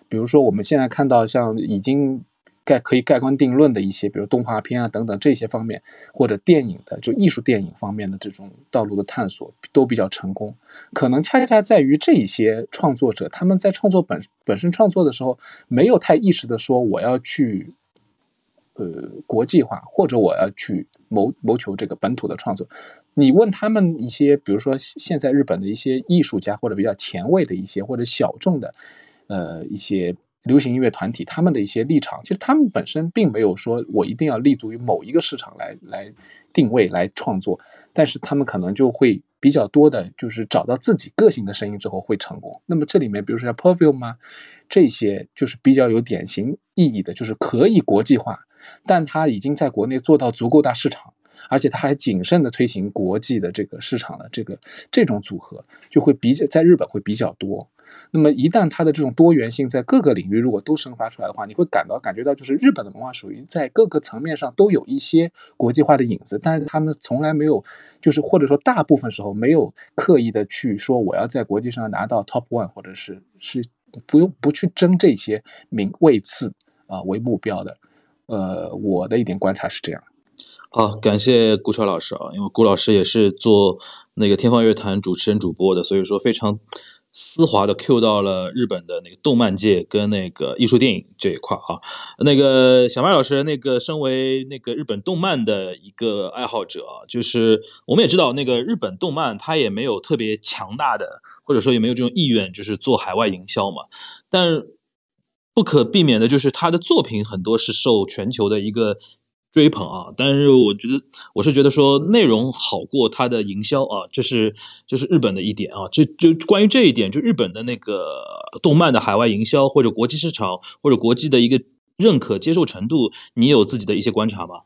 比如说我们现在看到像已经。盖可以盖棺定论的一些，比如动画片啊等等这些方面，或者电影的就艺术电影方面的这种道路的探索都比较成功。可能恰恰在于这一些创作者，他们在创作本本身创作的时候，没有太意识的说我要去，呃国际化，或者我要去谋谋求这个本土的创作。你问他们一些，比如说现在日本的一些艺术家，或者比较前卫的一些，或者小众的，呃一些。流行音乐团体他们的一些立场，其实他们本身并没有说我一定要立足于某一个市场来来定位来创作，但是他们可能就会比较多的，就是找到自己个性的声音之后会成功。那么这里面，比如说像 Perfume 啊，这些就是比较有典型意义的，就是可以国际化，但它已经在国内做到足够大市场。而且它还谨慎的推行国际的这个市场的这个这种组合，就会比较在日本会比较多。那么一旦它的这种多元性在各个领域如果都生发出来的话，你会感到感觉到就是日本的文化属于在各个层面上都有一些国际化的影子，但是他们从来没有就是或者说大部分时候没有刻意的去说我要在国际上拿到 top one，或者是是不用不去争这些名位次啊为目标的。呃，我的一点观察是这样。好，感谢顾超老师啊，因为顾老师也是做那个天方乐坛主持人主播的，所以说非常丝滑的 Q 到了日本的那个动漫界跟那个艺术电影这一块啊。那个小麦老师，那个身为那个日本动漫的一个爱好者啊，就是我们也知道那个日本动漫它也没有特别强大的，或者说也没有这种意愿，就是做海外营销嘛，但不可避免的就是他的作品很多是受全球的一个。追捧啊，但是我觉得我是觉得说内容好过他的营销啊，这是这是日本的一点啊，这就关于这一点，就日本的那个动漫的海外营销或者国际市场或者国际的一个认可接受程度，你有自己的一些观察吗？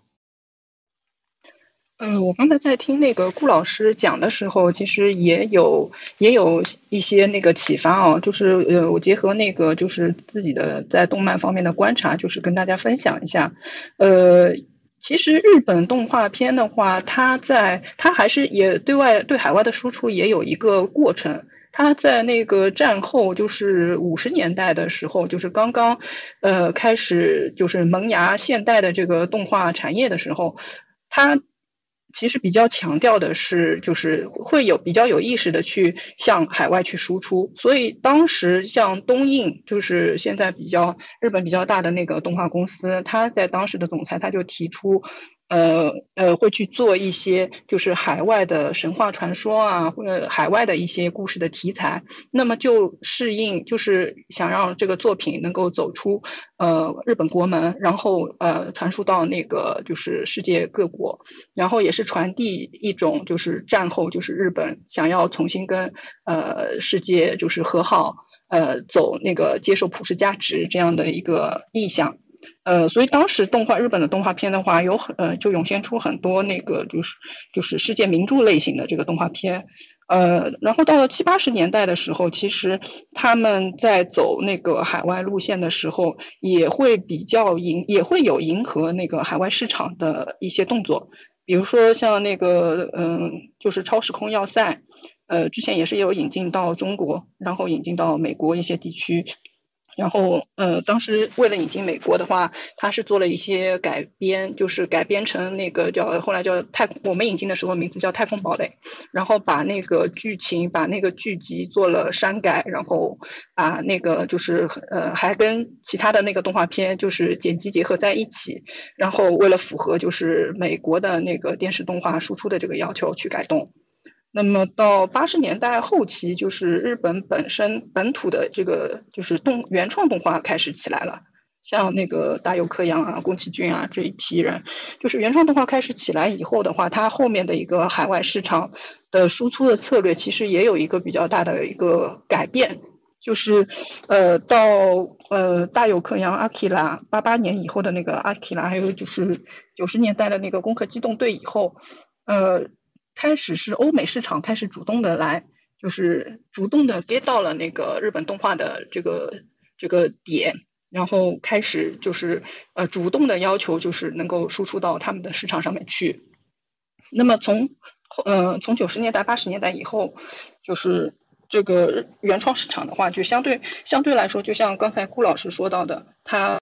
嗯，我刚才在听那个顾老师讲的时候，其实也有也有一些那个启发哦，就是呃，我结合那个就是自己的在动漫方面的观察，就是跟大家分享一下，呃。其实日本动画片的话，它在它还是也对外对海外的输出也有一个过程。它在那个战后，就是五十年代的时候，就是刚刚呃开始就是萌芽现代的这个动画产业的时候，它。其实比较强调的是，就是会有比较有意识的去向海外去输出，所以当时像东映，就是现在比较日本比较大的那个动画公司，他在当时的总裁他就提出。呃呃，会去做一些就是海外的神话传说啊，或者海外的一些故事的题材，那么就适应，就是想让这个作品能够走出呃日本国门，然后呃传输到那个就是世界各国，然后也是传递一种就是战后就是日本想要重新跟呃世界就是和好，呃走那个接受普世价值这样的一个意向。呃，所以当时动画日本的动画片的话，有很呃就涌现出很多那个就是就是世界名著类型的这个动画片，呃，然后到了七八十年代的时候，其实他们在走那个海外路线的时候，也会比较迎也会有迎合那个海外市场的一些动作，比如说像那个嗯，就是超时空要塞，呃，之前也是有引进到中国，然后引进到美国一些地区。然后，呃，当时为了引进美国的话，他是做了一些改编，就是改编成那个叫后来叫太，我们引进的时候名字叫《太空堡垒》，然后把那个剧情、把那个剧集做了删改，然后把那个就是呃，还跟其他的那个动画片就是剪辑结合在一起，然后为了符合就是美国的那个电视动画输出的这个要求去改动。那么到八十年代后期，就是日本本身本土的这个就是动原创动画开始起来了，像那个大友克洋啊、宫崎骏啊这一批人，就是原创动画开始起来以后的话，它后面的一个海外市场的输出的策略其实也有一个比较大的一个改变，就是呃到呃大友克洋阿基拉八八年以后的那个阿基拉，还有就是九十年代的那个攻壳机动队以后，呃。开始是欧美市场开始主动的来，就是主动的 get 到了那个日本动画的这个这个点，然后开始就是呃主动的要求就是能够输出到他们的市场上面去。那么从呃从九十年代八十年代以后，就是这个原创市场的话，就相对相对来说，就像刚才顾老师说到的，它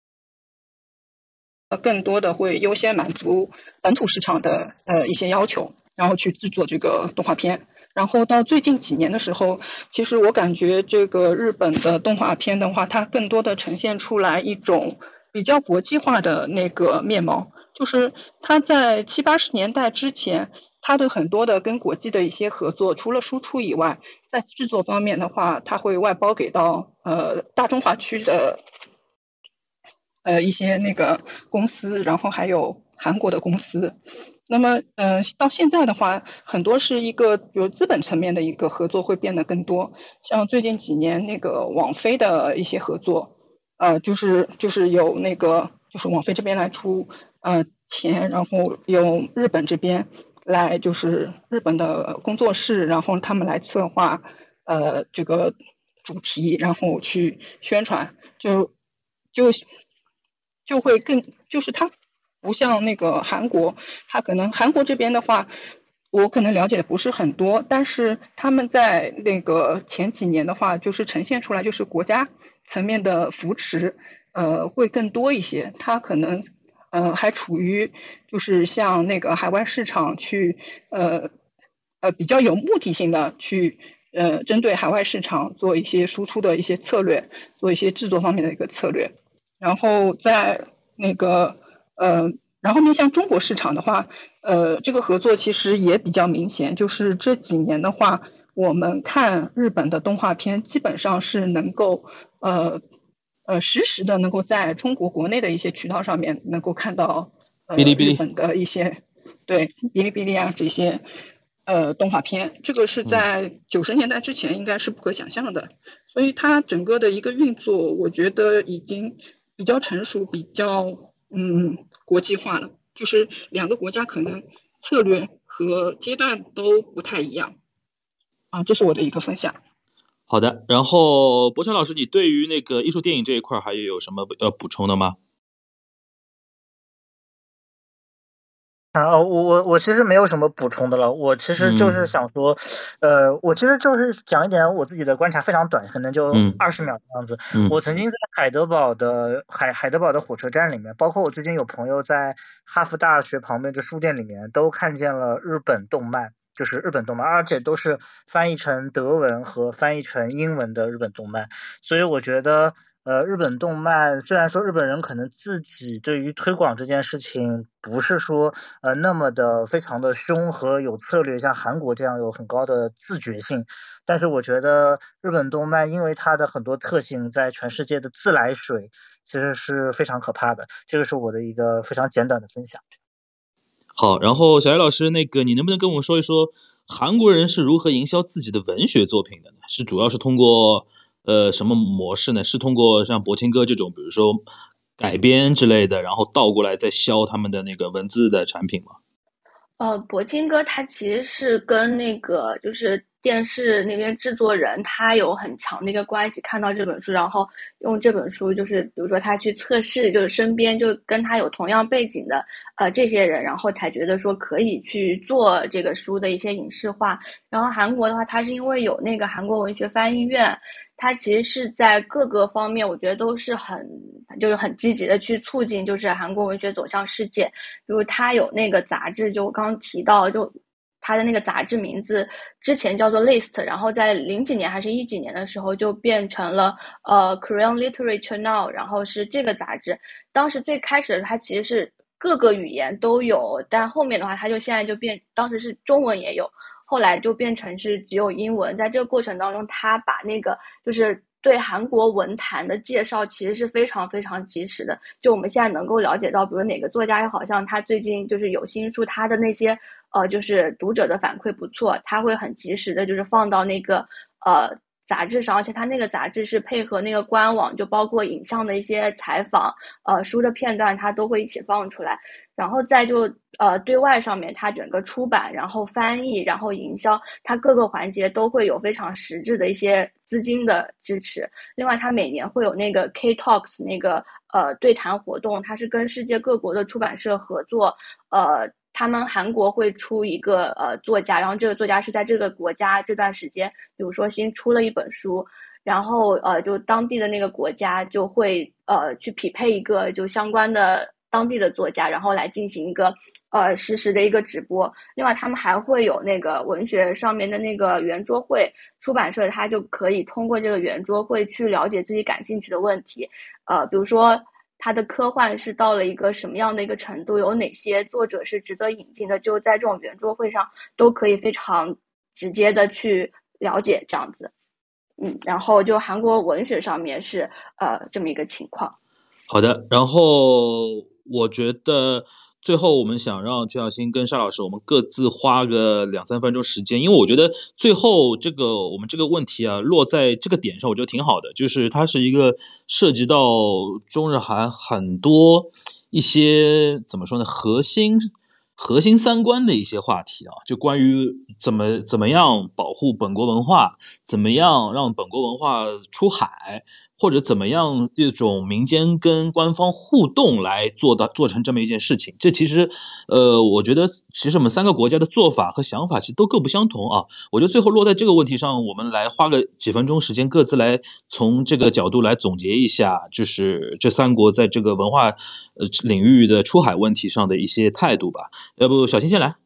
更多的会优先满足本土市场的呃一些要求。然后去制作这个动画片，然后到最近几年的时候，其实我感觉这个日本的动画片的话，它更多的呈现出来一种比较国际化的那个面貌，就是它在七八十年代之前，它的很多的跟国际的一些合作，除了输出以外，在制作方面的话，它会外包给到呃大中华区的呃一些那个公司，然后还有韩国的公司。那么，呃，到现在的话，很多是一个比如资本层面的一个合作会变得更多。像最近几年那个网飞的一些合作，呃，就是就是有那个就是网飞这边来出呃钱，然后由日本这边来就是日本的工作室，然后他们来策划呃这个主题，然后去宣传，就就就会更就是它。不像那个韩国，他可能韩国这边的话，我可能了解的不是很多，但是他们在那个前几年的话，就是呈现出来就是国家层面的扶持，呃，会更多一些。他可能呃还处于就是向那个海外市场去呃呃比较有目的性的去呃针对海外市场做一些输出的一些策略，做一些制作方面的一个策略，然后在那个。呃，然后面向中国市场的话，呃，这个合作其实也比较明显。就是这几年的话，我们看日本的动画片，基本上是能够呃呃实时的能够在中国国内的一些渠道上面能够看到呃日本的一些对哔哩哔哩啊这些呃动画片，这个是在九十年代之前应该是不可想象的。所以它整个的一个运作，我觉得已经比较成熟，比较。嗯，国际化了，就是两个国家可能策略和阶段都不太一样啊，这是我的一个分享。好的，然后博成老师，你对于那个艺术电影这一块还有什么要补充的吗？啊，我我我其实没有什么补充的了，我其实就是想说，呃，我其实就是讲一点我自己的观察，非常短，可能就二十秒这样子。我曾经在海德堡的海海德堡的火车站里面，包括我最近有朋友在哈佛大学旁边的书店里面，都看见了日本动漫，就是日本动漫，而且都是翻译成德文和翻译成英文的日本动漫，所以我觉得。呃，日本动漫虽然说日本人可能自己对于推广这件事情不是说呃那么的非常的凶和有策略，像韩国这样有很高的自觉性，但是我觉得日本动漫因为它的很多特性，在全世界的自来水其实是非常可怕的。这个是我的一个非常简短的分享。好，然后小叶老师，那个你能不能跟我们说一说韩国人是如何营销自己的文学作品的呢？是主要是通过？呃，什么模式呢？是通过像博清哥这种，比如说改编之类的，然后倒过来再销他们的那个文字的产品吗？呃，博清哥他其实是跟那个就是电视那边制作人，他有很强的一个关系。看到这本书，然后用这本书，就是比如说他去测试，就是身边就跟他有同样背景的呃这些人，然后才觉得说可以去做这个书的一些影视化。然后韩国的话，他是因为有那个韩国文学翻译院。它其实是在各个方面，我觉得都是很，就是很积极的去促进，就是韩国文学走向世界。比如它有那个杂志，就我刚刚提到，就它的那个杂志名字之前叫做 List，然后在零几年还是一几年的时候就变成了呃 Korean Literature Now，然后是这个杂志。当时最开始的它其实是各个语言都有，但后面的话它就现在就变，当时是中文也有。后来就变成是只有英文，在这个过程当中，他把那个就是对韩国文坛的介绍，其实是非常非常及时的。就我们现在能够了解到，比如哪个作家又，好像他最近就是有新书，他的那些呃，就是读者的反馈不错，他会很及时的，就是放到那个呃。杂志上，而且它那个杂志是配合那个官网，就包括影像的一些采访，呃，书的片段，它都会一起放出来。然后再就呃对外上面，它整个出版，然后翻译，然后营销，它各个环节都会有非常实质的一些资金的支持。另外，它每年会有那个 K Talks 那个呃对谈活动，它是跟世界各国的出版社合作，呃。他们韩国会出一个呃作家，然后这个作家是在这个国家这段时间，比如说新出了一本书，然后呃就当地的那个国家就会呃去匹配一个就相关的当地的作家，然后来进行一个呃实时的一个直播。另外他们还会有那个文学上面的那个圆桌会，出版社他就可以通过这个圆桌会去了解自己感兴趣的问题，呃比如说。它的科幻是到了一个什么样的一个程度？有哪些作者是值得引进的？就在这种圆桌会上，都可以非常直接的去了解这样子。嗯，然后就韩国文学上面是呃这么一个情况。好的，然后我觉得最后我们想让曲小新跟沙老师，我们各自花个两三分钟时间，因为我觉得最后这个我们这个问题啊，落在这个点上，我觉得挺好的，就是它是一个涉及到中日韩很多一些怎么说呢，核心。核心三观的一些话题啊，就关于怎么怎么样保护本国文化，怎么样让本国文化出海。或者怎么样，这种民间跟官方互动来做到做成这么一件事情，这其实，呃，我觉得其实我们三个国家的做法和想法其实都各不相同啊。我觉得最后落在这个问题上，我们来花个几分钟时间，各自来从这个角度来总结一下，就是这三国在这个文化呃领域的出海问题上的一些态度吧。要不小新先来？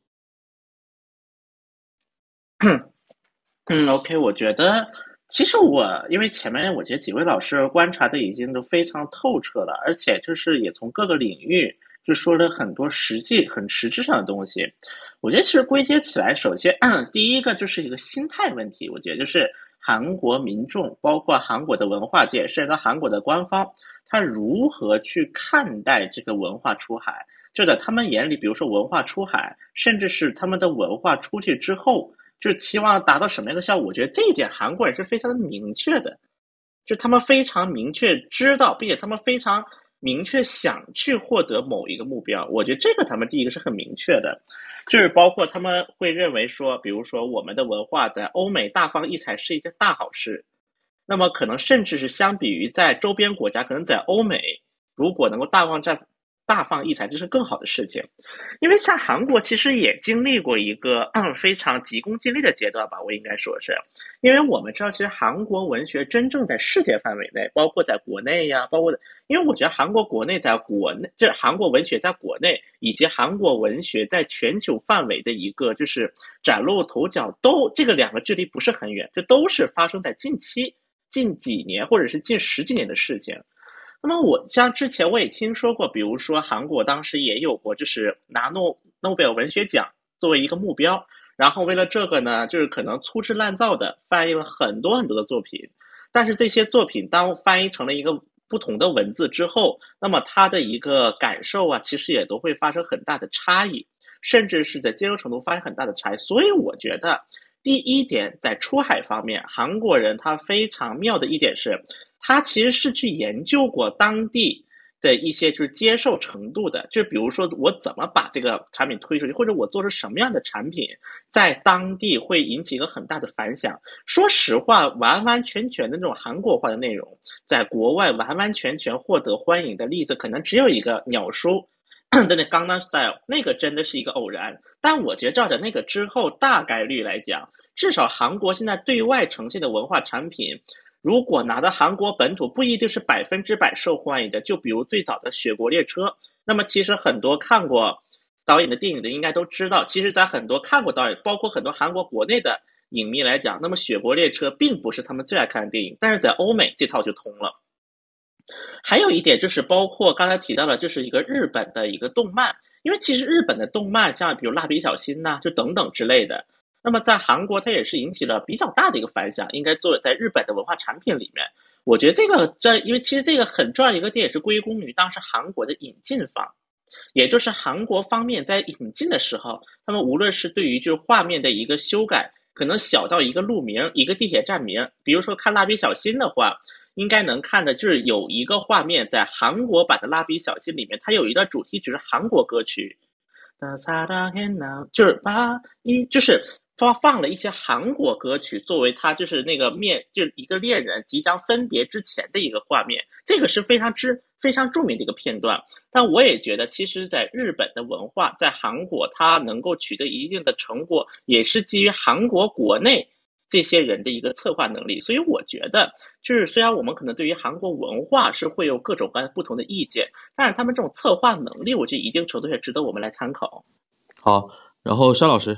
嗯，OK，我觉得。其实我因为前面我觉得几位老师观察的已经都非常透彻了，而且就是也从各个领域就说了很多实际很实质上的东西。我觉得其实归结起来，首先第一个就是一个心态问题。我觉得就是韩国民众，包括韩国的文化界，甚至韩国的官方，他如何去看待这个文化出海？就在他们眼里，比如说文化出海，甚至是他们的文化出去之后。就期望达到什么样的效果？我觉得这一点韩国人是非常的明确的，就他们非常明确知道，并且他们非常明确想去获得某一个目标。我觉得这个他们第一个是很明确的，就是包括他们会认为说，比如说我们的文化在欧美大放异彩是一件大好事，那么可能甚至是相比于在周边国家，可能在欧美如果能够大放在。大放异彩，这是更好的事情，因为像韩国其实也经历过一个非常急功近利的阶段吧，我应该说是，因为我们知道，其实韩国文学真正在世界范围内，包括在国内呀，包括，因为我觉得韩国国内在国内，这韩国文学在国内以及韩国文学在全球范围的一个就是崭露头角，都这个两个距离不是很远，这都是发生在近期、近几年或者是近十几年的事情。那么我像之前我也听说过，比如说韩国当时也有过，就是拿诺诺贝尔文学奖作为一个目标，然后为了这个呢，就是可能粗制滥造的翻译了很多很多的作品，但是这些作品当翻译成了一个不同的文字之后，那么他的一个感受啊，其实也都会发生很大的差异，甚至是在接受程度发生很大的差异。所以我觉得第一点在出海方面，韩国人他非常妙的一点是。他其实是去研究过当地的一些就是接受程度的，就比如说我怎么把这个产品推出去，或者我做出什么样的产品，在当地会引起一个很大的反响。说实话，完完全全的那种韩国化的内容，在国外完完全全获得欢迎的例子，可能只有一个鸟叔 的那刚刚 style，那个真的是一个偶然。但我觉得照着那个之后，大概率来讲，至少韩国现在对外呈现的文化产品。如果拿到韩国本土不一定是百分之百受欢迎的，就比如最早的《雪国列车》，那么其实很多看过导演的电影的应该都知道，其实，在很多看过导演，包括很多韩国国内的影迷来讲，那么《雪国列车》并不是他们最爱看的电影，但是在欧美这套就通了。还有一点就是，包括刚才提到的，就是一个日本的一个动漫，因为其实日本的动漫，像比如《蜡笔小新》呐，就等等之类的。那么在韩国，它也是引起了比较大的一个反响。应该作为在日本的文化产品里面，我觉得这个在，因为其实这个很重要一个点也是归功于当时韩国的引进方，也就是韩国方面在引进的时候，他们无论是对于就是画面的一个修改，可能小到一个路名、一个地铁站名，比如说看蜡笔小新的话，应该能看的就是有一个画面在韩国版的蜡笔小新里面，它有一段主题曲是韩国歌曲，就是把一就是。发放了一些韩国歌曲，作为他就是那个面，就是一个恋人即将分别之前的一个画面，这个是非常之非常著名的一个片段。但我也觉得，其实，在日本的文化，在韩国，它能够取得一定的成果，也是基于韩国国内这些人的一个策划能力。所以，我觉得，就是虽然我们可能对于韩国文化是会有各种各样不同的意见，但是他们这种策划能力，我觉得一定程度上值得我们来参考。好，然后沙老师。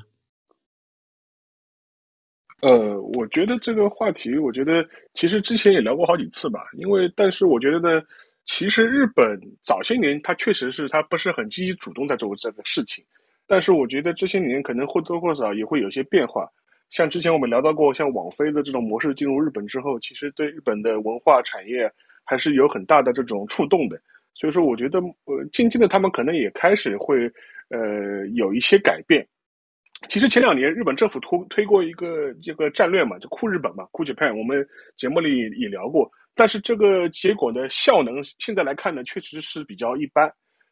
呃，我觉得这个话题，我觉得其实之前也聊过好几次吧。因为，但是我觉得呢，其实日本早些年它确实是它不是很积极主动在做这个事情，但是我觉得这些年可能或多或少也会有些变化。像之前我们聊到过，像网飞的这种模式进入日本之后，其实对日本的文化产业还是有很大的这种触动的。所以说，我觉得呃，渐渐的他们可能也开始会呃有一些改变。其实前两年日本政府推推过一个这个战略嘛，就酷日本嘛，酷 Japan，我们节目里也聊过。但是这个结果的效能现在来看呢，确实是比较一般，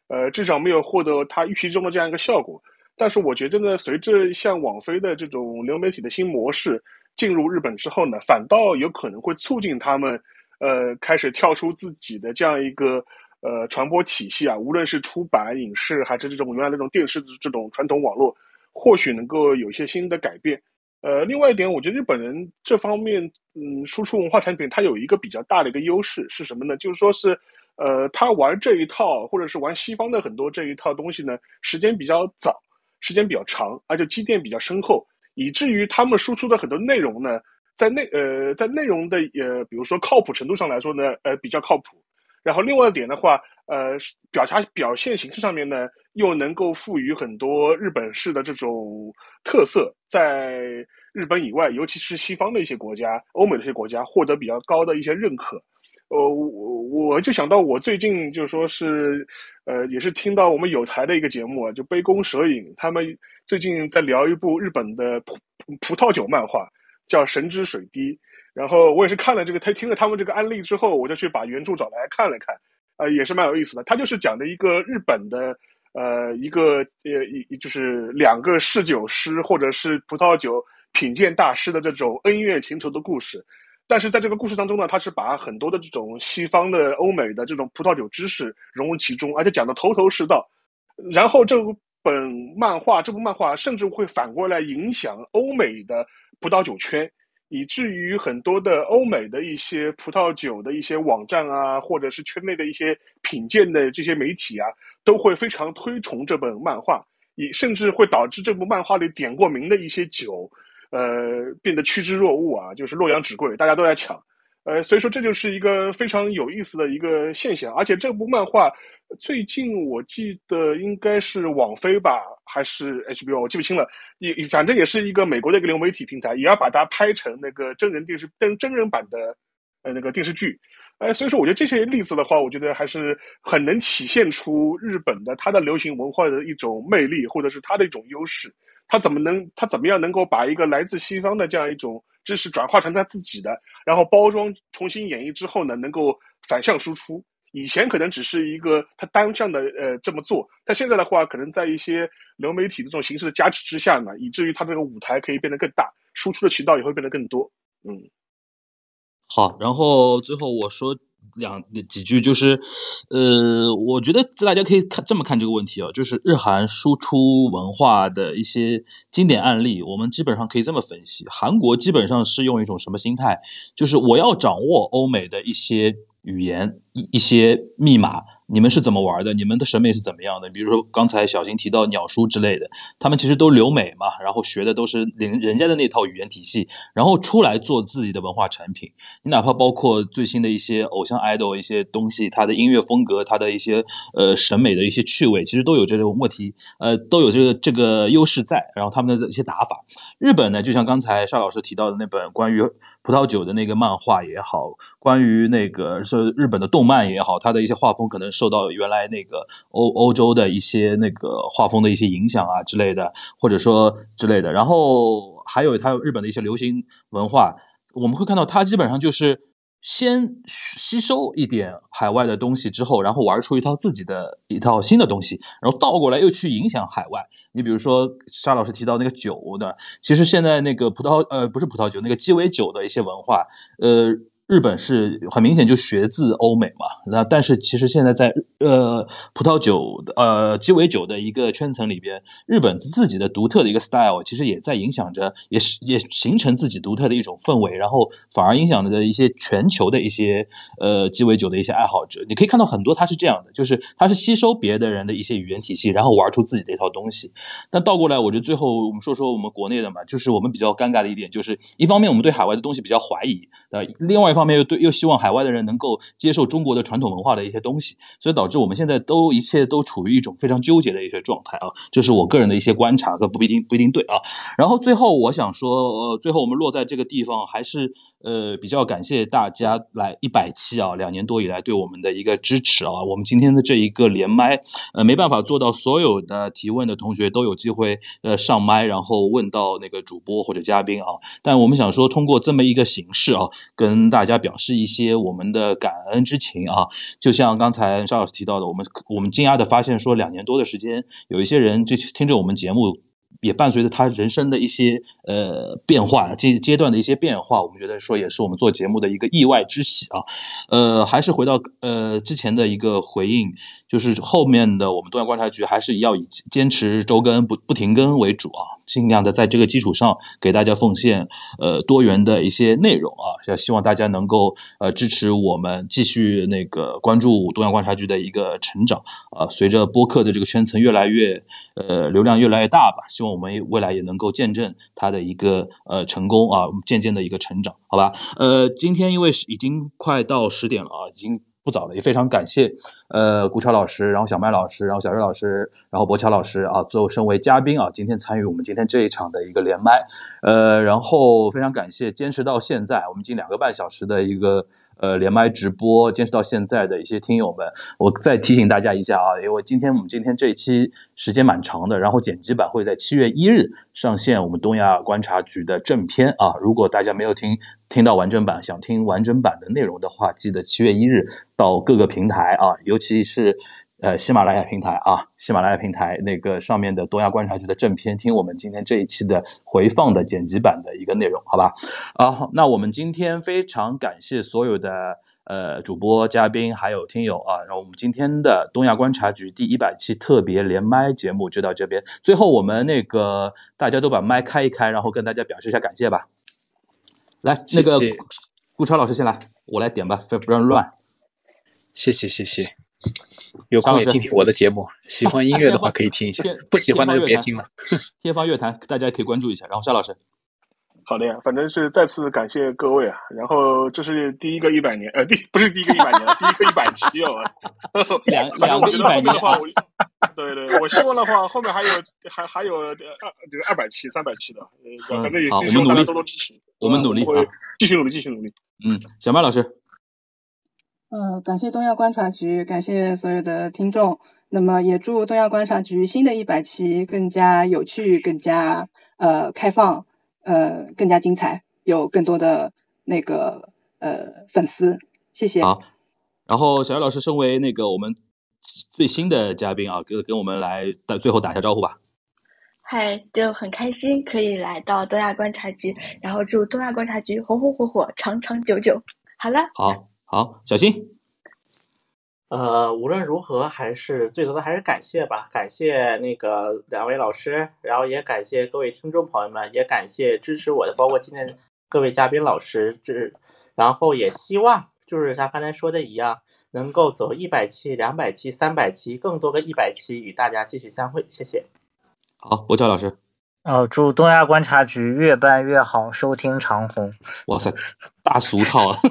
呃，至少没有获得他预期中的这样一个效果。但是我觉得呢，随着像网飞的这种流媒体的新模式进入日本之后呢，反倒有可能会促进他们呃开始跳出自己的这样一个呃传播体系啊，无论是出版影视还是这种原来那种电视的这种传统网络。或许能够有一些新的改变，呃，另外一点，我觉得日本人这方面，嗯，输出文化产品，它有一个比较大的一个优势是什么呢？就是说是，呃，他玩这一套，或者是玩西方的很多这一套东西呢，时间比较早，时间比较长，而且积淀比较深厚，以至于他们输出的很多内容呢，在内呃，在内容的呃，比如说靠谱程度上来说呢，呃，比较靠谱。然后另外一点的话，呃，表达表现形式上面呢，又能够赋予很多日本式的这种特色，在日本以外，尤其是西方的一些国家、欧美的一些国家，获得比较高的一些认可。呃，我我就想到我最近就说是，呃，也是听到我们有台的一个节目啊，就杯弓蛇影，他们最近在聊一部日本的葡葡萄酒漫画，叫《神之水滴》。然后我也是看了这个，他听了他们这个案例之后，我就去把原著找来看了看，呃，也是蛮有意思的。他就是讲的一个日本的，呃，一个呃一就是两个侍酒师或者是葡萄酒品鉴大师的这种恩怨情仇的故事。但是在这个故事当中呢，他是把很多的这种西方的、欧美的这种葡萄酒知识融入其中，而且讲的头头是道。然后这本漫画，这部漫画甚至会反过来影响欧美的葡萄酒圈。以至于很多的欧美的一些葡萄酒的一些网站啊，或者是圈内的一些品鉴的这些媒体啊，都会非常推崇这本漫画，也甚至会导致这部漫画里点过名的一些酒，呃，变得趋之若鹜啊，就是洛阳纸贵，大家都在抢。呃，所以说这就是一个非常有意思的一个现象，而且这部漫画最近我记得应该是网飞吧，还是 HBO，我记不清了，也反正也是一个美国的一个流媒体平台，也要把它拍成那个真人电视真真人版的呃那个电视剧。哎，所以说我觉得这些例子的话，我觉得还是很能体现出日本的它的流行文化的一种魅力，或者是它的一种优势。他怎么能，他怎么样能够把一个来自西方的这样一种。知识转化成他自己的，然后包装重新演绎之后呢，能够反向输出。以前可能只是一个他单向的呃这么做，但现在的话，可能在一些流媒体的这种形式的加持之下呢，以至于他这个舞台可以变得更大，输出的渠道也会变得更多。嗯，好，然后最后我说。两几句就是，呃，我觉得大家可以看这么看这个问题啊，就是日韩输出文化的一些经典案例，我们基本上可以这么分析：韩国基本上是用一种什么心态？就是我要掌握欧美的一些语言、一一些密码。你们是怎么玩的？你们的审美是怎么样的？比如说刚才小新提到鸟叔之类的，他们其实都留美嘛，然后学的都是人人家的那套语言体系，然后出来做自己的文化产品。你哪怕包括最新的一些偶像 idol 一些东西，他的音乐风格，他的一些呃审美的一些趣味，其实都有这种问题，呃，都有这个这个优势在。然后他们的一些打法，日本呢，就像刚才邵老师提到的那本关于。葡萄酒的那个漫画也好，关于那个是日本的动漫也好，它的一些画风可能受到原来那个欧欧洲的一些那个画风的一些影响啊之类的，或者说之类的。然后还有它日本的一些流行文化，我们会看到它基本上就是。先吸收一点海外的东西之后，然后玩出一套自己的一套新的东西，然后倒过来又去影响海外。你比如说沙老师提到那个酒的，其实现在那个葡萄呃不是葡萄酒，那个鸡尾酒的一些文化，呃。日本是很明显就学自欧美嘛，那但是其实现在在呃葡萄酒呃鸡尾酒的一个圈层里边，日本自己的独特的一个 style，其实也在影响着，也是也形成自己独特的一种氛围，然后反而影响着一些全球的一些呃鸡尾酒的一些爱好者。你可以看到很多他是这样的，就是他是吸收别的人的一些语言体系，然后玩出自己的一套东西。但倒过来，我觉得最后我们说说我们国内的嘛，就是我们比较尴尬的一点，就是一方面我们对海外的东西比较怀疑，呃，另外。方面又对又希望海外的人能够接受中国的传统文化的一些东西，所以导致我们现在都一切都处于一种非常纠结的一些状态啊，这是我个人的一些观察，可不一定不一定对啊。然后最后我想说，呃，最后我们落在这个地方，还是呃比较感谢大家来一百期啊，两年多以来对我们的一个支持啊。我们今天的这一个连麦，呃，没办法做到所有的提问的同学都有机会呃上麦，然后问到那个主播或者嘉宾啊。但我们想说，通过这么一个形式啊，跟大家表示一些我们的感恩之情啊。就像刚才邵老师提到的，我们我们惊讶的发现说，两年多的时间，有一些人就听着我们节目。也伴随着他人生的一些呃变化阶阶段的一些变化，我们觉得说也是我们做节目的一个意外之喜啊。呃，还是回到呃之前的一个回应，就是后面的我们东亚观察局还是要以坚持周更不不停更为主啊，尽量的在这个基础上给大家奉献呃多元的一些内容啊，要希望大家能够呃支持我们继续那个关注东亚观察局的一个成长啊。随着播客的这个圈层越来越呃流量越来越大吧，希望。我们未来也能够见证它的一个呃成功啊，渐渐的一个成长，好吧？呃，今天因为是已经快到十点了啊，已经不早了，也非常感谢呃顾超老师，然后小麦老师，然后小瑞老师，然后博乔老师啊，最后身为嘉宾啊，今天参与我们今天这一场的一个连麦，呃，然后非常感谢坚持到现在，我们近两个半小时的一个。呃，连麦直播坚持到现在的一些听友们，我再提醒大家一下啊，因为今天我们今天这一期时间蛮长的，然后剪辑版会在七月一日上线我们东亚观察局的正片啊。如果大家没有听听到完整版，想听完整版的内容的话，记得七月一日到各个平台啊，尤其是。呃，喜马拉雅平台啊，喜马拉雅平台那个上面的东亚观察局的正片，听我们今天这一期的回放的剪辑版的一个内容，好吧？啊，那我们今天非常感谢所有的呃主播、嘉宾还有听友啊，然后我们今天的东亚观察局第一百期特别连麦节目就到这边。最后我们那个大家都把麦开一开，然后跟大家表示一下感谢吧。来，那个顾超老师先来，我来点吧，不让乱。谢谢谢谢。有空也听听我的节目，喜欢音乐的话可以听一下，不喜欢的就别听了。天方乐坛，大家可以关注一下。然后夏老师，好的呀，反正是再次感谢各位啊。然后这是第一个一百年，呃，第不是第一个一百年，第一个一百期哦。两两个一百年的话，我对对，我希望的话，后面还有还还有二这个二百期、三百期的，反正也希望大家多多支持。我们努力，继续努力，继续努力。嗯，小麦老师。呃，感谢东亚观察局，感谢所有的听众。那么也祝东亚观察局新的一百期更加有趣、更加呃开放、呃更加精彩，有更多的那个呃粉丝。谢谢。好，然后小艾老师身为那个我们最新的嘉宾啊，给给我们来打最后打一下招呼吧。嗨，就很开心可以来到东亚观察局，然后祝东亚观察局红红火火、长长久久。好了。好。好，小新。呃，无论如何，还是最多的还是感谢吧，感谢那个两位老师，然后也感谢各位听众朋友们，也感谢支持我的，包括今天各位嘉宾老师，这然后也希望就是像刚才说的一样，能够走一百期、两百期、三百期，更多个一百期，与大家继续相会，谢谢。好，我叫老师。哦，祝东亚观察局越办越好，收听长虹。哇塞，大俗套啊！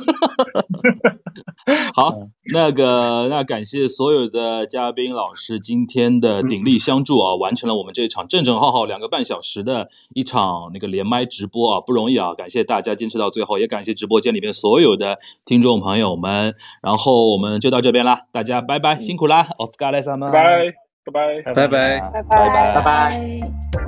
好，那个，那感谢所有的嘉宾老师今天的鼎力相助啊，完成了我们这场正正好好两个半小时的一场那个连麦直播啊，不容易啊！感谢大家坚持到最后，也感谢直播间里面所有的听众朋友们。然后我们就到这边啦，大家拜拜，辛苦啦，奥斯卡莱萨们，拜拜，拜拜，拜拜，拜拜，拜拜。